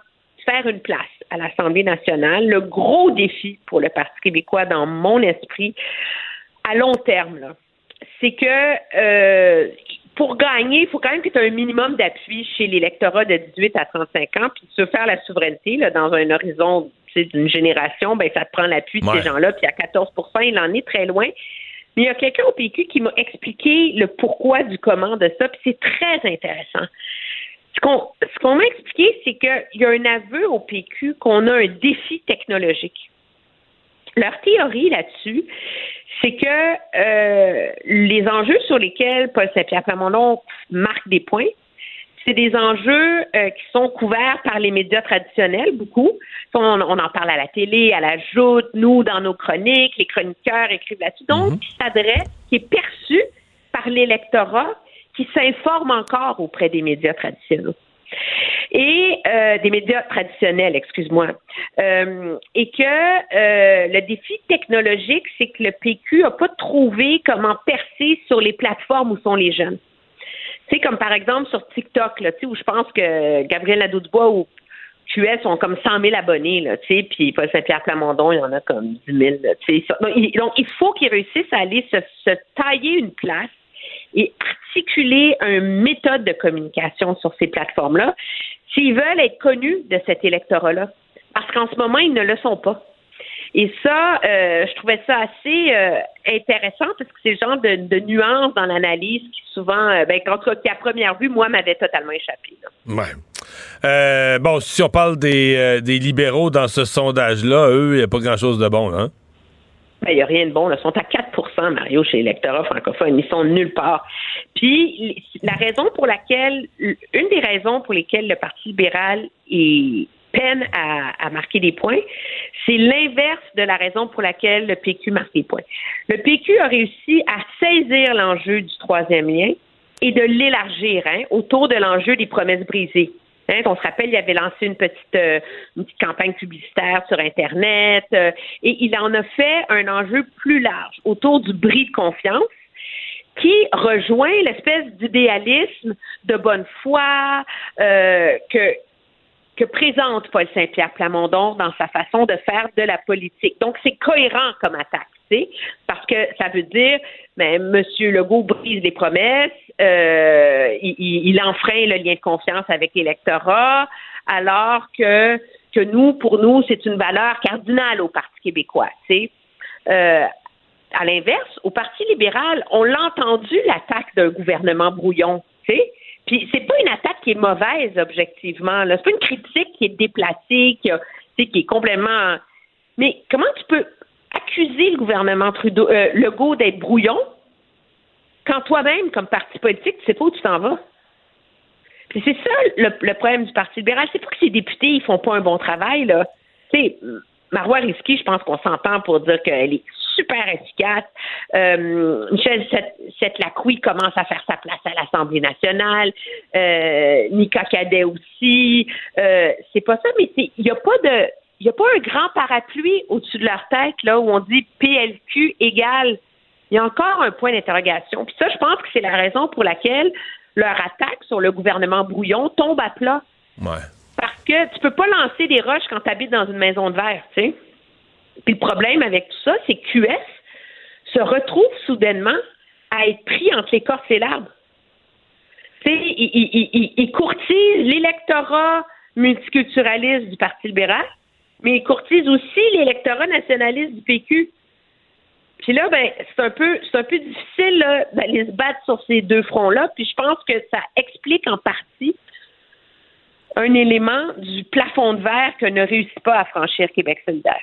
faire une place à l'Assemblée nationale. Le gros défi pour le Parti québécois, dans mon esprit, à long terme, c'est que euh, pour gagner, il faut quand même que tu aies un minimum d'appui chez l'électorat de 18 à 35 ans, puis se faire la souveraineté là, dans un horizon d'une génération, ben ça te prend l'appui de Ouais. ces gens-là, puis à 14% il en est très loin. Mais il y a quelqu'un au PQ qui m'a expliqué le pourquoi du comment de ça, puis c'est très intéressant. Ce qu'on ce qu'on m'a expliqué, c'est qu'il y a un aveu au PQ qu'on a un défi technologique. Leur théorie là-dessus, c'est que euh, les enjeux sur lesquels Paul Saint-Pierre Plamondon marque des points, c'est des enjeux euh, qui sont couverts par les médias traditionnels, beaucoup. On, on en parle à la télé, à la joute, nous, dans nos chroniques, les chroniqueurs écrivent là-dessus. Donc, qui s'adresse, qui est perçu par l'électorat qui s'informe encore auprès des médias traditionnels. Et euh, des médias traditionnels, excuse-moi. Euh, et que euh, le défi technologique, c'est que le PQ n'a pas trouvé comment percer sur les plateformes où sont les jeunes. Tu sais, comme par exemple sur TikTok, où je pense que Gabriel Nadeau-Dubois ou QS ont comme 100 000 abonnés, tu sais, puis Paul Saint-Pierre Plamondon, il y en a comme 10 000, là, tu sais. Donc, il, donc, il faut qu'ils réussissent à aller se, se tailler une place et articuler une méthode de communication sur ces plateformes-là s'ils veulent être connus de cet électorat-là. Parce qu'en ce moment, ils ne le sont pas. Et ça, euh, je trouvais ça assez euh, intéressant parce que c'est le genre de, de nuances dans l'analyse qui souvent, euh, ben, en tout cas, qui à première vue, moi, m'avait totalement échappé. là. Ouais. Euh, bon, si on parle des, des libéraux dans ce sondage-là, eux, il n'y a pas grand-chose de bon, hein? Ben, il n'y a rien de bon. Là. Ils sont à 4 Mario, chez l'électorat francophone. Ils sont nulle part. Puis, la raison pour laquelle, une des raisons pour lesquelles le Parti libéral est peine à, marquer des points, c'est l'inverse de la raison pour laquelle le PQ marque des points. Le PQ a réussi à saisir l'enjeu du troisième lien et de l'élargir hein, autour de l'enjeu des promesses brisées. On se rappelle, il avait lancé une petite, euh, une petite campagne publicitaire sur Internet euh, et il en a fait un enjeu plus large autour du bris de confiance qui rejoint l'espèce d'idéalisme de bonne foi euh, que que présente Paul Saint-Pierre Plamondon dans sa façon de faire de la politique. Donc, c'est cohérent comme attaque, parce que ça veut dire, mais M. Legault brise les promesses, euh, il, enfreint le lien de confiance avec l'électorat, alors que que nous, pour nous, c'est une valeur cardinale au Parti québécois. Euh, à l'inverse, au Parti libéral, on l'a entendu l'attaque d'un gouvernement brouillon, sais. Puis c'est pas une attaque qui est mauvaise objectivement. C'est pas une critique qui est déplacée, qui, a, qui est complètement. Mais comment tu peux accuser le gouvernement Trudeau, euh, Legault d'être brouillon quand toi-même, comme parti politique, tu sais pas où tu t'en vas? Puis c'est ça le, problème du Parti libéral. C'est pas que ces députés ils font pas un bon travail là. Tu sais, Marois Risky, je pense qu'on s'entend pour dire qu'elle est super efficace. Euh, Michel Lacroix commence à faire sa place à l'Assemblée nationale. Euh, Nika Cadet aussi. Euh, c'est pas ça, mais il n'y a pas de. Il a pas un grand parapluie au-dessus de leur tête là où on dit PLQ égale. Il y a encore un point d'interrogation. Puis ça, je pense que c'est la raison pour laquelle leur attaque sur le gouvernement brouillon tombe à plat. Parce que tu peux pas lancer des roches quand tu habites dans une maison de verre, tu sais. Puis le problème avec tout ça, c'est que QS se retrouve soudainement à être pris entre l'écorce et l'arbre. Tu sais, il, il, courtise l'électorat multiculturaliste du Parti libéral, mais il courtise aussi l'électorat nationaliste du PQ. Puis là, ben, c'est un peu, c'est un peu difficile d'aller se battre sur ces deux fronts-là. Puis je pense que ça explique en partie un élément du plafond de verre que ne réussit pas à franchir Québec solidaire.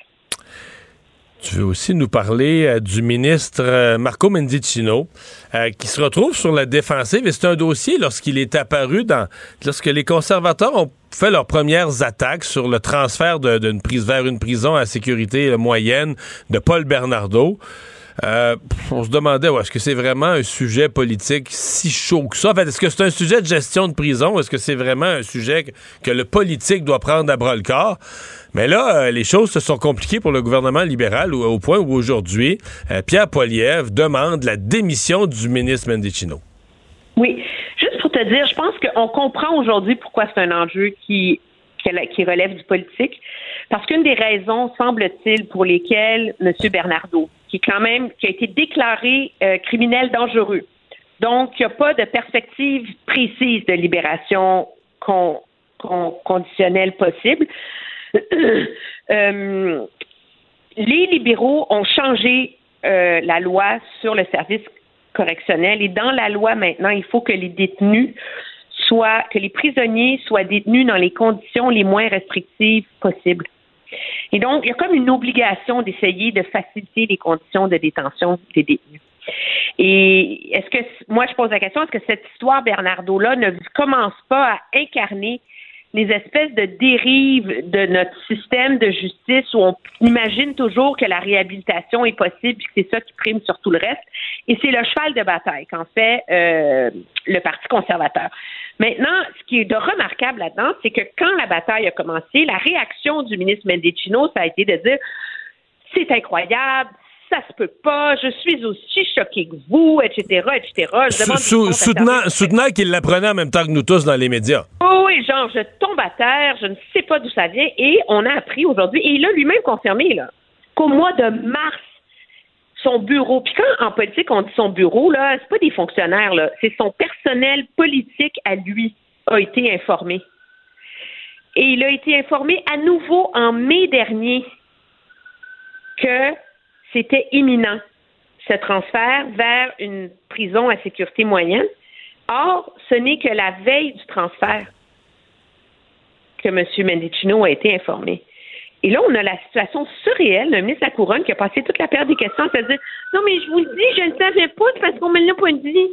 Tu veux aussi nous parler euh, du ministre euh, Marco Mendicino, euh, qui se retrouve sur la défensive. Et c'est un dossier lorsqu'il est apparu dans. lorsque les conservateurs ont fait leurs premières attaques sur le transfert d'une prise vers une prison à sécurité moyenne de Paul Bernardo. Euh, on se demandait, est-ce que c'est vraiment un sujet politique si chaud que ça? Fait, est-ce que c'est un sujet de gestion de prison? Est-ce que c'est vraiment un sujet que, le politique doit prendre à bras le corps? Mais là, euh, les choses se sont compliquées pour le gouvernement libéral au, point où aujourd'hui, euh, Pierre Poilievre demande la démission du ministre Mendicino. Oui. Juste pour te dire, je pense qu'on comprend aujourd'hui pourquoi c'est un enjeu qui, qui relève du politique. Parce qu'une des raisons, semble-t-il, pour lesquelles M. Bernardo, qui est quand même, qui a été déclaré euh, criminel dangereux, donc il n'y a pas de perspective précise de libération conditionnelle possible. [clears throat] Euh, les libéraux ont changé euh, la loi sur le service correctionnel et dans la loi maintenant, il faut que les détenus soient, que les prisonniers soient détenus dans les conditions les moins restrictives possibles. Et donc, il y a comme une obligation d'essayer de faciliter les conditions de détention des détenus. Et est-ce que, moi, je pose la question, est-ce que cette histoire Bernardo-là ne commence pas à incarner les espèces de dérives de notre système de justice où on imagine toujours que la réhabilitation est possible et que c'est ça qui prime sur tout le reste? Et c'est le cheval de bataille qu'en fait euh, le Parti conservateur. Maintenant, ce qui est de remarquable là-dedans, c'est que quand la bataille a commencé, la réaction du ministre Mendicino, ça a été de dire c'est incroyable, ça se peut pas, je suis aussi choqué que vous, etc., etc. soutenant, qu'il l'apprenait en même temps que nous tous dans les médias. Oh oui, genre, je tombe à terre, je ne sais pas d'où ça vient, et on a appris aujourd'hui, et il a lui-même confirmé, là, qu'au mois de mars, son bureau, puis quand en politique on dit son bureau, là, c'est pas des fonctionnaires, là, c'est son personnel politique à lui a été informé. Et il a été informé à nouveau en mai dernier que c'était imminent, ce transfert vers une prison à sécurité moyenne. Or, ce n'est que la veille du transfert que M. Mendicino a été informé. Et là, on a la situation surréelle d'un ministre de la Couronne qui a passé toute la période des questions à dire Non, mais je vous le dis, je ne savais pas parce qu'on me l'a pas dit.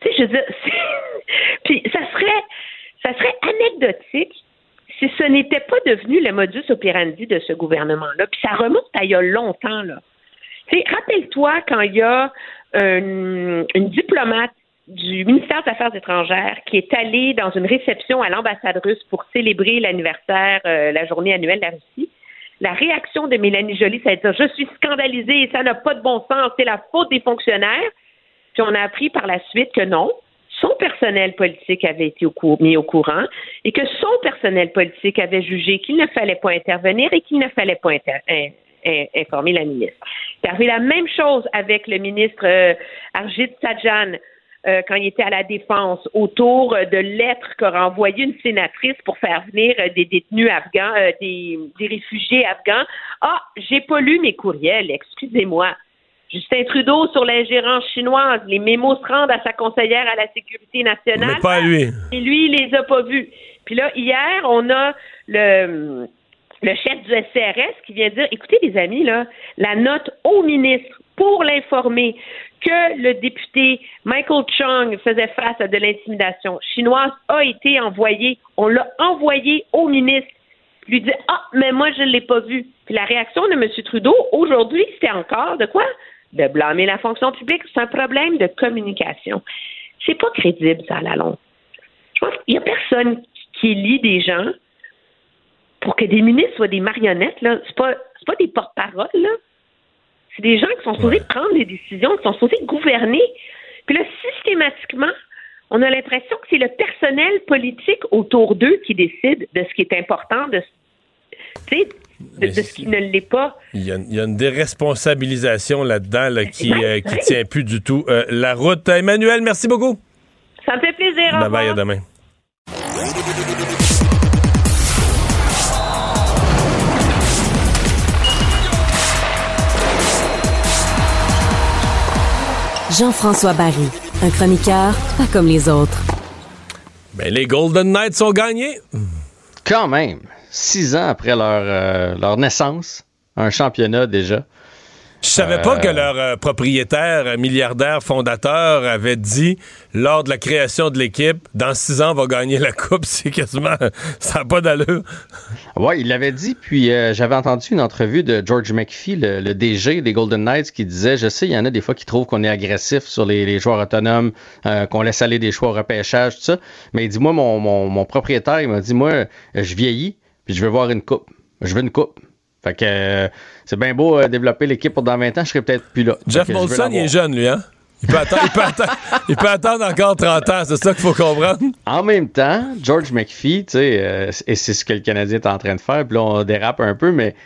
Tu sais, je veux dire, [laughs] puis ça serait, ça serait anecdotique si ce n'était pas devenu le modus operandi de ce gouvernement-là. Puis ça remonte à il y a longtemps, là. Rappelle-toi quand il y a une, diplomate du ministère des Affaires étrangères qui est allée dans une réception à l'ambassade russe pour célébrer l'anniversaire, euh, la journée annuelle de la Russie. La réaction de Mélanie Joly, ça a été Je suis scandalisée, ça n'a pas de bon sens, c'est la faute des fonctionnaires. Puis on a appris par la suite que non, son personnel politique avait été mis au courant et que son personnel politique avait jugé qu'il ne fallait pas intervenir et qu'il ne fallait pas informer la ministre. C'est arrivé la même chose avec le ministre euh, Arjit Sajjan. Euh, quand il était à la défense autour de lettres qu'a envoyé une sénatrice pour faire venir euh, des détenus afghans, euh, des, des réfugiés afghans. Ah, j'ai pas lu mes courriels, excusez-moi. Justin Trudeau sur l'ingérence chinoise, les mémos se rendent à sa conseillère à la sécurité nationale. Mais pas à lui. Et lui, il les a pas vus. Puis là, hier, on a le le chef du SCRS qui vient dire écoutez les amis là, la note au ministre pour l'informer que le député Michael Chung faisait face à de l'intimidation chinoise a été envoyée. On l'a envoyé au ministre. Lui dit ah mais moi je ne l'ai pas vu. Puis la réaction de M. Trudeau aujourd'hui c'était encore de quoi? De blâmer la fonction publique. C'est un problème de communication. C'est pas crédible ça à la longue. Je pense qu'il y a personne qui lit des gens pour que des ministres soient des marionnettes, là, c'est pas, pas des porte-paroles. C'est des gens qui sont supposés prendre des décisions, qui sont supposés gouverner. Puis là, systématiquement, on a l'impression que c'est le personnel politique autour d'eux qui décide de ce qui est important, de, de, de ce qui ne l'est pas. Il y, a, il y, a, une déresponsabilisation là-dedans là, qui, euh, qui tient plus du tout euh, la route. Emmanuel, merci beaucoup. Ça me fait plaisir. Bye bye, à demain. Jean-François Barry, un chroniqueur pas comme les autres. Ben, les Golden Knights ont gagné. Quand même, six ans après leur, euh, leur naissance, un championnat déjà. Je savais euh... pas que leur euh, propriétaire, milliardaire, fondateur avait dit lors de la création de l'équipe, dans six ans, on va gagner la coupe. [laughs] C'est quasiment, ça n'a pas d'allure. Oui, il l'avait dit. Puis euh, j'avais entendu une entrevue de George McPhee, le, le, DG des Golden Knights, qui disait, je sais, il y en a des fois qui trouvent qu'on est agressif sur les, les joueurs autonomes, euh, qu'on laisse aller des choix au repêchage, tout ça. Mais il dit, moi, mon, mon, mon propriétaire, il m'a dit, moi, je vieillis, puis je veux voir une coupe. Je veux une coupe. Fait que euh, c'est bien beau euh, développer l'équipe pour dans 20 ans, je serais peut-être plus là. Jeff Molson, il est jeune, lui, hein? Il peut, attendre, il, peut attendre, [laughs] il peut attendre encore 30 ans, c'est ça qu'il faut comprendre? En même temps, George McPhee, tu sais, euh, et c'est ce que le Canadien est en train de faire, puis là, on dérape un peu, mais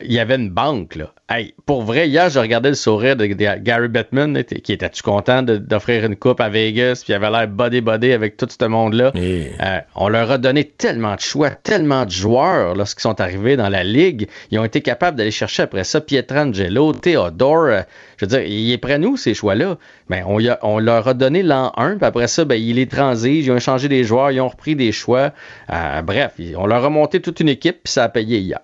il y avait une banque, là. Hey, pour vrai, hier, je regardais le sourire de, de Gary Bettman, qui était-tu content d'offrir une coupe à Vegas, puis il avait l'air body-body avec tout ce monde-là. Euh, on leur a donné tellement de choix, tellement de joueurs lorsqu'ils sont arrivés dans la ligue. Ils ont été capables d'aller chercher après ça Pietrangelo, Theodore. Euh, je veux dire, il est près nous, ces choix-là. Ben, on, a, on, leur a donné l'an 1, puis après ça, ben, ils les transigent, ils ont changé des joueurs, ils ont repris des choix. Euh, bref, on leur a monté toute une équipe, puis ça a payé hier.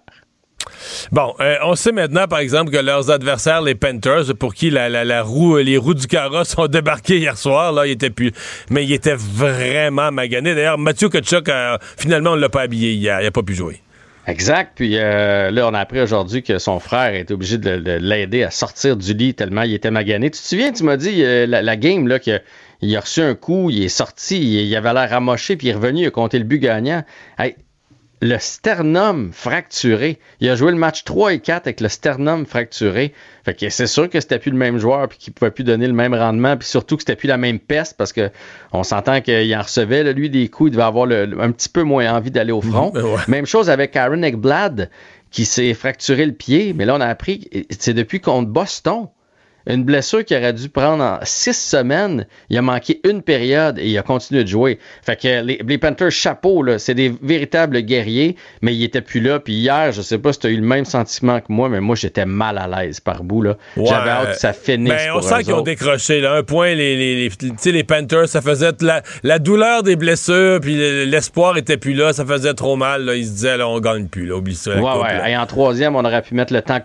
Bon, euh, on sait maintenant, par exemple, que leurs adversaires, les Panthers, pour qui la, les roues du carrosse ont débarqué hier soir, là, ils étaient plus, mais ils étaient vraiment maganés. D'ailleurs, Mathieu Kachuk, euh, finalement, on l'a pas habillé hier, il a pas pu jouer. Exact. Puis euh, là, on a appris aujourd'hui que son frère est obligé de, de l'aider à sortir du lit tellement il était magané. Tu te souviens, tu m'as dit la, game là que il a reçu un coup, il est sorti, il, avait l'air amoché, puis il est revenu, il a compté le but gagnant. Le sternum fracturé. Il a joué le match 3 et 4 avec le sternum fracturé. Fait que c'est sûr que c'était plus le même joueur puis qu'il pouvait plus donner le même rendement puis surtout que c'était plus la même peste parce que on s'entend qu'il en recevait là, lui des coups, il devait avoir le, un petit peu moins envie d'aller au front. [laughs] Ouais. Même chose avec Aaron Ekblad qui s'est fracturé le pied, mais là on a appris c'est depuis contre Boston une blessure qui aurait dû prendre en six semaines. Il a manqué une période et il a continué de jouer. Fait que les, les Panthers, chapeau, là, c'est des véritables guerriers, mais il était plus là. Puis hier, je sais pas si tu as eu le même sentiment que moi, mais moi, j'étais mal à l'aise par bout. Là. Ouais. J'avais hâte que ça finisse. Ben, on sent qu'ils ont décroché. Là. Un point, les, les, les, les Panthers, ça faisait la, la douleur des blessures, puis l'espoir était plus là. Ça faisait trop mal. Là. Ils se disaient, là, on gagne plus. Là. Oublie ça. Ouais, coupe, ouais. Et en troisième, on aurait pu mettre le temps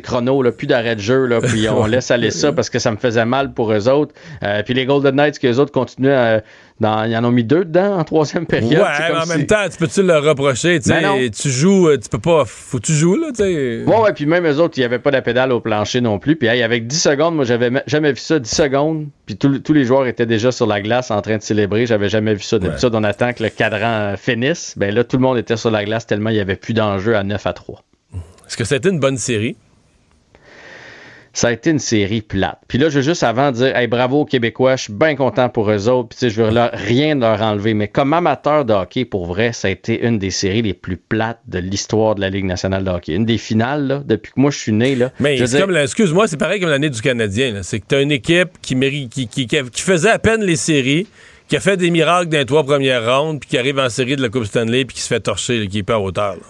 chrono, là, plus d'arrêt de jeu, là, puis [laughs] on laisse aller ça parce que ça me faisait mal pour eux autres. Euh, puis les Golden Knights, que les autres continuaient à, dans, ils en ont mis deux dedans en troisième période. Ouais, mais en si... même temps, tu peux-tu le reprocher? Ben tu joues, tu peux pas. Faut que tu joues, là, tu sais. Ouais, ouais, puis même eux autres, il n'y avait pas de pédale au plancher non plus. Puis hey, avec 10 secondes, moi, j'avais jamais vu ça, 10 secondes. Puis tous les joueurs étaient déjà sur la glace en train de célébrer. J'avais jamais vu ça. D'habitude, ouais. on attend que le cadran finisse. Ben là, tout le monde était sur la glace tellement il n'y avait plus d'enjeu à 9 à 3. Est-ce que c'était une bonne série? Ça a été une série plate. Puis là, je veux juste avant dire, hey, bravo aux Québécois, je suis bien content pour eux autres. Puis tu sais, je veux leur, rien leur enlever. Mais comme amateur de hockey, pour vrai, ça a été une des séries les plus plates de l'histoire de la Ligue nationale de hockey. Une des finales, là, depuis que moi je suis né. Là, Mais c'est comme, excuse-moi, c'est pareil comme l'année du Canadien. là. C'est que tu as une équipe qui, mérite, qui, qui, qui- qui faisait à peine les séries, qui a fait des miracles dans les trois premières rondes, puis qui arrive en série de la Coupe Stanley, puis qui se fait torcher, là, qui est pas à hauteur. là.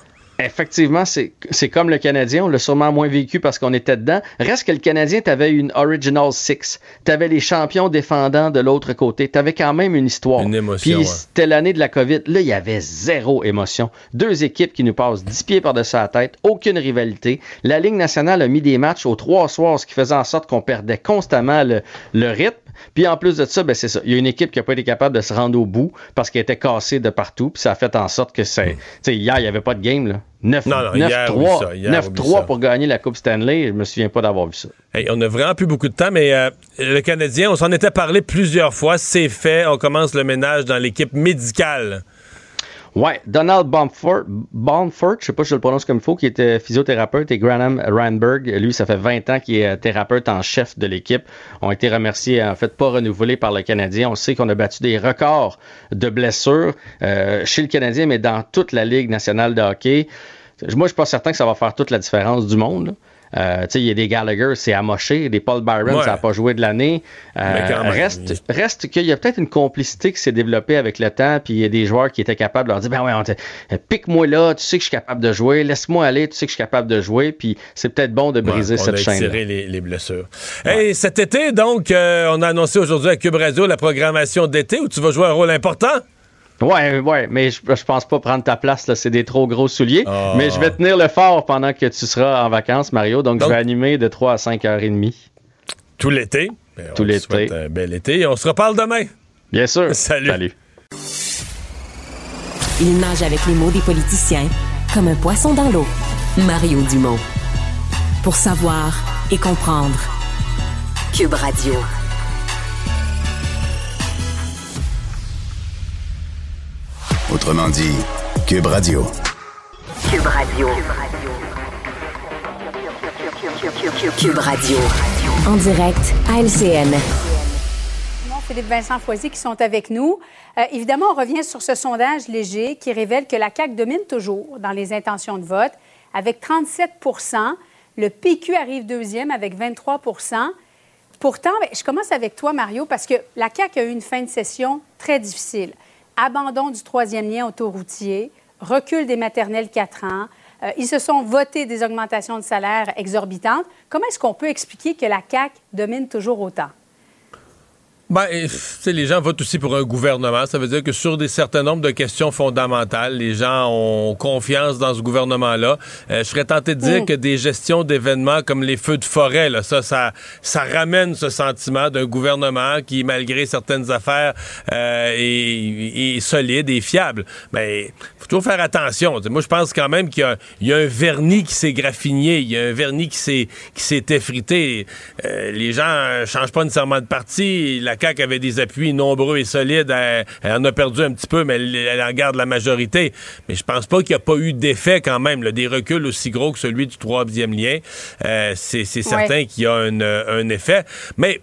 Effectivement, c'est c'est comme le Canadien, on l'a sûrement moins vécu parce qu'on était dedans. Reste que le Canadien, t'avais une Original Six. T'avais les champions défendants de l'autre côté. T'avais quand même une histoire. Une émotion, Puis c'était l'année de la COVID. Là, il y avait zéro émotion. Deux équipes qui nous passent 10 pieds par-dessus la tête, aucune rivalité. La Ligue nationale a mis des matchs aux trois soirs, ce qui faisait en sorte qu'on perdait constamment le, le rythme. Puis en plus de ça, ben c'est ça. Il y a une équipe qui n'a pas été capable de se rendre au bout parce qu'elle était cassée de partout. Puis ça a fait en sorte que c'est. Sais, hier, il n'y avait pas de game, là. 9, Non, non, hier, oublie ça. Hier, 9 oublie 3 ça. pour gagner la Coupe Stanley. Je me souviens pas d'avoir vu ça. Hey, on a vraiment plus beaucoup de temps, mais euh, le Canadien, on s'en était parlé plusieurs fois. C'est fait. On commence le ménage dans l'équipe médicale. Ouais, Donald Baumfort, Baumfort, je sais pas si je le prononce comme il faut, qui était physiothérapeute, et Graham Randberg, lui, ça fait 20 ans qu'il est thérapeute en chef de l'équipe, ont été remerciés, en fait, pas renouvelés par le Canadien. On sait qu'on a battu des records de blessures euh, chez le Canadien, mais dans toute la Ligue nationale de hockey. Moi, je suis pas certain que ça va faire toute la différence du monde. Euh, tu sais, il y a des Gallagher, c'est amoché, des Paul Byron, Ouais. ça n'a pas joué de l'année. Euh, reste, reste qu'il y a peut-être une complicité qui s'est développée avec le temps, puis il y a des joueurs qui étaient capables de leur dire, ben ouais, on euh, pique-moi là, tu sais que je suis capable de jouer, laisse-moi aller, tu sais que je suis capable de jouer, puis c'est peut-être bon de briser Ouais, on cette chaîne. étiré les, les blessures. Hey, cet été, donc, euh, on a annoncé aujourd'hui à Cube Radio la programmation d'été où tu vas jouer un rôle important. Ouais, ouais, mais je, je pense pas prendre ta place, là, c'est des trop gros souliers. Ah. Mais je vais tenir le fort pendant que tu seras en vacances, Mario, donc, Donc- je vais animer de 3 à 5 heures et demie. Tout l'été. Ben, Tout l'été. souhaite Un bel été. On se reparle demain. Bien sûr. [laughs] Salut. Salut. Il nage avec les mots des politiciens comme un poisson dans l'eau. Mario Dumont. Pour savoir et comprendre. Cube Radio. Autrement dit, Cube Radio. Cube Radio. Cube Radio. En direct à LCN. Philippe Vincent Foisy qui sont avec nous. Euh, évidemment, on revient sur ce sondage léger qui révèle que la CAQ domine toujours dans les intentions de vote avec 37% Le PQ arrive deuxième avec 23% Pourtant, ben, je commence avec toi, Mario, parce que la CAQ a eu une fin de session très difficile. Abandon du troisième lien autoroutier, recul des maternelles 4 ans. Euh, ils se sont votés des augmentations de salaire exorbitantes. Comment est-ce qu'on peut expliquer que la CAQ domine toujours autant? Ben, tu sais, les gens votent aussi pour un gouvernement. Ça veut dire que sur des certains nombres de questions fondamentales, les gens ont confiance dans ce gouvernement-là. Euh, je serais tenté de dire Mm. que des gestions d'événements comme les feux de forêt, là, ça, ça, ça ramène ce sentiment d'un gouvernement qui, malgré certaines affaires, euh, est, est solide et fiable. Mais faut toujours faire attention. Moi, je pense quand même qu'il y y a un vernis qui s'est graffiné, il y a un vernis qui s'est qui s'est effrité. Euh, les gens changent pas nécessairement de parti. La CAQ avait des appuis nombreux et solides. Elle, elle en a perdu un petit peu, mais elle, elle en garde la majorité. Mais je pense pas qu'il n'y a pas eu d'effet quand même, là, des reculs aussi gros que celui du troisième lien. Euh, c'est certain Ouais. qu'il y a un, euh, un effet. Mais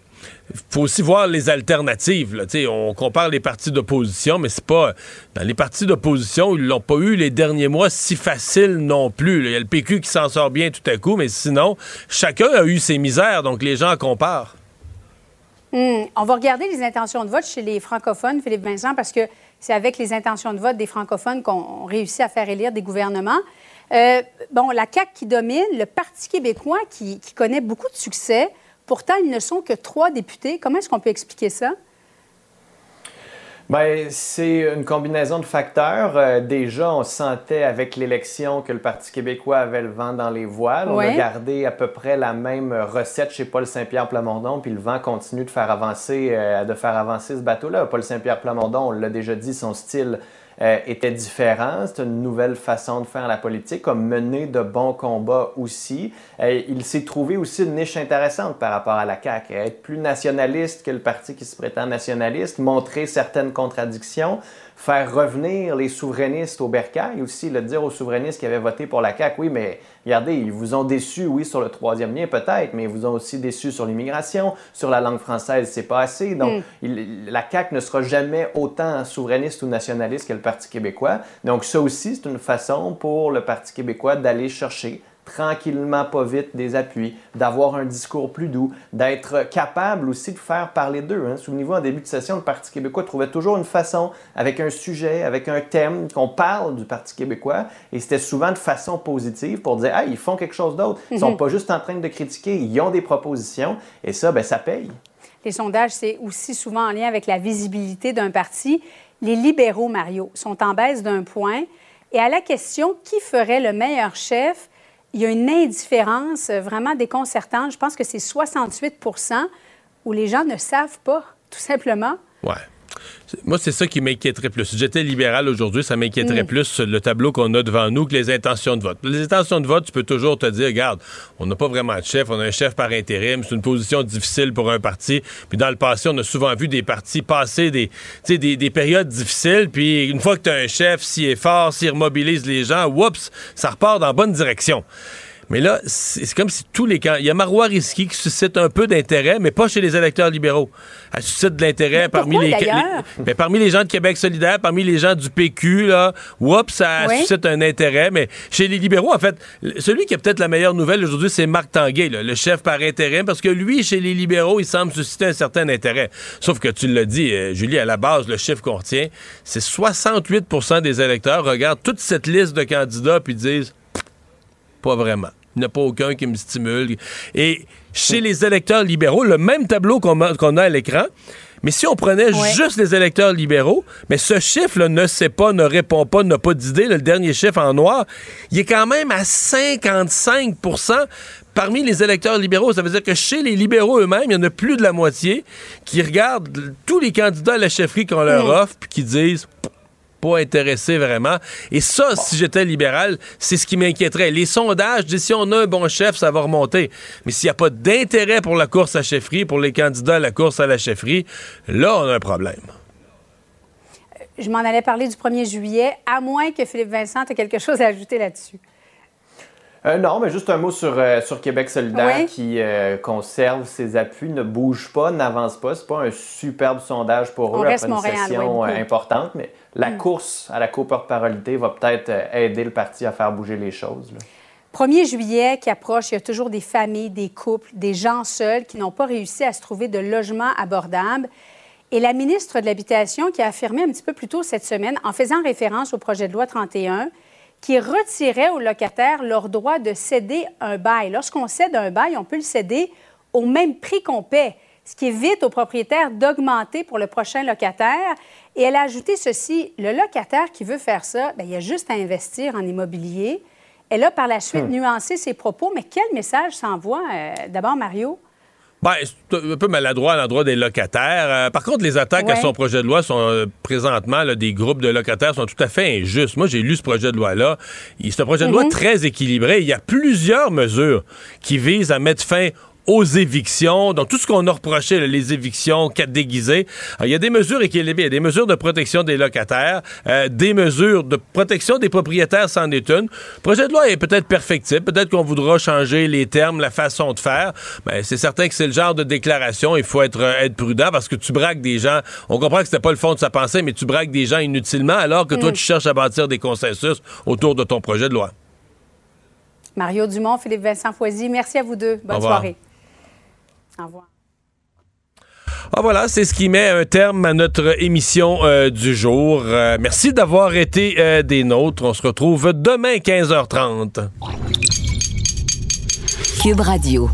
faut aussi voir les alternatives. Là. On compare les partis d'opposition, mais c'est pas. Dans les partis d'opposition, ils l'ont pas eu les derniers mois si faciles non plus. Il y a le PQ qui s'en sort bien tout à coup, mais sinon, chacun a eu ses misères, donc les gens comparent. Hmm, On va regarder les intentions de vote chez les francophones, Philippe Vincent, parce que c'est avec les intentions de vote des francophones qu'on réussit à faire élire des gouvernements. Euh, bon, la CAQ qui domine, le Parti québécois qui, qui connaît beaucoup de succès. Pourtant, ils ne sont que trois députés. Comment est-ce qu'on peut expliquer ça? Ben, c'est une combinaison de facteurs. Euh, déjà, on sentait avec l'élection que le Parti québécois avait le vent dans les voiles. On a gardé à peu près la même recette chez Paul Saint-Pierre Plamondon, puis le vent continue de faire avancer, euh, de faire avancer ce bateau-là. Paul Saint-Pierre Plamondon, on l'a déjà dit, son style euh, était différent. C'est une nouvelle façon de faire la politique, comme mener de bons combats aussi. Euh, il s'est trouvé aussi une niche intéressante par rapport à la CAQ. Être plus nationaliste que le parti qui se prétend nationaliste, montrer certaines contradictions faire revenir les souverainistes au bercail aussi, le dire aux souverainistes qui avaient voté pour la CAQ, oui, mais regardez, ils vous ont déçu, oui, sur le troisième lien peut-être, mais ils vous ont aussi déçu sur l'immigration, sur la langue française, c'est pas assez. Donc, Mm. la CAQ ne sera jamais autant souverainiste ou nationaliste que le Parti québécois. Donc, ça aussi, c'est une façon pour le Parti québécois d'aller chercher tranquillement, pas vite, des appuis, d'avoir un discours plus doux, d'être capable aussi de faire parler d'eux. Hein. Souvenez-vous, en début de session, le Parti québécois trouvait toujours une façon, avec un sujet, avec un thème, qu'on parle du Parti québécois, et c'était souvent de façon positive pour dire, ah, ils font quelque chose d'autre. Ils sont Mhm. pas juste en train de critiquer, ils ont des propositions, et ça, ben, ça paye. Les sondages, c'est aussi souvent en lien avec la visibilité d'un parti. Les libéraux, Mario, sont en baisse d'un point. Et à la question qui ferait le meilleur chef, il y a une indifférence euh, vraiment déconcertante. Je pense que c'est 68% où les gens ne savent pas, tout simplement. Ouais. Moi, c'est ça qui m'inquiéterait plus. Si j'étais libéral aujourd'hui, ça m'inquiéterait Mm. plus le tableau qu'on a devant nous que les intentions de vote. Les intentions de vote, tu peux toujours te dire, regarde, on n'a pas vraiment de chef, on a un chef par intérim, c'est une position difficile pour un parti. Puis dans le passé, on a souvent vu des partis passer des, des périodes difficiles, puis une fois que tu as un chef, s'il est fort, s'il remobilise les gens, oups, ça repart dans la bonne direction. Mais là, c'est comme si tous les camps. Il y a Marois Risky qui suscite un peu d'intérêt, mais pas chez les électeurs libéraux. Elle suscite de l'intérêt parmi les, parmi les gens de Québec solidaire, parmi les gens du PQ, là, oups, ça Oui. suscite un intérêt. Mais chez les libéraux, en fait, celui qui a peut-être la meilleure nouvelle aujourd'hui, c'est Marc Tanguay, là, le chef par intérim, parce que lui, chez les libéraux, il semble susciter un certain intérêt. Sauf que tu l'as dit, euh, Julie, à la base, le chiffre qu'on retient, c'est 68% des électeurs regardent toute cette liste de candidats puis disent pas vraiment. Il n'y en a pas aucun qui me stimule. Et chez les électeurs libéraux, le même tableau qu'on a, a à l'écran, mais si on prenait Ouais. juste les électeurs libéraux, mais ce chiffre-là ne sait pas, ne répond pas, n'a pas d'idée, là, le dernier chiffre en noir, il est quand même à 55% parmi les électeurs libéraux. Ça veut dire que chez les libéraux eux-mêmes, il y en a plus de la moitié qui regardent tous les candidats à la chefferie qu'on leur offre puis qui disent pas intéressé vraiment. Et ça, si j'étais libéral, c'est ce qui m'inquiéterait. Les sondages disent si on a un bon chef, ça va remonter. Mais s'il n'y a pas d'intérêt pour la course à chefferie, pour les candidats à la course à la chefferie, là, on a un problème. Je m'en allais parler du 1er juillet, à moins que Philippe Vincent ait quelque chose à ajouter là-dessus. Euh, non, mais juste un mot sur, euh, sur Québec solidaire Oui. qui euh, conserve ses appuis, ne bouge pas, n'avance pas. C'est pas un superbe sondage pour eux après une Montréal, session euh, importante, mais la Mm. course à la coporte-parolité va peut-être euh, aider le parti à faire bouger les choses. là. 1er juillet qui approche, il y a toujours des familles, des couples, des gens seuls qui n'ont pas réussi à se trouver de logements abordables. Et la ministre de l'Habitation qui a affirmé un petit peu plus tôt cette semaine, en faisant référence au projet de loi 31, qui retirait aux locataires leur droit de céder un bail. Lorsqu'on cède un bail, on peut le céder au même prix qu'on paie, ce qui évite aux propriétaires d'augmenter pour le prochain locataire. Et elle a ajouté ceci, le locataire qui veut faire ça, bien, il a juste à investir en immobilier. Elle a par la suite Hmm. nuancé ses propos, mais quel message s'envoie? euh, D'abord, Mario? Ben, c'est un peu maladroit à l'endroit des locataires. Euh, par contre, les attaques à son projet de loi sont euh, présentement, là, des groupes de locataires sont tout à fait injustes. Moi, j'ai lu ce projet de loi-là. Il- C'est un projet de loi Mhm. très équilibré. Il y a plusieurs mesures qui visent à mettre fin aux évictions, donc tout ce qu'on a reproché, là, les évictions, quatre déguisées. Alors, il y a des mesures équilibrées, il y a des mesures de protection des locataires, euh, des mesures de protection des propriétaires, c'en est une. Le projet de loi est peut-être perfectible, peut-être qu'on voudra changer les termes, la façon de faire, mais c'est certain que c'est le genre de déclaration, il faut être, euh, être prudent parce que tu braques des gens, on comprend que c'était pas le fond de sa pensée, mais tu braques des gens inutilement alors que toi, Mm. tu cherches à bâtir des consensus autour de ton projet de loi. Mario Dumont, Philippe Vincent Foisy, merci à vous deux. Bonne soirée. Au revoir. Ah voilà, c'est ce qui met un terme à notre émission euh, du jour. Euh, merci d'avoir été euh, des nôtres. On se retrouve demain 15h30. Cube Radio.